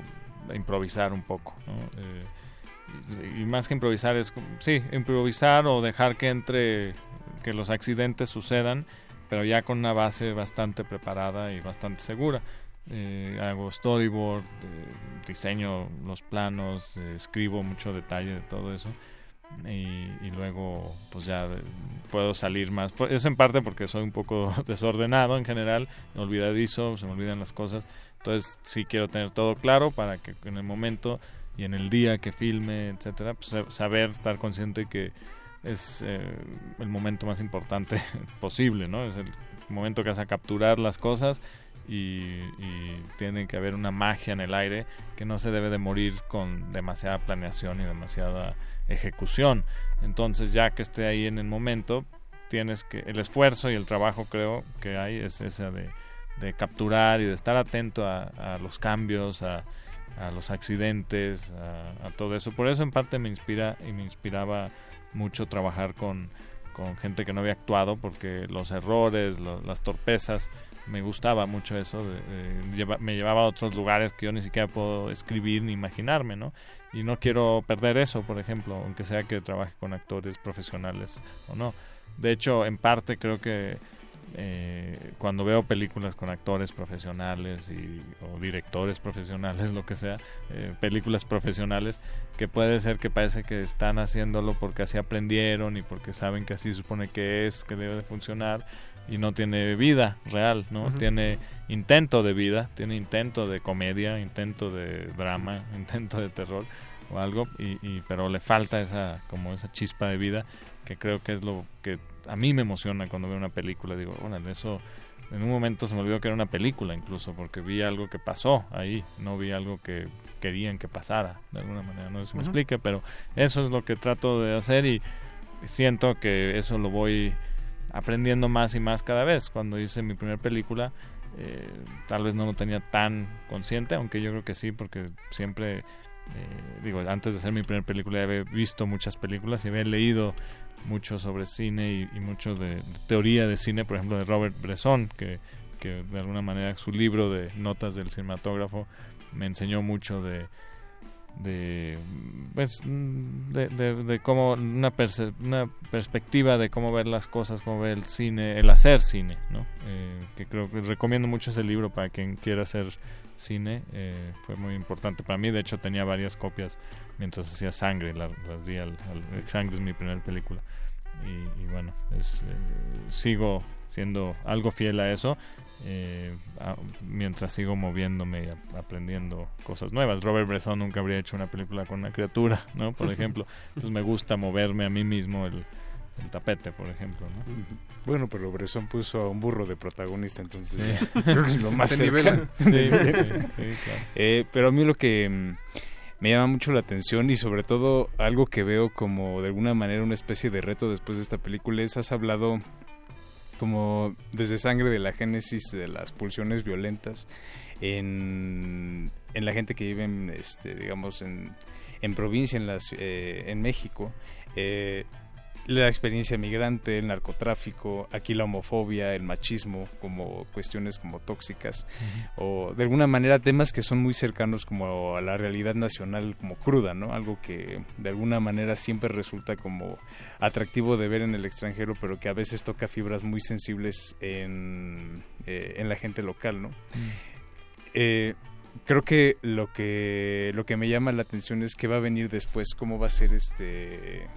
improvisar un poco. Eh, y, más que improvisar es, sí, improvisar o dejar que entre, que los accidentes sucedan, pero ya con una base bastante preparada y bastante segura. Eh, hago storyboard, eh, diseño los planos, escribo mucho detalle de todo eso y, luego pues ya puedo salir más. Eso en parte porque soy un poco [laughs] desordenado en general, olvidadizo, se me olvidan las cosas. Entonces sí quiero tener todo claro para que en el momento y en el día que filme, etcétera, pues saber, estar consciente que es eh, el momento más importante [laughs] posible, ¿no? Es el momento que vas a capturar las cosas y, tiene que haber una magia en el aire que no se debe de morir con demasiada planeación y demasiada ejecución. Entonces ya que esté ahí en el momento, tienes que el esfuerzo y el trabajo creo que hay es ese de, de capturar y de estar atento a, los cambios, a, los accidentes, a, todo eso. Por eso en parte me inspira y me inspiraba mucho trabajar con, con gente que no había actuado porque los errores, las torpezas, me gustaba mucho eso, me llevaba a otros lugares que yo ni siquiera puedo escribir ni imaginarme, ¿no? Y no quiero perder eso, por ejemplo, aunque sea que trabaje con actores profesionales o no. De hecho, en parte creo que eh, cuando veo películas con actores profesionales y, o directores profesionales, [laughs] lo que sea, eh, películas profesionales, que puede ser que parece que están haciéndolo porque así aprendieron y porque saben que así supone que es, que debe de funcionar y no tiene vida real, ¿no? Tiene intento de vida, tiene intento de comedia, intento de drama, [laughs] intento de terror o algo, y, y pero le falta esa como esa chispa de vida que creo que es lo que a mí me emociona cuando veo una película. Digo, bueno, eso en un momento se me olvidó que era una película incluso, porque vi algo que pasó ahí, no vi algo que querían que pasara, de alguna manera, no sé si me explique, pero eso es lo que trato de hacer y siento que eso lo voy aprendiendo más y más cada vez. Cuando hice mi primera película, eh, tal vez no lo tenía tan consciente, aunque yo creo que sí, porque siempre, eh, digo, antes de hacer mi primera película había visto muchas películas y había leído mucho sobre cine y, mucho de, teoría de cine, por ejemplo, de Robert Bresson, que, que de alguna manera su libro de notas del cinematógrafo me enseñó mucho de de pues de, de, cómo una, una perspectiva de cómo ver las cosas cómo ver el cine el hacer cine no eh, que creo que recomiendo mucho ese libro para quien quiera hacer cine eh, fue muy importante para mí. De hecho tenía varias copias mientras hacía Sangre, las di al, Sangre es mi primera película. Y, bueno, es, eh, sigo siendo algo fiel a eso eh, mientras sigo moviéndome y aprendiendo cosas nuevas. Robert Bresson nunca habría hecho una película con una criatura, ¿no? Por ejemplo. Entonces me gusta moverme a mí mismo el, tapete, por ejemplo, ¿no? Bueno, pero Bresson puso a un burro de protagonista, entonces [laughs] creo que es lo más [laughs] pero a mí lo que mm, me llama mucho la atención y sobre todo algo que veo como de alguna manera una especie de reto después de esta película es has hablado como desde sangre de la génesis de las pulsiones violentas en, en la gente que vive en, este, digamos en, en provincia en las eh, en México eh, la experiencia migrante, el narcotráfico, aquí la homofobia, el machismo, como cuestiones como tóxicas, o de alguna manera temas que son muy cercanos como a la realidad nacional, como cruda, ¿no? Algo que de alguna manera siempre resulta como atractivo de ver en el extranjero, pero que a veces toca fibras muy sensibles en, eh, en la gente local, ¿no? Eh, creo que lo que lo que me llama la atención es qué va a venir después, cómo va a ser este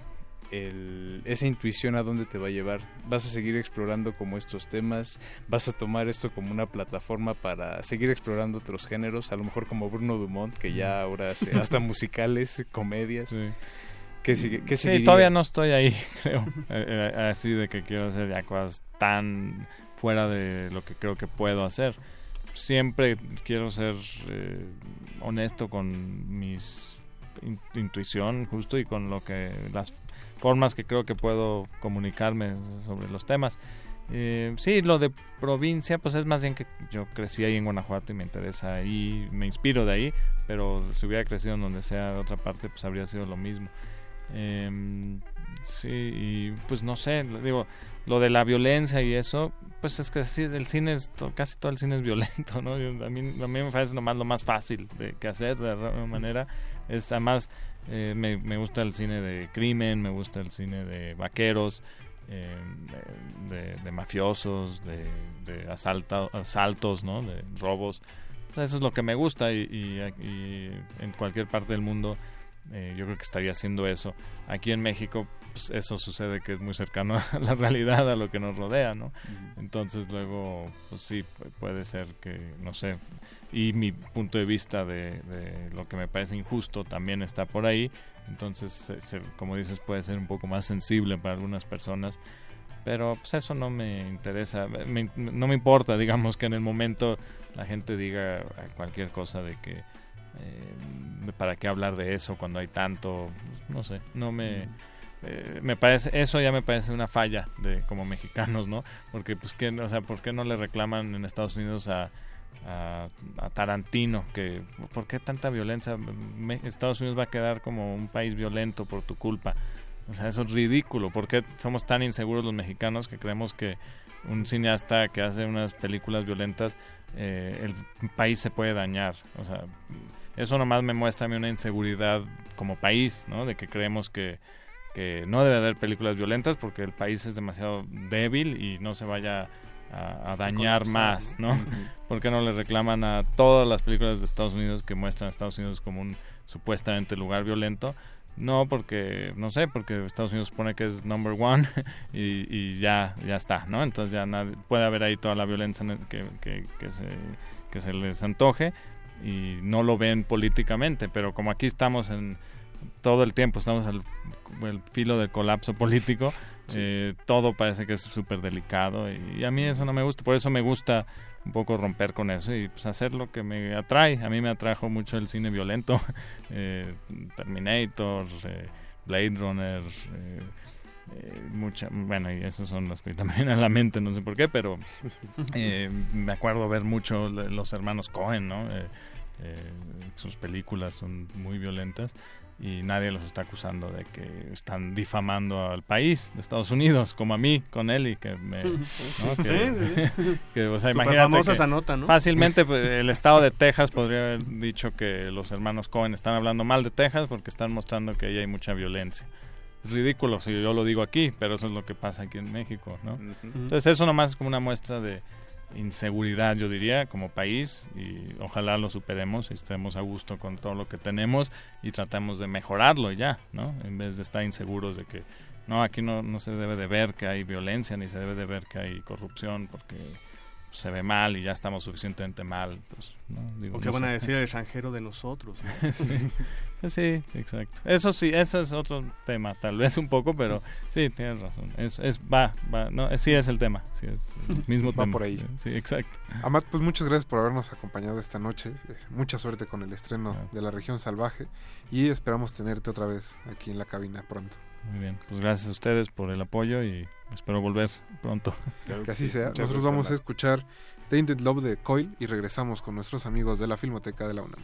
esa intuición a dónde te va a llevar. Vas a seguir explorando como estos temas, vas a tomar esto como una plataforma para seguir explorando otros géneros, a lo mejor como Bruno Dumont, que ya ahora hace hasta [laughs] musicales, comedias. Sí. ¿Qué sí, todavía no estoy ahí, [laughs] creo. Eh, eh, así de que quiero hacer ya cosas tan fuera de lo que creo que puedo hacer. Siempre quiero ser eh, honesto con mis intuición justo y con lo que las formas que creo que puedo comunicarme sobre los temas. Eh, sí, lo de provincia, pues es más bien que yo crecí ahí en Guanajuato y me interesa ahí, me inspiro de ahí, pero si hubiera crecido en donde sea de otra parte, pues habría sido lo mismo. Em, sí, y pues no sé, digo, lo de la violencia y eso, pues es que el cine es, casi todo el cine es violento, ¿no? a, mí, a mí me parece nomás lo más fácil de que hacer de alguna manera, es además eh, me, me, gusta el cine de crimen, me gusta el cine de vaqueros, eh, de, mafiosos, de, de asaltos, ¿no? de robos. Eso es lo que me gusta y, y, en cualquier parte del mundo eh, yo creo que estaría haciendo eso. Aquí en México, pues eso sucede que es muy cercano [laughs] a la realidad, a lo que nos rodea, ¿no? Entonces luego, pues sí, puede ser que, no sé, y mi punto de vista de, lo que me parece injusto también está por ahí, entonces, como dices, puede ser un poco más sensible para algunas personas, pero pues eso no me interesa, no me importa, digamos, que en el momento la gente diga cualquier cosa de que eh, para qué hablar de eso cuando hay tanto, no sé, no me... Eh, me parece eso ya me parece una falla de como mexicanos no porque pues que o sea por qué no le reclaman en Estados Unidos a, a, Tarantino que por qué tanta violencia Estados Unidos va a quedar como un país violento por tu culpa. O sea eso es ridículo. Por qué somos tan inseguros los mexicanos que creemos que un cineasta que hace unas películas violentas eh, el país se puede dañar o sea eso nomás me muestra a mí una inseguridad como país, ¿no? De que creemos que, que no debe haber películas violentas porque el país es demasiado débil y no se vaya a, dañar más, ¿no? [laughs] ¿Por qué no le reclaman a todas las películas de Estados Unidos que muestran a Estados Unidos como un supuestamente lugar violento? No, porque, no sé, porque Estados Unidos supone que es number one [laughs] y, y ya, ya está, ¿no? Entonces ya nadie, puede haber ahí toda la violencia que, que, que, se, que se les antoje, y no lo ven políticamente, pero como aquí estamos en todo el tiempo, estamos al el filo del colapso político, eh, todo parece que es súper delicado y, a mí eso no me gusta, por eso me gusta un poco romper con eso y pues hacer lo que me atrae. A mí me atrajo mucho el cine violento, [laughs] eh, Terminator, eh, Blade Runner, mucha, bueno, y esos son los que [laughs] también a la mente, no sé por qué, pero [laughs] me acuerdo ver mucho los hermanos Cohen, ¿no? Sus películas son muy violentas y nadie los está acusando de que están difamando al país de Estados Unidos, como a mí, con Eli, que me... [laughs] [laughs] Que, o sea, imagínate esa nota, ¿no? Fácilmente pues, [laughs] el estado de Texas podría haber dicho que los hermanos Cohen están hablando mal de Texas porque están mostrando que ahí hay mucha violencia. Es ridículo si yo lo digo aquí, pero eso es lo que pasa aquí en México, ¿no? Entonces eso nomás es como una muestra de inseguridad, yo diría, como país y ojalá lo superemos y estemos a gusto con todo lo que tenemos y tratemos de mejorarlo ya, ¿no? En vez de estar inseguros de que no, aquí no, no se debe de ver que hay violencia ni se debe de ver que hay corrupción porque se ve mal y ya estamos suficientemente mal. Pues, ¿no? qué van a decir el extranjero de nosotros? [laughs] Pues sí. exacto. Eso sí, eso es otro tema, tal vez un poco, pero sí, tienes razón. Es, es va, va, no, sí es el tema, sí es el [laughs] mismo va tema. por ahí. Sí, exacto. Amat, pues muchas gracias por habernos acompañado esta noche. Mucha suerte con el estreno de La Región Salvaje y esperamos tenerte otra vez aquí en la cabina pronto. Muy bien, pues gracias a ustedes por el apoyo y espero volver pronto. Que así sea. Nosotros vamos a escuchar Tainted Love de Coil y regresamos con nuestros amigos de la Filmoteca de la UNAM.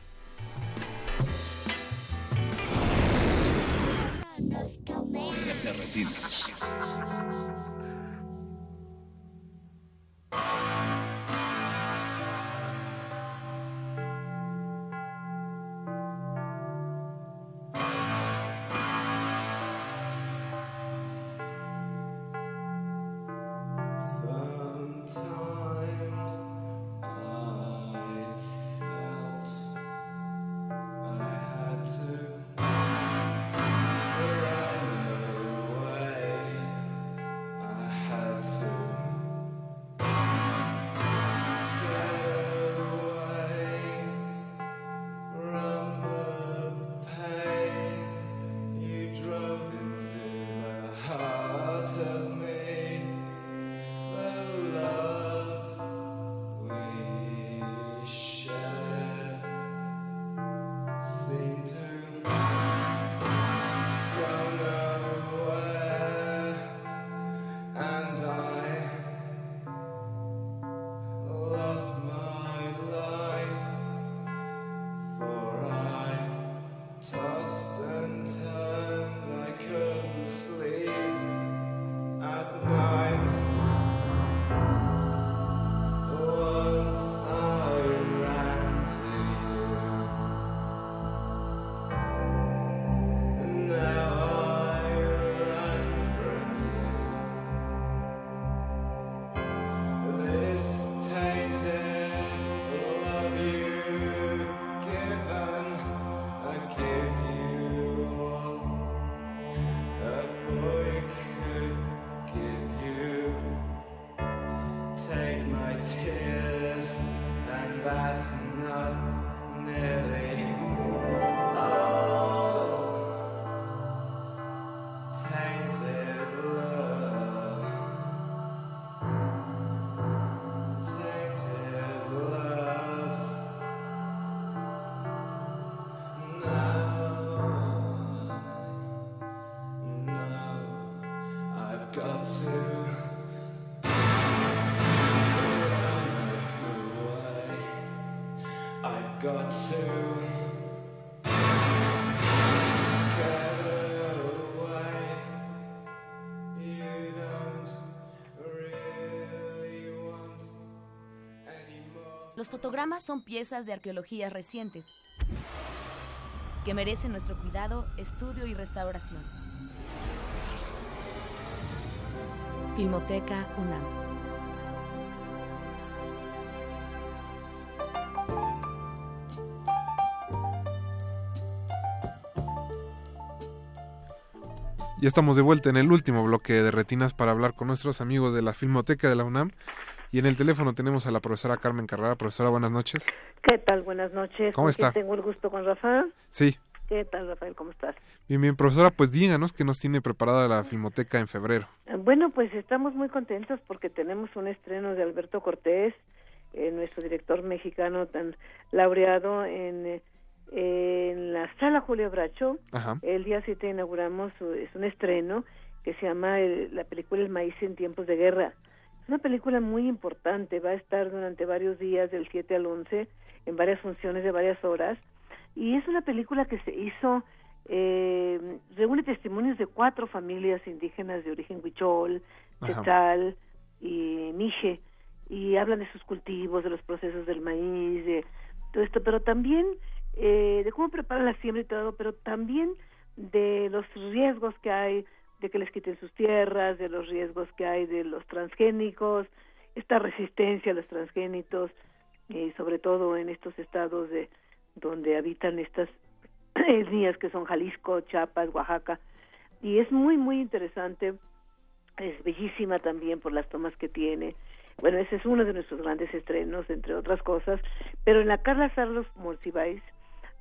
Retinas. Fotogramas son piezas de arqueología recientes que merecen nuestro cuidado, estudio y restauración. Filmoteca UNAM. Ya estamos de vuelta en el último bloque de Retinas para hablar con nuestros amigos de la Filmoteca de la UNAM. Y en el teléfono tenemos a la profesora Carmen Carrera. Profesora, buenas noches. ¿Qué tal? Buenas noches. ¿Cómo ¿Con está? Tengo el gusto con Rafael. Sí, ¿Qué tal, Rafael? ¿Cómo estás? bien, bien. Profesora, pues díganos qué nos tiene preparada la Filmoteca en febrero. Bueno, pues estamos muy contentos porque tenemos un estreno de Alberto Cortés, eh, nuestro director mexicano tan laureado en, eh, en la sala Julio Bracho. Ajá. El día 7 inauguramos, es un estreno que se llama el- la película El maíz en tiempos de guerra. Una película muy importante, va a estar durante varios días, del 7 al 11, en varias funciones de varias horas. Y es una película que se hizo, eh, reúne testimonios de cuatro familias indígenas de origen huichol, quetzal y mije, y hablan de sus cultivos, de los procesos del maíz, de todo esto, pero también eh, de cómo preparan la siembra y todo, pero también de los riesgos que hay de que les quiten sus tierras, de los riesgos que hay de los transgénicos, esta resistencia a los transgénitos, y sobre todo en estos estados de donde habitan estas [clears throat] etnias que son Jalisco, Chiapas, Oaxaca, y es muy muy interesante, es bellísima también por las tomas que tiene. Bueno, ese es uno de nuestros grandes estrenos, entre otras cosas, pero en la Carla Sarlos Monsiváis,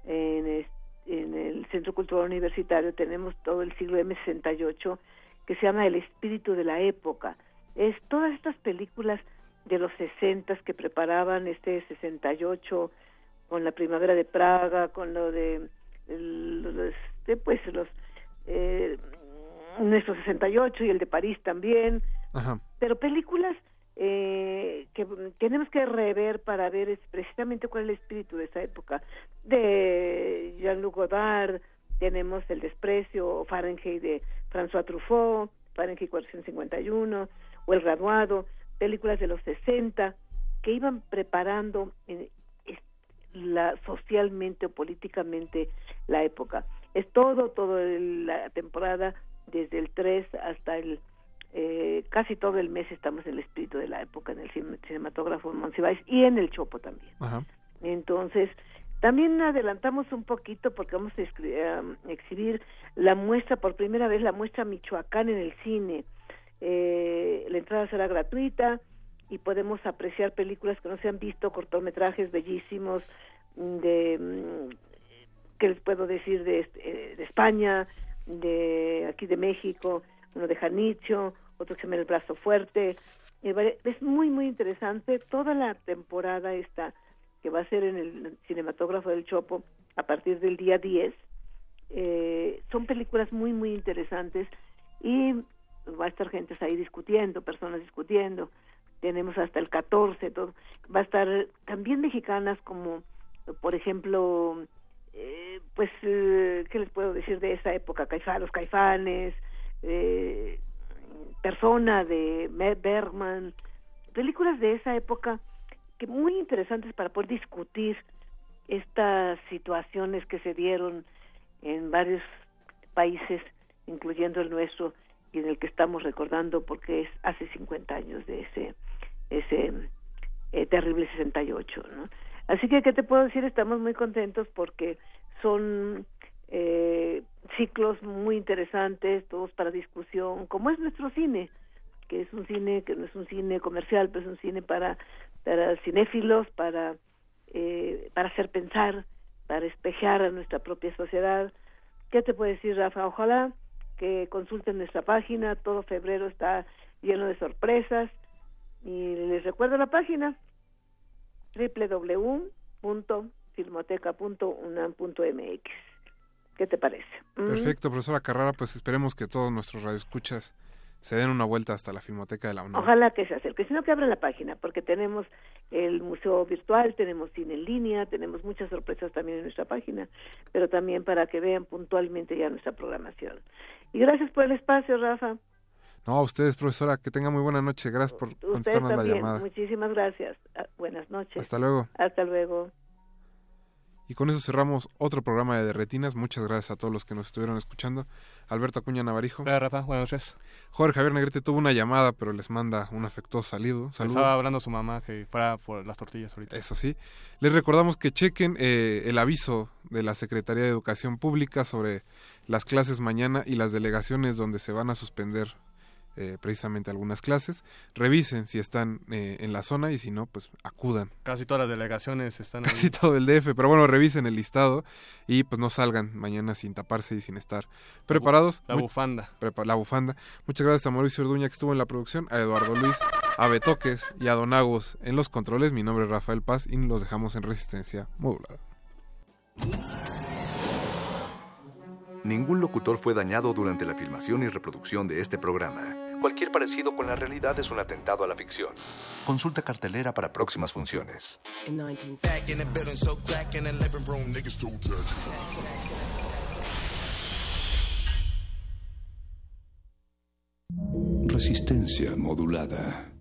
en, es- en el Centro Cultural Universitario, tenemos todo el siglo M68, que se llama El espíritu de la época. Es todas estas películas de los 60 que preparaban este 68 con la primavera de Praga, con lo de los, de, pues los eh, nuestro 68 y el de París también, Ajá. pero películas eh, que tenemos que rever para ver es precisamente cuál es el espíritu de esa época. De Jean-Luc Godard, tenemos El desprecio, Fahrenheit de François Truffaut, Fahrenheit 451, o El graduado, películas de los 60 que iban preparando eh, es- la socialmente o políticamente la época. Es todo, el- la temporada, desde el 3 hasta el eh, casi todo el mes estamos en el espíritu de la época en el cine- cinematógrafo Monsiváis y en el Chopo también. Ajá. Entonces, también adelantamos un poquito porque vamos a a exhibir la muestra, por primera vez, la muestra Michoacán en el cine. Eh, la entrada será gratuita y podemos apreciar películas que no se han visto, cortometrajes bellísimos de, mm, ¿qué les puedo decir? De, eh, de España, de aquí de México, uno de Janicho, otro que se llama El Brazo Fuerte. Eh, Es muy, muy interesante. Toda la temporada esta que va a ser en el cinematógrafo del Chopo a partir del día 10. Eh, son películas muy, muy interesantes y va a estar gente ahí discutiendo, personas discutiendo. Tenemos hasta el 14, todo. Va a estar también mexicanas como, por ejemplo, eh, pues, eh, ¿qué les puedo decir de esa época? Caifa, los caifanes, eh, Persona de Bergman, películas de esa época que muy interesantes para poder discutir estas situaciones que se dieron en varios países, incluyendo el nuestro y en el que estamos recordando porque es hace 50 años de ese ese eh, terrible 68, ¿no? Así que qué te puedo decir, estamos muy contentos porque son eh, ciclos muy interesantes, todos para discusión, como es nuestro cine, que es un cine que no es un cine comercial, pero es un cine para para cinéfilos, para eh, para hacer pensar, para espejar a nuestra propia sociedad. ¿Qué te puedo decir, Rafa? Ojalá que consulten nuestra página, todo febrero está lleno de sorpresas y les recuerdo la página www.filmoteca.unam.mx. ¿Qué te parece? Mm. Perfecto, profesora Carrara, pues esperemos que todos nuestros radioescuchas se den una vuelta hasta la Filmoteca de la UNAM. Ojalá que se acerque, sino que abran la página, porque tenemos el museo virtual, tenemos cine en línea, tenemos muchas sorpresas también en nuestra página, pero también para que vean puntualmente ya nuestra programación. Y gracias por el espacio, Rafa. No, a ustedes, profesora, que tenga muy buena noche. Gracias por contestarnos la llamada. Muchísimas gracias. Ah, buenas noches. Hasta luego. Hasta luego. Y con eso cerramos otro programa de Derretinas. Muchas gracias a todos los que nos estuvieron escuchando. Alberto Acuña Navarijo. Hola, Rafa. Buenas noches. Jorge Javier Negrete tuvo una llamada, pero les manda un afectuoso saludo. Estaba hablando a su mamá que fuera por las tortillas ahorita. Eso sí. Les recordamos que chequen eh, el aviso de la Secretaría de Educación Pública sobre las clases mañana y las delegaciones donde se van a suspender eh, precisamente algunas clases. Revisen si están eh, en la zona y si no, pues acudan. Casi todas las delegaciones están ahí. Casi todo el DF, pero bueno, revisen el listado y pues no salgan mañana sin taparse y sin estar preparados. La bufanda. la bufanda. Muchas gracias a Mauricio Orduña que estuvo en la producción, a Eduardo Luis, a Betoques y a Don Agos en los controles. Mi nombre es Rafael Paz y los dejamos en resistencia modulada. Ningún locutor fue dañado durante la filmación y reproducción de este programa. Cualquier parecido con la realidad es un atentado a la ficción. Consulta cartelera para próximas funciones. Resistencia modulada.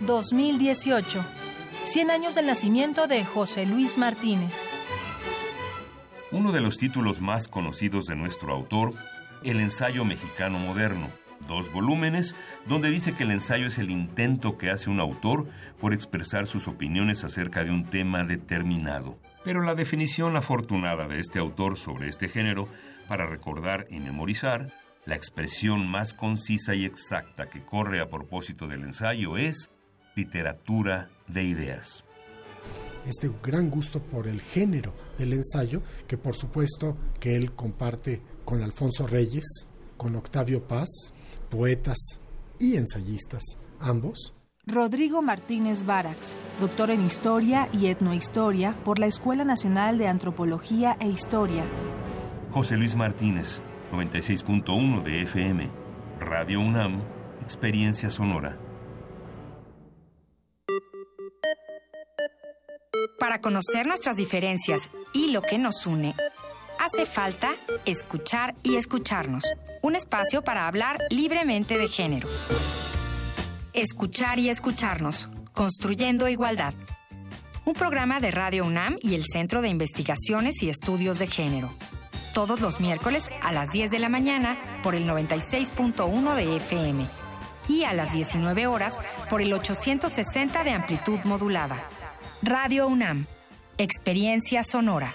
2018. 100 años del nacimiento de José Luis Martínez. Uno de los títulos más conocidos de nuestro autor, El ensayo mexicano moderno dos volúmenes, donde dice que el ensayo es el intento que hace un autor por expresar sus opiniones acerca de un tema determinado. Pero la definición afortunada de este autor sobre este género, para recordar y memorizar, la expresión más concisa y exacta que corre a propósito del ensayo es literatura de ideas. Este gran gusto por el género del ensayo, que por supuesto que él comparte con Alfonso Reyes, con Octavio Paz, poetas y ensayistas, ambos. Rodrigo Martínez Barax, doctor en Historia y Etnohistoria por la Escuela Nacional de Antropología e Historia. José Luis Martínez, 96.1 de FM, Radio UNAM, Experiencia Sonora. Para conocer nuestras diferencias y lo que nos une, hace falta escuchar y escucharnos. Un espacio para hablar libremente de género. Escuchar y escucharnos. Construyendo igualdad. Un programa de Radio UNAM y el Centro de Investigaciones y Estudios de Género. Todos los miércoles a las 10 de la mañana por el 96.1 de FM y a las 19 horas por el 860 de amplitud modulada. Radio UNAM. Experiencia sonora.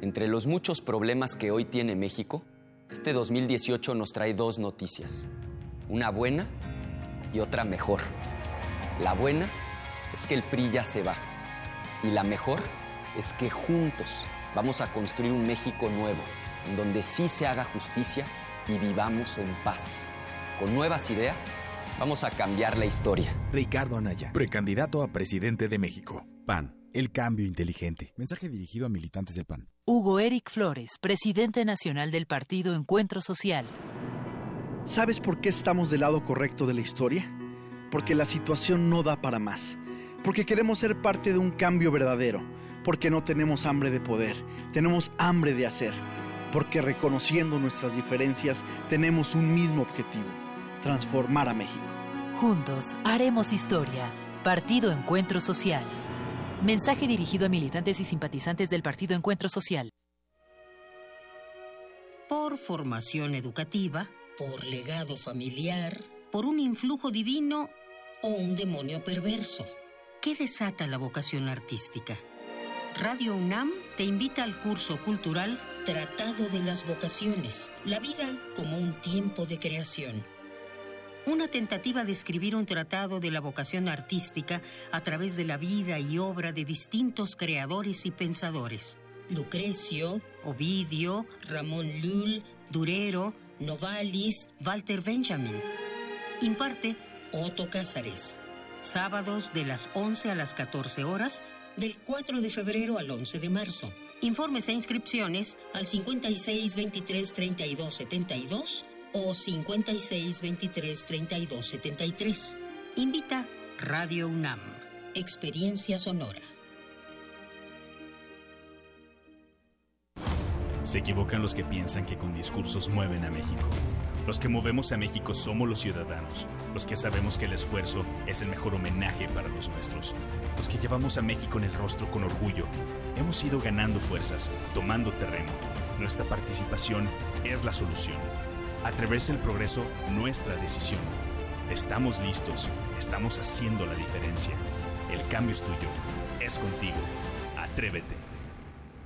Entre los muchos problemas que hoy tiene México, este 2018 nos trae dos noticias. Una buena y otra mejor. La buena es que el PRI ya se va. Y la mejor es que juntos vamos a construir un México nuevo, en donde sí se haga justicia y vivamos en paz. Con nuevas ideas, vamos a cambiar la historia. Ricardo Anaya, precandidato a presidente de México. PAN. El cambio inteligente. Mensaje dirigido a militantes del PAN. Hugo Eric Flores, presidente nacional del partido Encuentro Social. ¿Sabes por qué estamos del lado correcto de la historia? Porque la situación no da para más. Porque queremos ser parte de un cambio verdadero. Porque no tenemos hambre de poder. Tenemos hambre de hacer. Porque reconociendo nuestras diferencias tenemos un mismo objetivo. Transformar a México. Juntos haremos historia. Partido Encuentro Social. Mensaje dirigido a militantes y simpatizantes del Partido Encuentro Social. Por formación educativa, por legado familiar, por un influjo divino o un demonio perverso. ¿Qué desata la vocación artística? Radio UNAM te invita al curso cultural Tratado de las Vocaciones, la vida como un tiempo de creación. Una tentativa de escribir un tratado de la vocación artística a través de la vida y obra de distintos creadores y pensadores. Lucrecio, Ovidio, Ramón Lull, Durero, Novalis, Walter Benjamin. Imparte Otto Cázares. Sábados de las 11 a las 14 horas, del 4 de febrero al 11 de marzo. Informes e inscripciones al 56 23 32 72 o 56 23 32 73. Invita Radio UNAM. Experiencia sonora. Se equivocan los que piensan que con discursos mueven a México. Los que movemos a México somos los ciudadanos, los que sabemos que el esfuerzo es el mejor homenaje para los nuestros, los que llevamos a México en el rostro con orgullo. Hemos ido ganando fuerzas, tomando terreno. Nuestra participación es la solución. Atreverse el progreso, nuestra decisión. Estamos listos, estamos haciendo la diferencia. El cambio es tuyo, es contigo. Atrévete.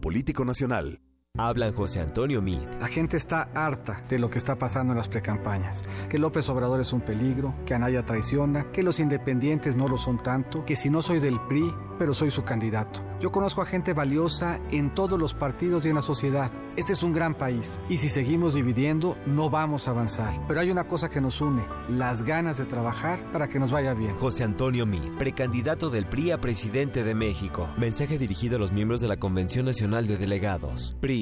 Político Nacional. Hablan José Antonio Mid. La gente está harta de lo que está pasando en las precampañas. Que López Obrador es un peligro, que Anaya traiciona, que los independientes no lo son tanto, que si no soy del PRI, pero soy su candidato. Yo conozco a gente valiosa en todos los partidos y en la sociedad. Este es un gran país y si seguimos dividiendo no vamos a avanzar. Pero hay una cosa que nos une, las ganas de trabajar para que nos vaya bien. José Antonio Mid, precandidato del PRI a presidente de México. Mensaje dirigido a los miembros de la Convención Nacional de Delegados. PRI.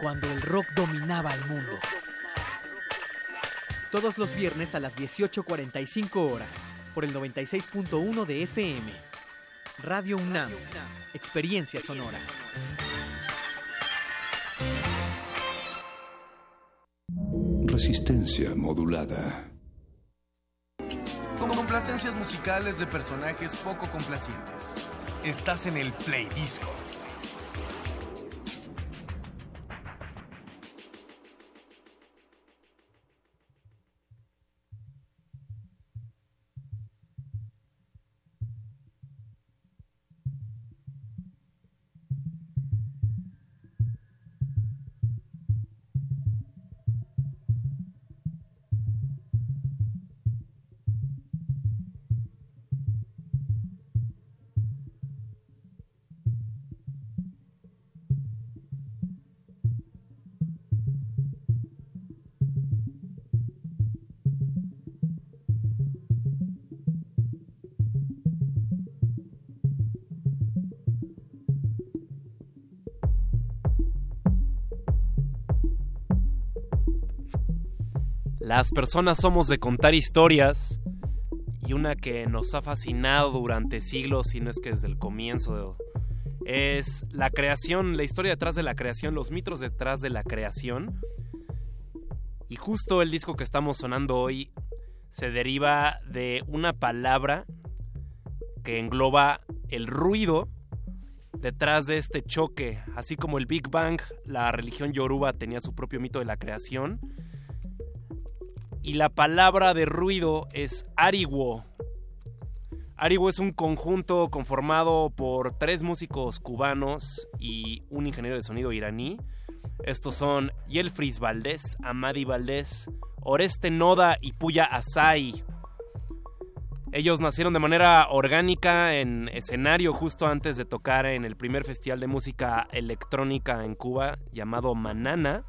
Cuando el rock dominaba el mundo. Todos los viernes a las 18.45 horas, por el 96.1 de FM. Radio UNAM, Experiencia Sonora. Resistencia modulada. Con complacencias musicales de personajes poco complacientes. Estás en el Play Disco. Las personas somos de contar historias y una que nos ha fascinado durante siglos, y no es que desde el comienzo, es la creación, la historia detrás de la creación, los mitos detrás de la creación. Y justo el disco que estamos sonando hoy se deriva de una palabra que engloba el ruido detrás de este choque, así como el Big Bang, la religión yoruba tenía su propio mito de la creación y la palabra de ruido es Ariwo. Ariwo es un conjunto conformado por tres músicos cubanos y un ingeniero de sonido iraní. Estos son Yelfris Valdés, Amadi Valdés, Oreste Noda y Puya Asai. Ellos nacieron de manera orgánica en escenario justo antes de tocar en el primer festival de música electrónica en Cuba llamado Manana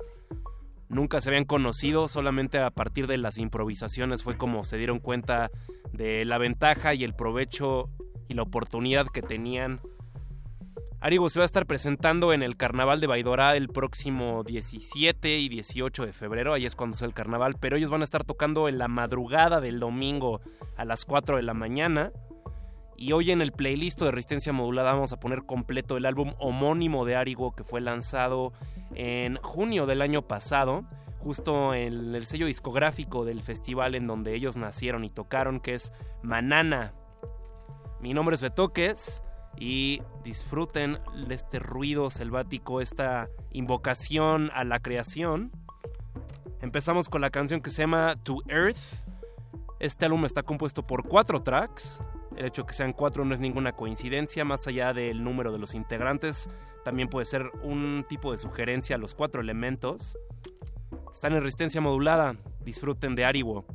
nunca se habían conocido, solamente a partir de las improvisaciones fue como se dieron cuenta de la ventaja y el provecho y la oportunidad que tenían. Arigo se va a estar presentando en el Carnaval de Baidora el próximo 17 y 18 de febrero, ahí es cuando es el carnaval, pero ellos van a estar tocando en la madrugada del domingo a las 4 de la mañana. Y hoy en el playlist de Resistencia Modulada vamos a poner completo el álbum homónimo de Arigo que fue lanzado en junio del año pasado, justo en el sello discográfico del festival en donde ellos nacieron y tocaron, que es Manana. Mi nombre es Betoques y disfruten de este ruido selvático, esta invocación a la creación. Empezamos con la canción que se llama To Earth. Este álbum está compuesto por cuatro tracks. El hecho de que sean cuatro no es ninguna coincidencia, más allá del número de los integrantes, también puede ser un tipo de sugerencia a los cuatro elementos. Están en resistencia modulada, disfruten de Ariwo.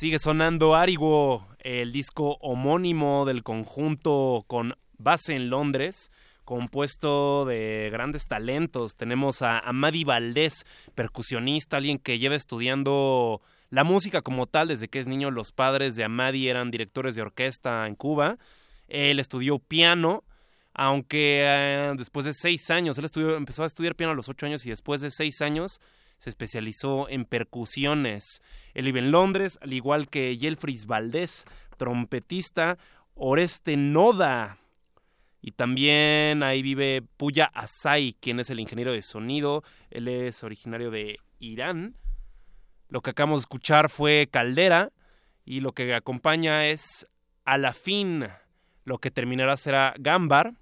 Sigue sonando Arigo, el disco homónimo del conjunto con base en Londres, compuesto de grandes talentos. Tenemos a Amadi Valdés, percusionista, alguien que lleva estudiando la música como tal desde que es niño. Los padres de Amadi eran directores de orquesta en Cuba. Él estudió piano, aunque eh, después de seis años, él estudió, empezó a estudiar piano a los ocho años y después de seis años se especializó en percusiones. Él vive en Londres, al igual que Yelfris Valdés, trompetista, Oreste Noda. Y también ahí vive Puya Asai, quien es el ingeniero de sonido. Él es originario de Irán. Lo que acabamos de escuchar fue Caldera. Y lo que acompaña es A la fin. Lo que terminará será Gambar.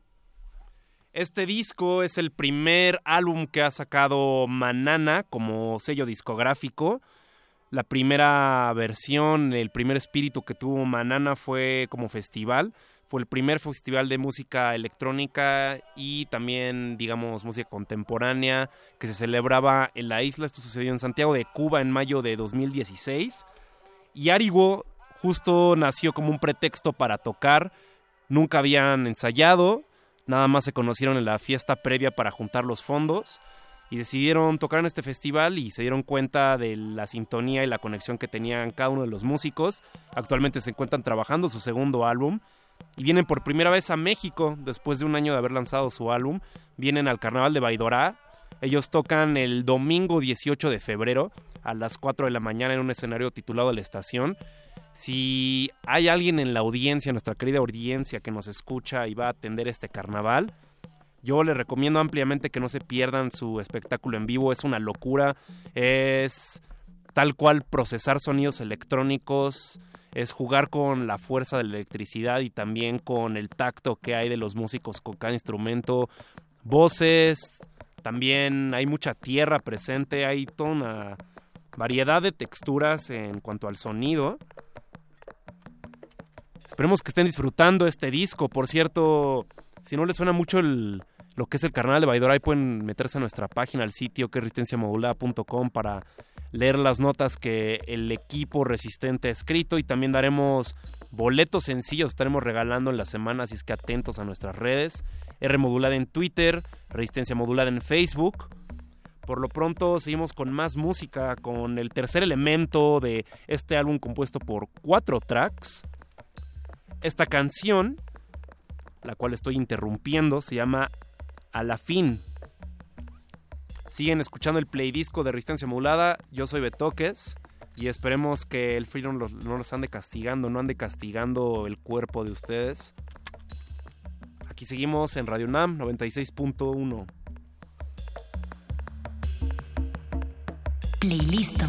Este disco es el primer álbum que ha sacado Manana como sello discográfico. La primera versión, el primer espíritu que tuvo Manana fue como festival. Fue el primer festival de música electrónica y también, digamos, música contemporánea que se celebraba en la isla. Esto sucedió en Santiago de Cuba en mayo de 2016. Y Arigo justo nació como un pretexto para tocar. Nunca habían ensayado, Nada más se conocieron en la fiesta previa para juntar los fondos y decidieron tocar en este festival y se dieron cuenta de la sintonía y la conexión que tenían cada uno de los músicos. Actualmente se encuentran trabajando su segundo álbum y vienen por primera vez a México después de un año de haber lanzado su álbum. Vienen al Carnaval de Baidorá. Ellos tocan el domingo 18 de febrero a las 4 de la mañana en un escenario titulado La Estación si hay alguien en la audiencia, nuestra querida audiencia que nos escucha y va a atender este carnaval, yo les recomiendo ampliamente que no se pierdan su espectáculo en vivo. Es una locura. Es tal cual procesar sonidos electrónicos. Es jugar con la fuerza de la electricidad y también con el tacto que hay de los músicos con cada instrumento. Voces. También hay mucha tierra presente. Hay toda una variedad de texturas en cuanto al sonido. Esperemos que estén disfrutando este disco. Por cierto, si no les suena mucho lo que es el carnal de Baidora, ahí pueden meterse a nuestra página, al sitio que es resistenciamodulada.com para leer las notas que el equipo resistente ha escrito y también daremos boletos sencillos, estaremos regalando en la semana, así es que atentos a nuestras redes. R modulada en Twitter, Resistencia modulada en Facebook. Por lo pronto seguimos con más música, con el tercer elemento de este álbum compuesto por cuatro tracks. Esta canción, la cual estoy interrumpiendo, se llama A la fin. Siguen escuchando el playdisco de Resistencia Modulada. Yo soy Betoques. Y esperemos que el frío no los, ande castigando, no ande castigando el cuerpo de ustedes. Aquí seguimos en Radio Nam 96.1. Playlist.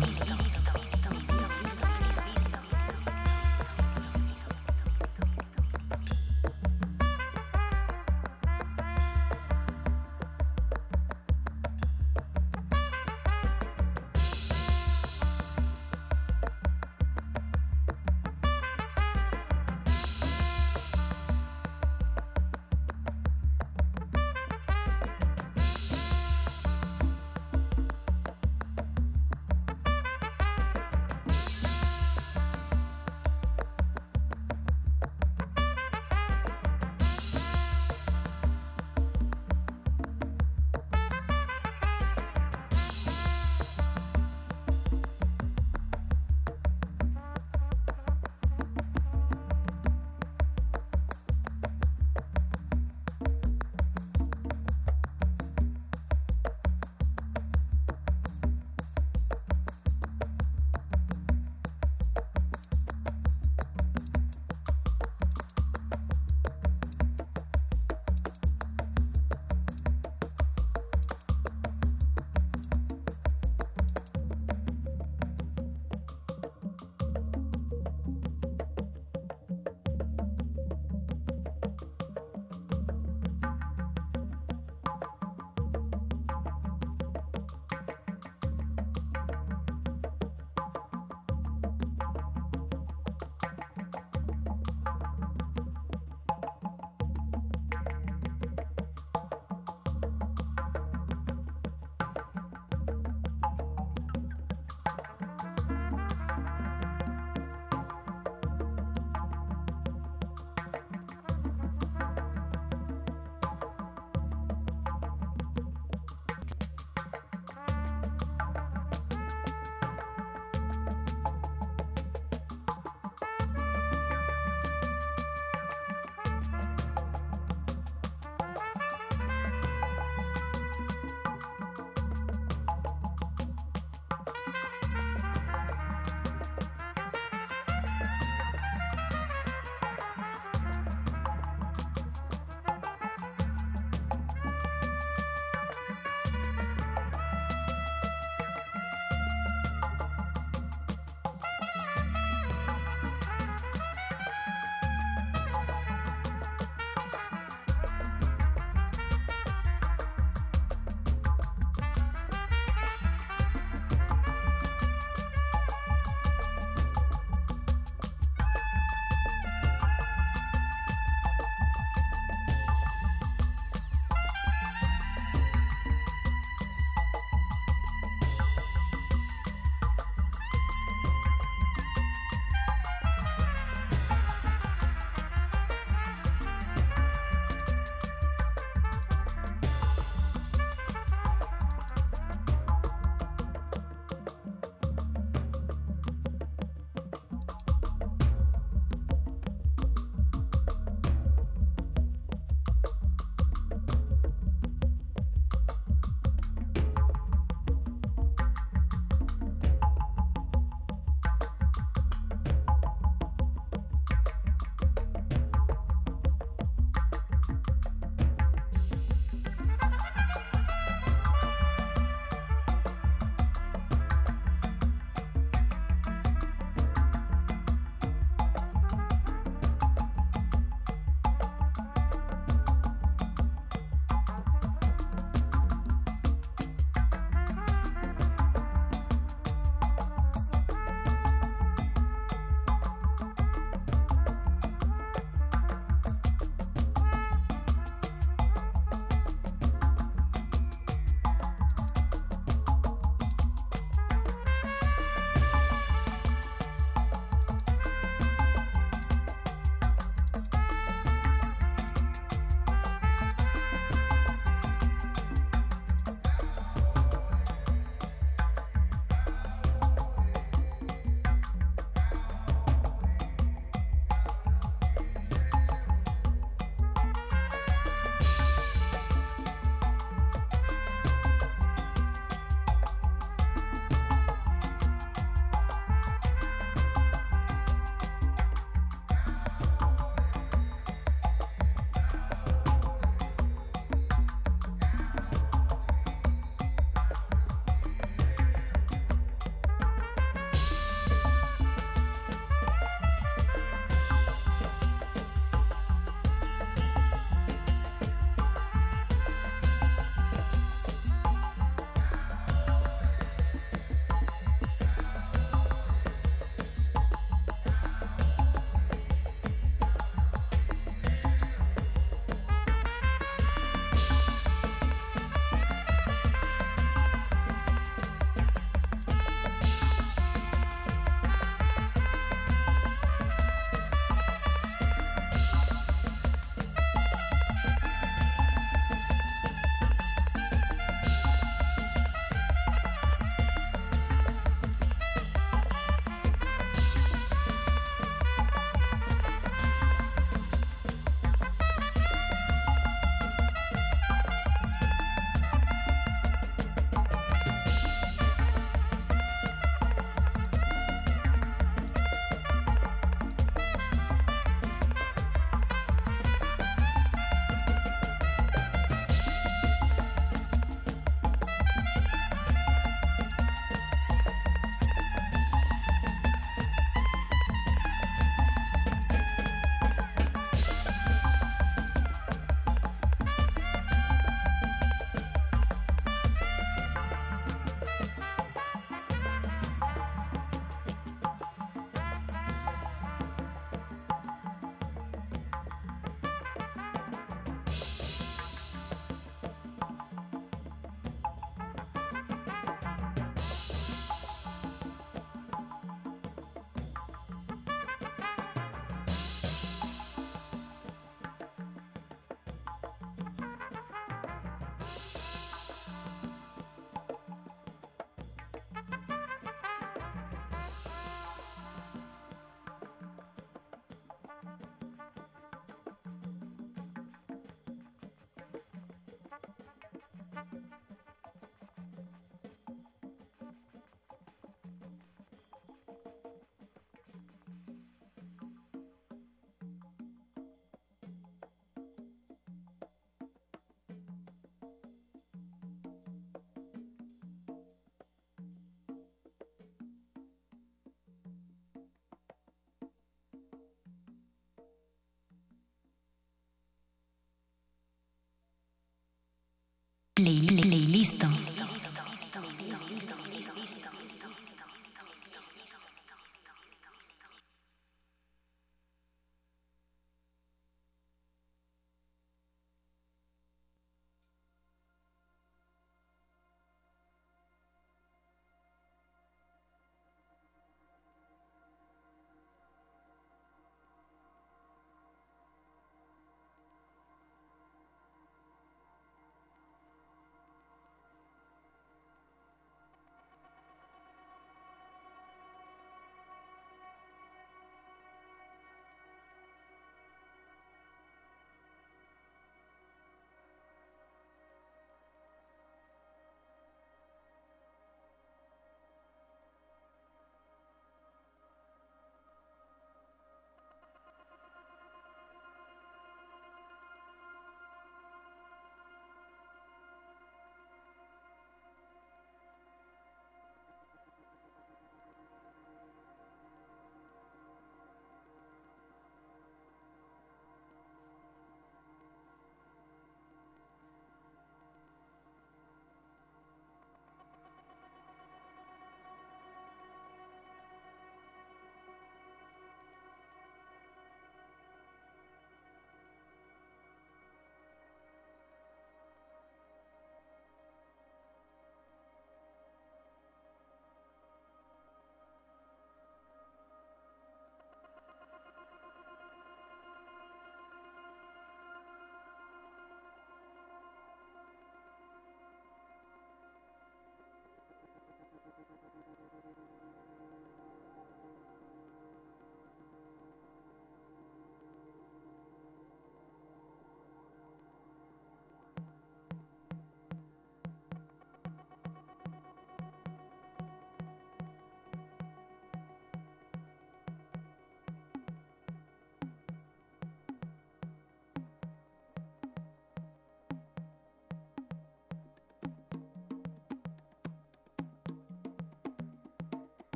Play, play.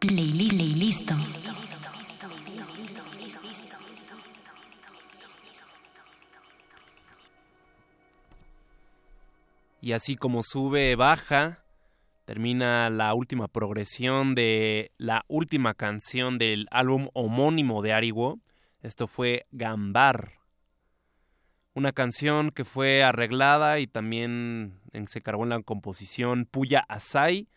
Playlist. Y así como sube, baja, termina la última progresión de la última canción del álbum homónimo de Ariwo. Esto fue Gambar. Una canción que fue arreglada y también se cargó en la composición Puya Asai,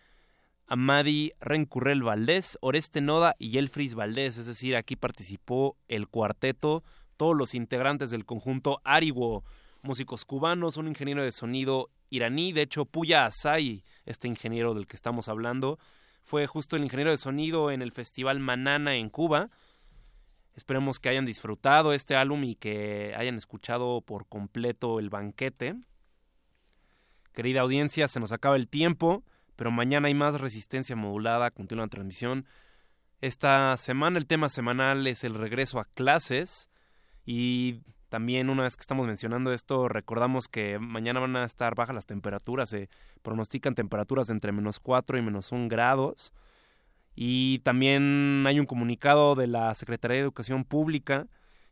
Amadi Rencurrel Valdés, Oreste Noda y Elfris Valdés. Es decir, aquí participó el cuarteto, todos los integrantes del conjunto Ariwo, músicos cubanos, un ingeniero de sonido iraní. De hecho, Puya Asai, este ingeniero del que estamos hablando, fue justo el ingeniero de sonido en el Festival Manana en Cuba. Esperemos que hayan disfrutado este álbum y que hayan escuchado por completo el banquete. Querida audiencia, se nos acaba el tiempo, pero mañana hay más resistencia modulada, continúa la transmisión. Esta semana el tema semanal es el regreso a clases y también una vez que estamos mencionando esto, recordamos que mañana van a estar bajas las temperaturas, se pronostican temperaturas entre menos 4 y menos 1 grados. Y también hay un comunicado de la Secretaría de Educación Pública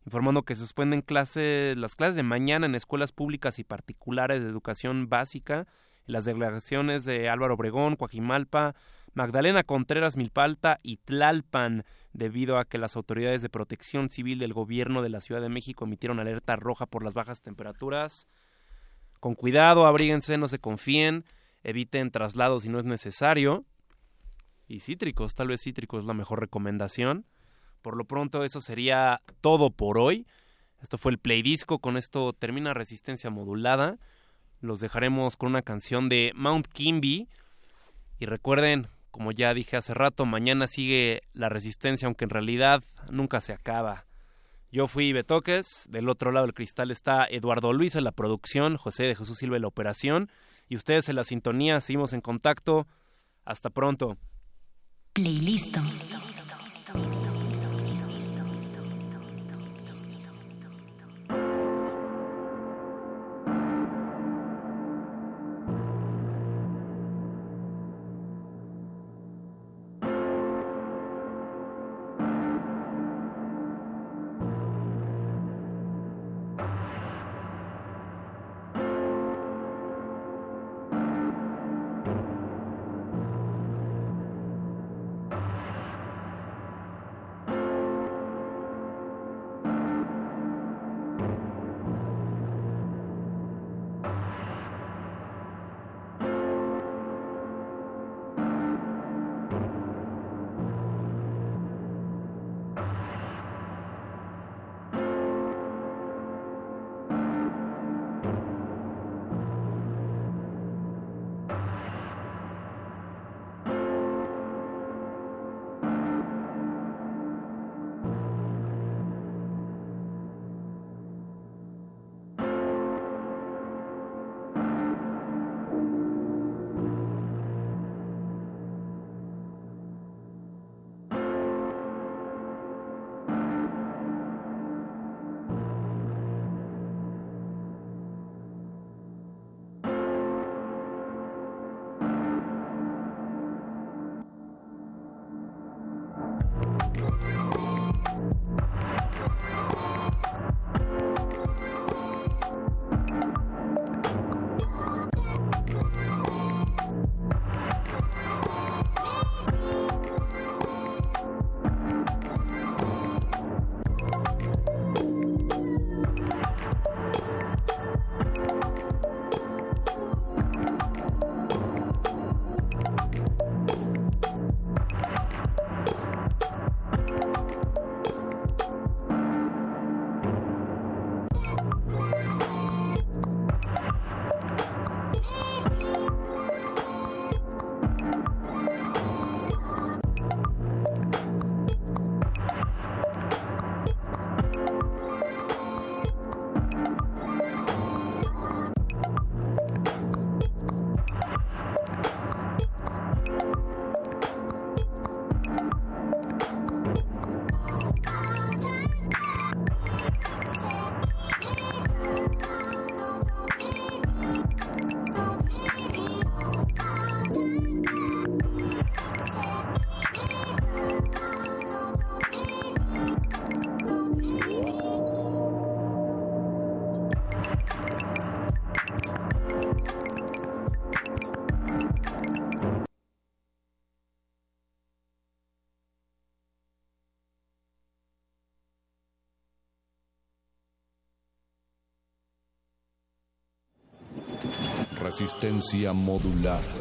informando que suspenden las clases de mañana en escuelas públicas y particulares de educación básica, en las delegaciones de Álvaro Obregón, Coajimalpa, Magdalena Contreras Milpalta y Tlalpan, debido a que las autoridades de protección civil del gobierno de la Ciudad de México emitieron alerta roja por las bajas temperaturas. Con cuidado, abríguense, no se confíen, eviten traslados si no es necesario. Y cítricos, tal vez cítricos es la mejor recomendación. Por lo pronto, eso sería todo por hoy. Esto fue el Play Disco, con esto termina Resistencia Modulada. Los dejaremos con una canción de Mount Kimby. Y recuerden, como ya dije hace rato, mañana sigue la resistencia, aunque en realidad nunca se acaba. Yo fui Betoques, del otro lado del cristal está Eduardo Luis en la producción, José de Jesús Silva en la operación, y ustedes en la sintonía, seguimos en contacto. Hasta pronto. Playlist. resistencia modular.